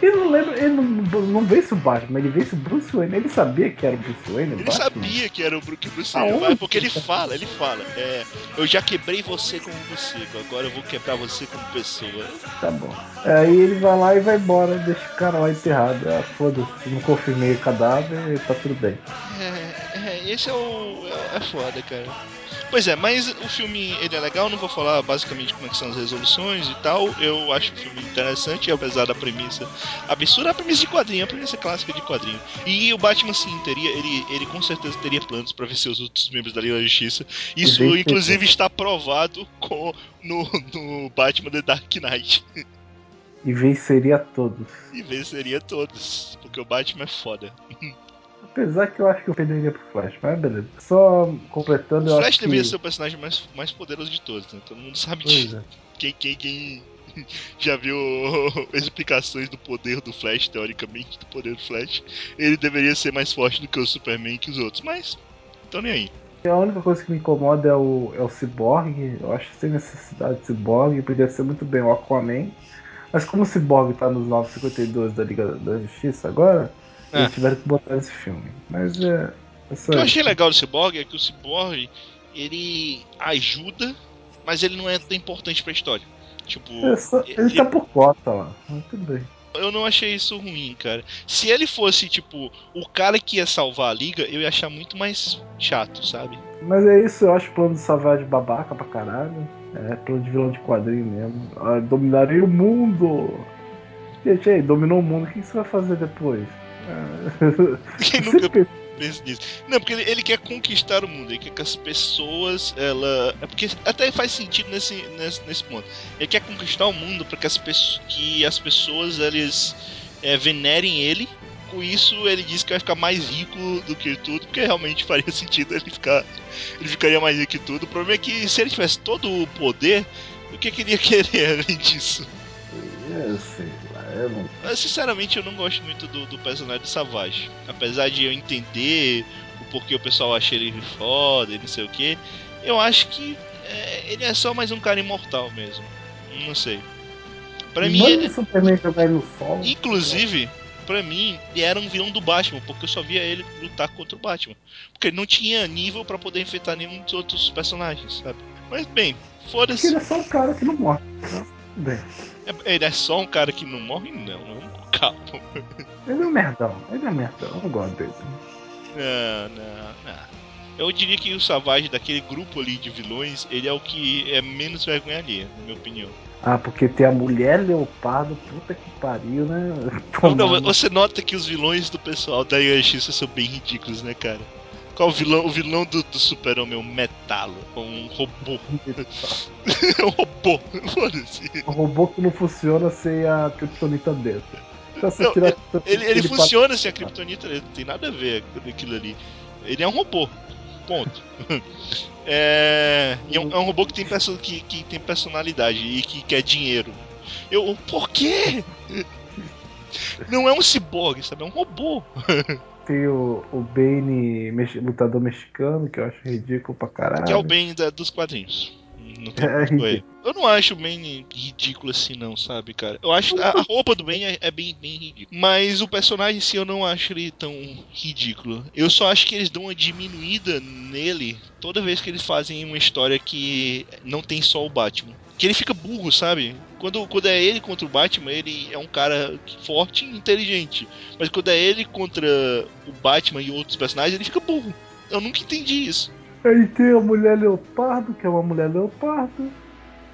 B: Ele não lembra. Ele não, não vence o Batman, ele vence o Bruce Wayne. Ele sabia que era o Bruce Wayne?
A: Ele Batman? sabia que era o Bruce Wayne, porque ele fala, ele fala. É, eu já quebrei você como morcego, agora eu vou quebrar você como pessoa.
B: Tá bom. Aí ele vai lá e vai embora, deixa o cara lá enterrado. Ah, foda-se, não confirmei o cadáver, tá tudo bem.
A: É, é esse é o. É, é foda, cara. Pois é, mas o filme ele é legal, não vou falar basicamente como é são as resoluções e tal. Eu acho o filme interessante, apesar da premissa absurda, a premissa de quadrinho, a premissa clássica de quadrinho. E o Batman sim teria, ele, ele com certeza teria planos para vencer os outros membros da Liga da Justiça. Isso inclusive está provado com, no, no Batman The Dark Knight.
B: E venceria todos.
A: E venceria todos, porque o Batman é foda.
B: Apesar que eu acho que eu perderia pro Flash, mas beleza. Só completando,
A: o
B: eu
A: Flash
B: acho
A: deveria
B: que...
A: ser o personagem mais, mais poderoso de todos, né? Todo mundo sabe disso. É. Quem, quem, quem já viu explicações do poder do Flash, teoricamente, do poder do Flash, ele deveria ser mais forte do que o Superman e que os outros, mas tô nem aí.
B: A única coisa que me incomoda é o, é o Cyborg. Eu acho que sem necessidade de Cyborg, podia ser muito bem o Aquaman. Mas como o Cyborg tá nos 952 da Liga da Justiça agora, é. Eles tiveram que botar esse filme. Mas é.
A: é o que eu achei legal do Cyborg é que o Cyborg ele ajuda, mas ele não é tão importante pra história. Tipo.
B: É só, ele, ele tá por cota lá. Tudo bem.
A: Eu não achei isso ruim, cara. Se ele fosse, tipo, o cara que ia salvar a liga, eu ia achar muito mais chato, sabe?
B: Mas é isso, eu acho o plano de salvar de babaca pra caralho. É plano de vilão de quadrinho mesmo. Ah, dominaria o mundo! Gente, aí, dominou o mundo, o que você vai fazer depois?
A: Quem nunca pensa nisso? Não, porque ele, ele, quer conquistar o mundo, ele quer que as pessoas, ela. É porque até faz sentido nesse, nesse, nesse ponto. Ele quer conquistar o mundo para que as, que as pessoas eles é, venerem ele. Com isso, ele diz que vai ficar mais rico do que tudo, porque realmente faria sentido ele ficar. Ele ficaria mais rico que tudo. O problema é que se ele tivesse todo o poder, o que, ele ia querer além disso?
B: Lá, eu não.
A: Sinceramente, eu não gosto muito do, do personagem do Savage. Apesar de eu entender o porquê o pessoal acha ele foda e não sei o que, eu acho que é, ele é só mais um cara imortal mesmo. Não sei. Pra mim.
B: É... Superman jogar no sol.
A: Inclusive, pra mim, ele era um vilão do Batman, porque eu só via ele lutar contra o Batman. Porque ele não tinha nível para poder enfrentar nenhum dos outros personagens, sabe? Mas bem, foda-se.
B: Ele é só um cara que não morre. Bem.
A: É, ele é só um cara que não morre? Não, não. Calma.
B: Ele é um merdão. Ele é um merdão. Eu não gosto dele.
A: Não, não, não. Eu diria que o Savage daquele grupo ali de vilões, ele é o que é menos vergonha alheia, na minha opinião.
B: Ah, porque tem a mulher leopardo, puta que pariu, né?
A: Não, não, você nota que os vilões do pessoal da Justiça são bem ridículos, né, cara? Qual o vilão? O vilão do, do super-homem é um metalo, um robô. é um robô, foda-se.
B: Um robô que não funciona sem a criptonita dentro.
A: Então, não, ele, ele, ele funciona sem a criptonita, não tem nada a ver com aquilo ali. Ele é um robô. Ponto. é, é, um, é um robô que tem, perso que, que tem personalidade e que quer dinheiro. Eu, por quê? Não é um ciborgue, sabe? É um robô.
B: Tem o, o Bane lutador mexicano, que eu acho ridículo pra caralho.
A: Que é o Bane da, dos quadrinhos. Não tem é, eu não acho o Bane ridículo assim, não, sabe, cara? Eu acho a, a roupa do Bane é, é, bem, bem ridícula. Mas o personagem em si eu não acho ele tão ridículo. Eu só acho que eles dão uma diminuída nele toda vez que eles fazem uma história que não tem só o Batman. Que ele fica burro, sabe? Quando, quando é ele contra o Batman, ele é um cara forte e inteligente. Mas quando é ele contra o Batman e outros personagens, ele fica burro. Eu nunca entendi isso.
B: Aí tem a mulher leopardo, que é uma mulher leopardo.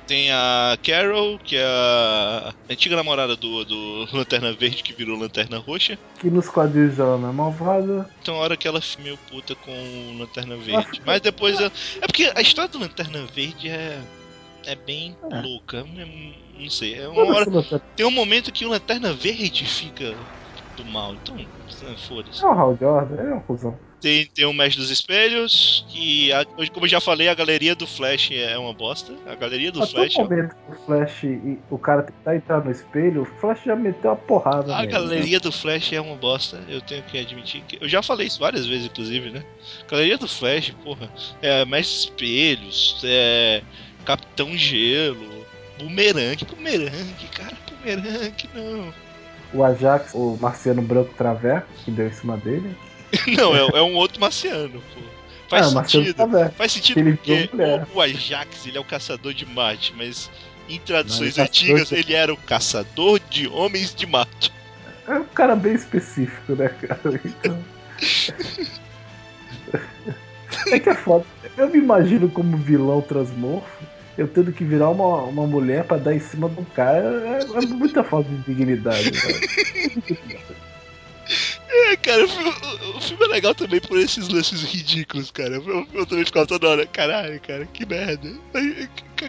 A: Tem a Carol, que é a antiga namorada do, do Lanterna Verde, que virou Lanterna Roxa.
B: Que nos quadrinhos ela não é malvada.
A: Então, a hora que ela meio puta com o Lanterna Verde. Mas depois. É porque a história do Lanterna Verde é é bem é. louca. Não sei. É uma hora, tem um momento que o Lanterna Verde fica do mal. Então, foda-se.
B: É o Hal Jordan, é uma fusão.
A: Tem, tem o Mestre dos Espelhos, que, a, como eu já falei, a galeria do Flash é uma bosta. A galeria do
B: a
A: Flash.
B: No momento que o Flash e o cara tentar entrar no espelho, o Flash já meteu a porrada.
A: A galeria né? do Flash é uma bosta, eu tenho que admitir. Que, eu já falei isso várias vezes, inclusive, né? Galeria do Flash, porra, é Mestre dos Espelhos, é. Capitão Gelo, Boomerang, Boomerang, cara, Boomerang, não.
B: O Ajax, o marciano branco travesso, que deu em cima dele.
A: não, é, é, um outro marciano, pô. Faz ah, sentido. Faz sentido ele porque o, o, Ajax ele é o caçador de Marte, mas em traduções mas antigas de... ele era o caçador de homens de Marte.
B: É um cara bem específico, né, cara? Então... é que é foda. Eu me imagino como vilão transmorfo, eu tendo que virar uma, uma mulher para dar em cima do cara. É, é muita falta de dignidade,
A: É, cara, o, o, filme é legal também por esses lances ridículos, cara. Eu, eu também ficava toda hora, caralho, cara, que merda.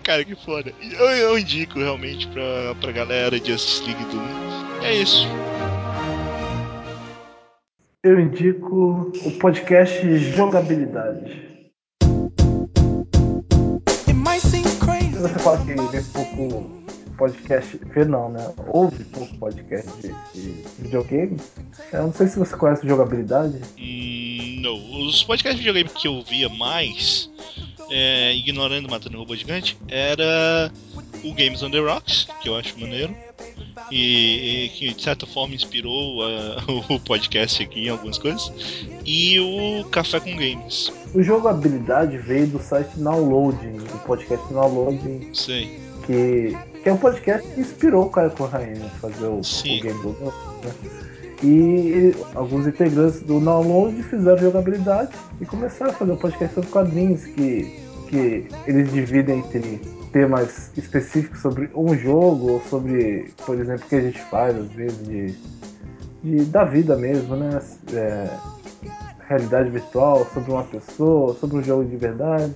A: Cara, que foda. Eu, eu indico realmente pra, pra galera de Justice League Doom. É isso.
B: Eu indico o podcast Jogabilidade. Você fala que vê pouco podcast, vê não, né? Ouve pouco podcast de, de videogame. Eu não sei se você conhece jogabilidade.
A: Hum, não. Os podcasts de videogame que eu via mais, é, ignorando Matando Robô Gigante, era o Games on the Rocks, que eu acho maneiro. E, e que de certa forma inspirou uh, o podcast aqui em algumas coisas. E o Café com Games.
B: O jogabilidade veio do site Downloading, do podcast Downloading.
A: Sim.
B: Que, que é um podcast que inspirou o Caio Corraine a fazer o, Sim. o Game do né? E alguns integrantes do Download fizeram jogabilidade e começaram a fazer um podcast sobre quadrinhos que que eles dividem entre temas específicos sobre um jogo ou sobre, por exemplo, o que a gente faz às vezes de, de da vida mesmo, né? É, realidade virtual, sobre uma pessoa, sobre um jogo de verdade.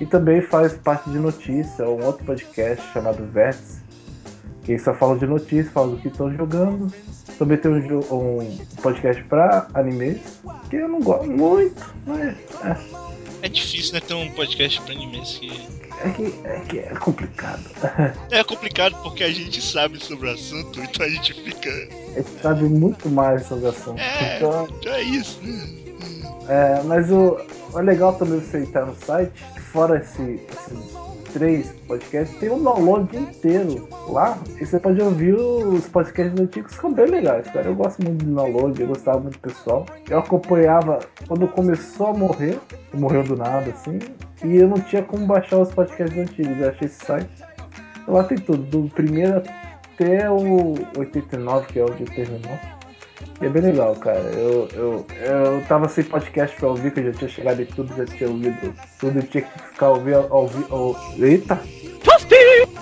B: E também faz parte de notícia, um outro podcast chamado Vértice, que só fala de notícias, fala do que estão jogando. Também tem um, um podcast para animes, que eu não gosto muito, mas.
A: É. É difícil, né, ter um podcast pra animes que.
B: É que, é que é complicado.
A: É complicado porque a gente sabe sobre o assunto, então a gente fica.
B: A gente sabe muito mais sobre o assunto.
A: É, então, então é isso, né?
B: É, mas o, o legal também você entrar no site, fora esse, esses três podcasts, tem um download inteiro lá. E você pode ouvir os podcasts antigos são bem legais, cara. Eu gosto muito do download, eu gostava muito do pessoal. Eu acompanhava quando começou a morrer, morreu do nada, assim, e eu não tinha como baixar os podcasts antigos. Eu achei esse site. Lá tem tudo, do primeiro até o 89, que é onde terminou. É bem legal, cara. Eu, eu, eu tava sem podcast pra ouvir, que eu já tinha chegado em tudo, já tinha ouvido tudo, eu tinha que ficar ouvindo. Ouvir, ouvir, eita!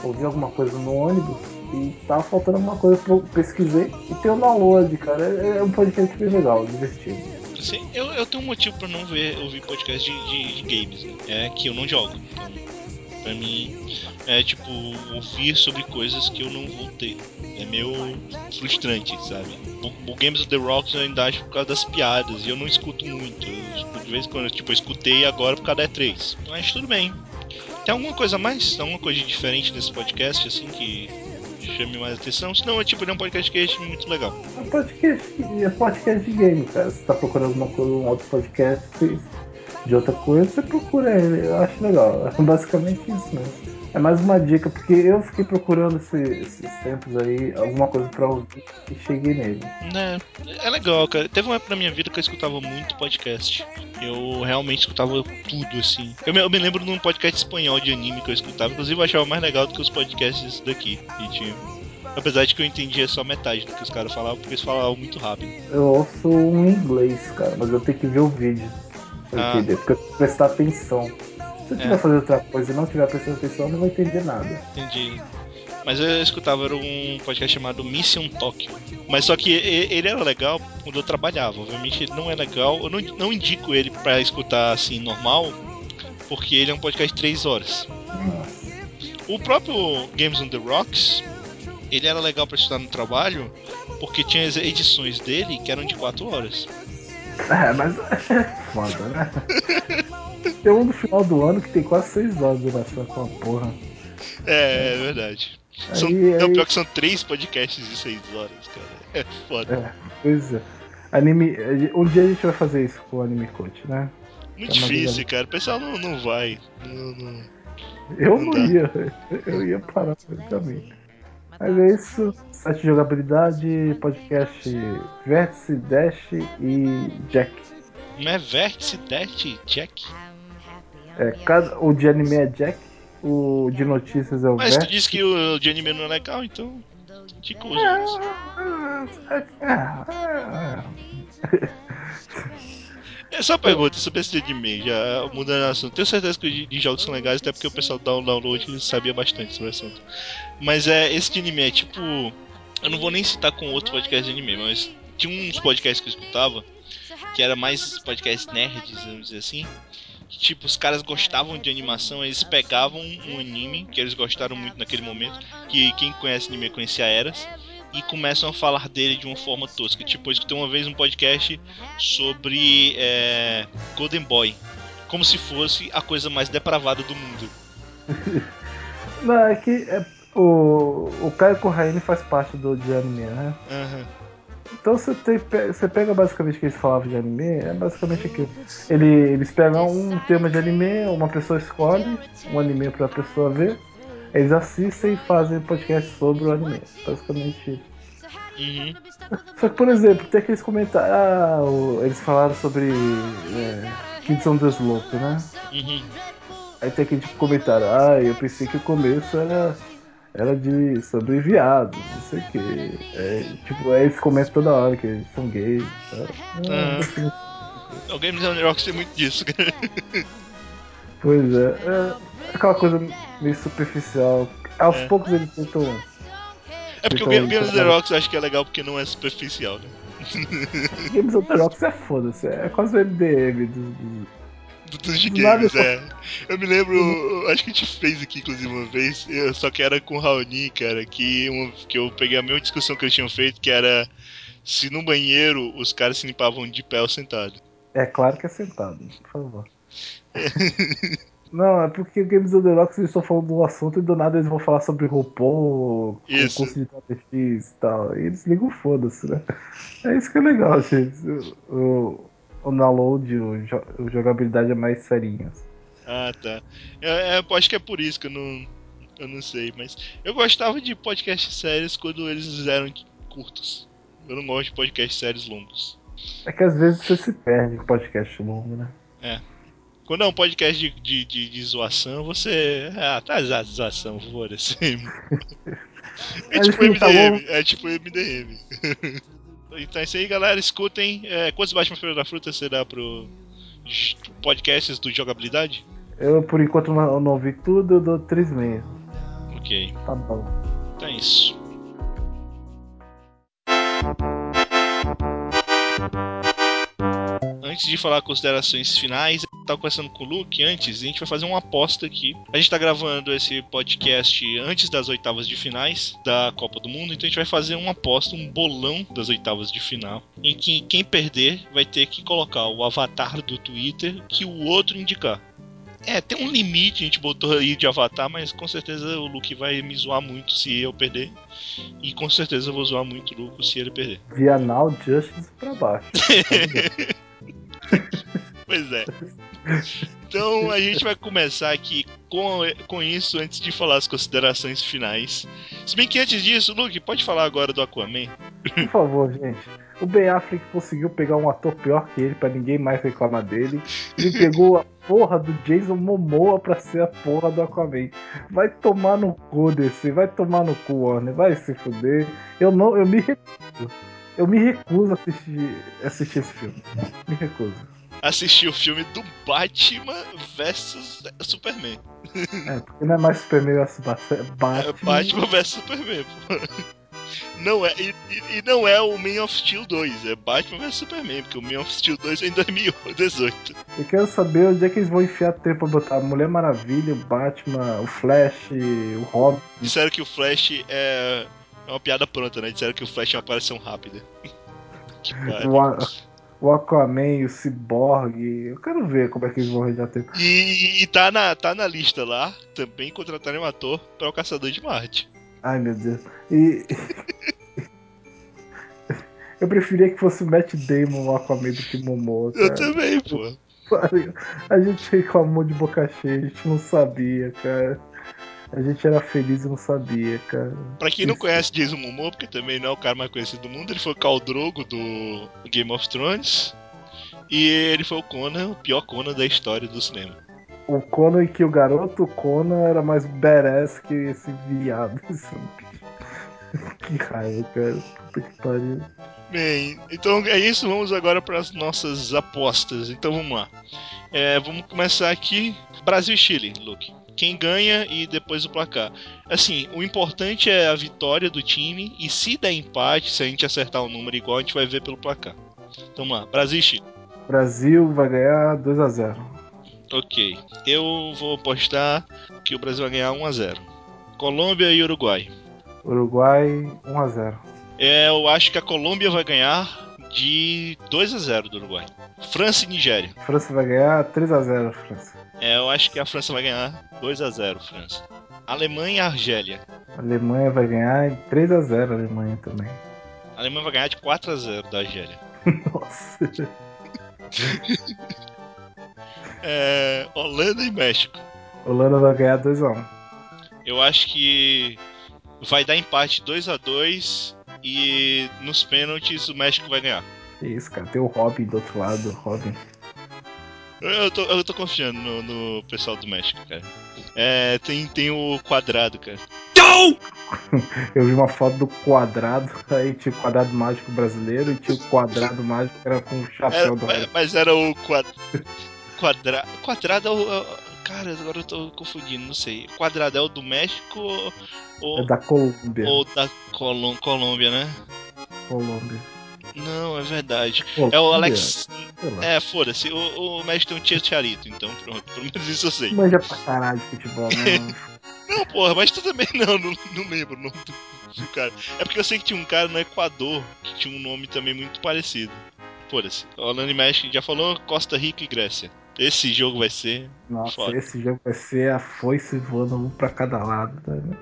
B: Ouvir alguma coisa no ônibus e tava faltando alguma coisa pra eu pesquisei. E tem o download, cara. É, é um podcast bem legal, divertido.
A: Sim, eu, eu tenho um motivo pra não ver, ouvir podcast de, de, de games, né? É que eu não jogo. Então, pra mim, é tipo, ouvir sobre coisas que eu não vou ter. É meio frustrante, sabe? O, Games of the Rocks eu ainda acho por causa das piadas, e eu não escuto muito. Eu de vez em quando, tipo, eu escutei agora por causa da E3. Mas tudo bem. Tem alguma coisa mais? Alguma coisa diferente nesse podcast, assim, que chame mais atenção? Senão é tipo, é um podcast que é muito legal.
B: É podcast, é podcast de game, cara. Você tá procurando coisa, um outro podcast de outra coisa, você procura ele. Eu acho legal. É basicamente isso mesmo. É mais uma dica, porque eu fiquei procurando esse, esses tempos aí, alguma coisa pra ouvir e cheguei nele.
A: É, é legal, cara. Teve uma época na minha vida que eu escutava muito podcast. Eu realmente escutava tudo, assim. Eu me, eu me lembro de um podcast espanhol de anime que eu escutava, inclusive eu achava mais legal do que os podcasts daqui que tinha. Apesar de que eu entendia só metade do que os caras falavam, porque eles falavam muito rápido.
B: Eu ouço um inglês, cara, mas eu tenho que ver o vídeo ah. entender, porque eu tenho que prestar atenção. Se eu estiver é. fazendo outra coisa e não estiver prestando atenção, eu não vou entender nada.
A: Entendi. Mas eu escutava era um podcast chamado Mission Tokyo. Mas só que ele era legal quando eu trabalhava. Obviamente ele não é legal. Eu não, não indico ele para escutar assim normal, porque ele é um podcast de 3 horas. Nossa. O próprio Games on the Rocks, ele era legal para estudar no trabalho, porque tinha as edições dele que eram de 4 horas.
B: É, mas foda, né? Tem um do final do ano que tem quase 6 horas de duração com a porra.
A: É, é verdade. Aí, são, aí... Não, pior que são três podcasts de 6 horas, cara. É foda. É,
B: pois é. Anime, um dia a gente vai fazer isso com o Anime Coach, né?
A: Muito é difícil, cara. O pessoal não, não vai. Não, não,
B: eu não, não ia. Eu ia parar caminho. Mas é isso. Site de jogabilidade, podcast Vértice, Dash e Jack.
A: Não é Vértice, Dash e Jack?
B: É, cada, o de anime é Jack, o de notícias é o
A: Mas Vértice. tu disse que o de anime não é legal, então. Que coisa. É, é, é, é só pergunta sobre esse anime, já mudando de assunto. Tenho certeza que os de jogos são legais, até porque o pessoal dá um download sabia bastante sobre o assunto. Mas é, esse de anime é tipo. Eu não vou nem citar com outro podcast de anime, mas tinha uns podcasts que eu escutava que era mais podcasts nerds, vamos dizer assim. Que, tipo, os caras gostavam de animação, eles pegavam um anime que eles gostaram muito naquele momento, que quem conhece anime conhecia Eras, e começam a falar dele de uma forma tosca. Tipo, eu escutei uma vez um podcast sobre é, Golden Boy, como se fosse a coisa mais depravada do mundo.
B: Não, é que é, o, o Caio Corraine faz parte do de anime, né?
A: Uhum.
B: Então você, tem, você pega basicamente o que eles falavam de anime, é basicamente aquilo. Ele, eles pegam um tema de anime, uma pessoa escolhe um anime pra pessoa ver, eles assistem e fazem podcast sobre o anime. Basicamente isso.
A: Uhum.
B: Só que, por exemplo, tem aqueles comentários. Ah, eles falaram sobre é, Kids on the Slope, né?
A: Uhum.
B: Aí tem aquele tipo comentário. Ah, eu pensei que o começo era era de sobre viados, não sei o que. É, tipo, é, eles comentam toda hora que eles são gays.
A: Ah. O Games on Rocks tem muito disso, cara.
B: Pois é, é aquela coisa meio superficial. Aos
A: É.
B: poucos eles tentam.
A: É porque o
B: Então,
A: Game Games
B: então-
A: The Rocks eu acho que é legal porque não é superficial, né?
B: Games of the Rocks é foda-se, é quase o MDM dos. dos-
A: Dos de games, é. Eu me lembro, acho que a gente fez aqui, inclusive, uma vez, eu, só que era com o Raoni, cara, que, um, que eu peguei a mesma discussão que eles tinham feito, que era se no banheiro os caras se limpavam de pé ou sentado.
B: É claro que é sentado, por favor. Não, é porque Games of the Rocks eles estão falando do assunto e do nada eles vão falar sobre RuPaul,
A: Isso.
B: concurso de travestis e tal. E eles ligam foda-se, né? É isso que é legal, gente. O, o, download, o, jo- o jogabilidade é mais serinho. assim.
A: Ah, tá. É, é, acho que é por isso que eu não, eu não sei, mas eu gostava de podcasts sérios quando eles eram curtos. Eu não gosto de podcasts sérios longos.
B: É que às vezes você se perde com podcast longo, né?
A: Quando é um podcast de, de, de, de zoação, você. Ah, tá zoação, foda-se. É tipo
B: tá
A: MDM,
B: bom.
A: é tipo MDM. Então é isso aí, galera. Escutem. É, quantos Batman Feira da Fruta será pro podcasts do Jogabilidade?
B: Eu, por enquanto, não, eu não vi tudo, eu dou 3,5.
A: Ok,
B: Tá bom.
A: então é isso. Antes de falar considerações finais, eu tava conversando com o Luke antes, a gente vai fazer uma aposta aqui. A gente tá gravando esse podcast antes das oitavas de finais da Copa do Mundo, então a gente vai fazer uma aposta, um bolão das oitavas de final, em que quem perder vai ter que colocar o avatar do Twitter que o outro indicar. É, tem um limite, a gente botou aí de avatar, mas com certeza o Luke vai me zoar muito se eu perder. E com certeza eu vou zoar muito o Luke se ele perder.
B: Vianal Justice pra baixo.
A: Pois é. Então a gente vai começar aqui com, com isso antes de falar as considerações finais. Se bem que antes disso, Luke, pode falar agora do Aquaman?
B: Por favor, gente. O Ben Affleck conseguiu pegar um ator pior que ele pra ninguém mais reclamar dele. Ele pegou a porra do Jason Momoa pra ser a porra do Aquaman. Vai tomar no cu desse, vai tomar no cu, Warner, vai se fuder. Eu não, eu me recuso. Eu me recuso a assistir, assistir esse filme. Me recuso.
A: Assistir o filme do Batman versus Superman.
B: É, porque não é mais Superman versus
A: É
B: Batman.
A: Batman versus Superman, pô. Não é, e, e- e não é o Man of Steel 2, é Batman vs Superman, porque o Man of Steel 2 é em 2018.
B: Eu quero saber onde é que eles vão enfiar tempo pra botar a Mulher Maravilha, o Batman, o Flash, o Robin.
A: Disseram que o Flash é, é uma piada pronta, né? Disseram que o Flash é uma aparição rápida. Que.
B: O, o Aquaman, o Cyborg. Eu quero ver como é que eles vão arranjar tempo.
A: E, e tá, na, tá na lista lá também contratarem um ator para o Caçador de Marte.
B: Ai meu Deus. E. Eu preferia que fosse o Matt Damon o Aquaman do que Momoa.
A: Eu
B: Cara.
A: também, pô.
B: A gente reclamou de boca cheia, a gente não sabia, cara. A gente era feliz e não sabia, cara.
A: Pra quem não conhece Jason Momoa, porque também não é o cara mais conhecido do mundo, ele foi o Khal Drogo do Game of Thrones. E ele foi o Conan, o pior Conan da história do cinema.
B: O Conan que o garoto, Conan era mais badass que esse viado. bicho. que raiva, cara. Puta que pariu.
A: Bem, então é isso, vamos agora para as nossas apostas. Então vamos lá. É, vamos começar aqui. Brasil e Chile, Luke. Quem ganha e depois o placar. Assim, o importante é a vitória do time e se der empate, se a gente acertar o número igual, a gente vai ver pelo placar. Então vamos lá, Brasil e Chile.
B: Brasil vai ganhar 2x0.
A: Ok. Eu vou apostar que o Brasil vai ganhar 1x0. Colômbia e Uruguai.
B: Uruguai 1x0.
A: É, eu acho que a Colômbia vai ganhar de 2 a 0 do Uruguai. França e Nigéria.
B: França vai ganhar 3x0, França.
A: É, eu acho que a França vai ganhar 2 a 0 França. Alemanha e Argélia.
B: A Alemanha vai ganhar 3x0 a Alemanha também.
A: A Alemanha vai ganhar de 4 a 0 da Argélia.
B: Nossa.
A: É, Holanda e México.
B: Holanda vai ganhar 2x1.
A: Eu acho que vai dar empate 2 a 2 e nos pênaltis o México vai ganhar.
B: Que isso, cara. Tem o Robin do outro lado, Robin.
A: Eu, tô, eu tô confiando no, no pessoal do México, cara. É, tem, tem o quadrado, cara.
B: Eu vi uma foto do quadrado, aí tinha o quadrado mágico brasileiro e tinha o quadrado mágico que era com o
A: Era-
B: chapéu do
A: mas,
B: Robin.
A: mas era o quad... quadra... quadrado. é o- é o- Cara, agora eu tô confundindo, não sei. Quadrado é o do México ou,
B: É da Colômbia.
A: ou da Colô- Colômbia, né?
B: Colômbia.
A: Não, é verdade.
B: Colômbia,
A: É o Alex. É, foda-se. O, o México tem um Chicharito, então pronto. Pelo menos isso eu sei.
B: Manja pra caralho de futebol, né?
A: Não, porra, mas tu também não, não, não lembro o nome do, do cara. É porque eu sei que tinha um cara no Equador que tinha um nome também muito parecido. Foda-se. Holanda e México já falou, Costa Rica e Grécia. Esse jogo vai ser.
B: Nossa,
A: Foda.
B: esse jogo vai ser a foice voando um pra cada lado, né?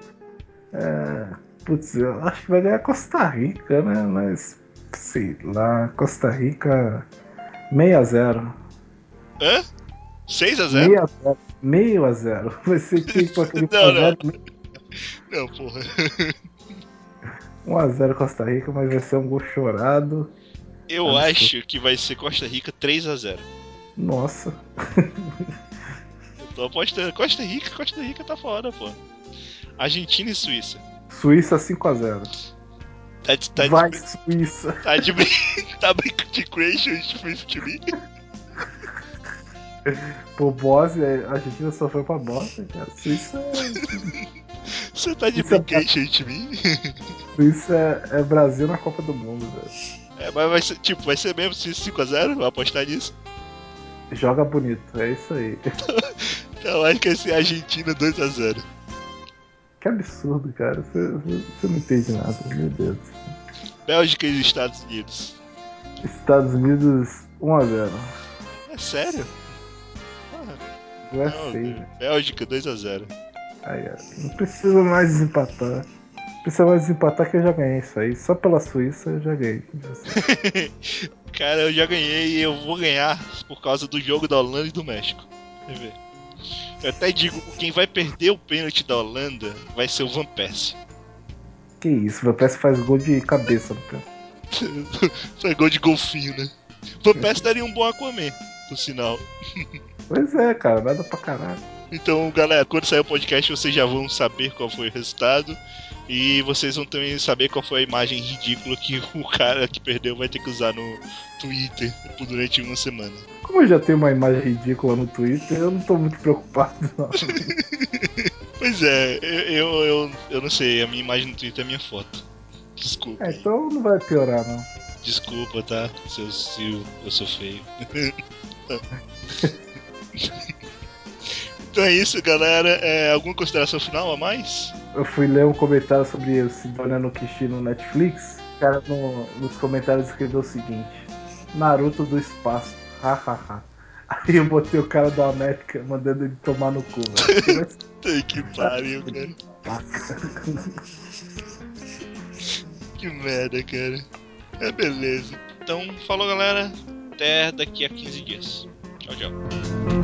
B: É, putz, eu acho que vai ganhar Costa Rica, né? Mas, sei lá, Costa Rica 6x0.
A: Hã? 6x0?
B: 6x0. Meio a zero. Vai ser tipo aquele
A: Não, não.
B: 1x0
A: Não, porra.
B: 1x0 Costa Rica, mas vai ser um gol chorado.
A: Eu acho que vai ser Costa Rica 3x0.
B: Nossa.
A: Eu tô apostando. Costa Rica, Costa Rica tá fora, pô. Argentina e Suíça.
B: Suíça 5x0.
A: Tá de, tá
B: Vai,
A: de,
B: Suíça.
A: tá de, brin- tá brincando de Creation de mim?
B: Pô, Bósnia, a Argentina sofreu pra Bósnia, cara. Suíça é,
A: Você tá de
B: é-
A: brincation de mim?
B: Suíça é, é Brasil na Copa do Mundo, velho.
A: É, mas vai ser, tipo, vai ser mesmo 5x0? Vai apostar nisso?
B: Joga bonito, é isso aí.
A: Eu acho que vai ser Argentina 2x0.
B: Que absurdo, cara. Você, não entende nada, meu Deus.
A: Bélgica e Estados Unidos.
B: Estados Unidos 1x0.
A: É sério? Porra,
B: Não é
A: não,
B: feio.
A: Bélgica 2x0.
B: Aí, ó, não precisa mais desempatar. Precisa mais desempatar que eu já ganhei isso aí. Só pela Suíça eu já ganhei.
A: Cara, eu já ganhei e eu vou ganhar por causa do jogo da Holanda e do México. Quer ver? Eu até digo, quem vai perder o pênalti da Holanda vai ser o Van Persie.
B: Que isso, meu Persie faz gol de cabeça pé.
A: Foi gol de golfinho, né? Van Persie daria um bom Aquaman, por sinal.
B: Pois é, cara, nada pra caralho.
A: Então, galera, quando sair o podcast, vocês já vão saber qual foi o resultado. E vocês vão também saber qual foi a imagem ridícula que o cara que perdeu vai ter que usar no Twitter durante uma semana.
B: Como eu já tenho uma imagem ridícula no Twitter, eu não tô muito preocupado, não.
A: Pois é, eu, eu, eu, eu não sei, a minha imagem no Twitter é a minha foto. Desculpa.
B: É, então não vai piorar, não.
A: Desculpa, tá? Se eu, se eu, eu sou feio. então é isso, galera. É, alguma consideração final a mais?
B: Eu fui ler um comentário sobre o Sidonia no Kishi no Netflix. O cara no- nos comentários escreveu o seguinte: Naruto do espaço, hahaha. Aí eu botei o cara do América mandando ele tomar no cu, velho.
A: Ai, que pariu, cara. Que merda, cara. É beleza. Então, falou, galera. Até daqui a 15 dias. Tchau, tchau.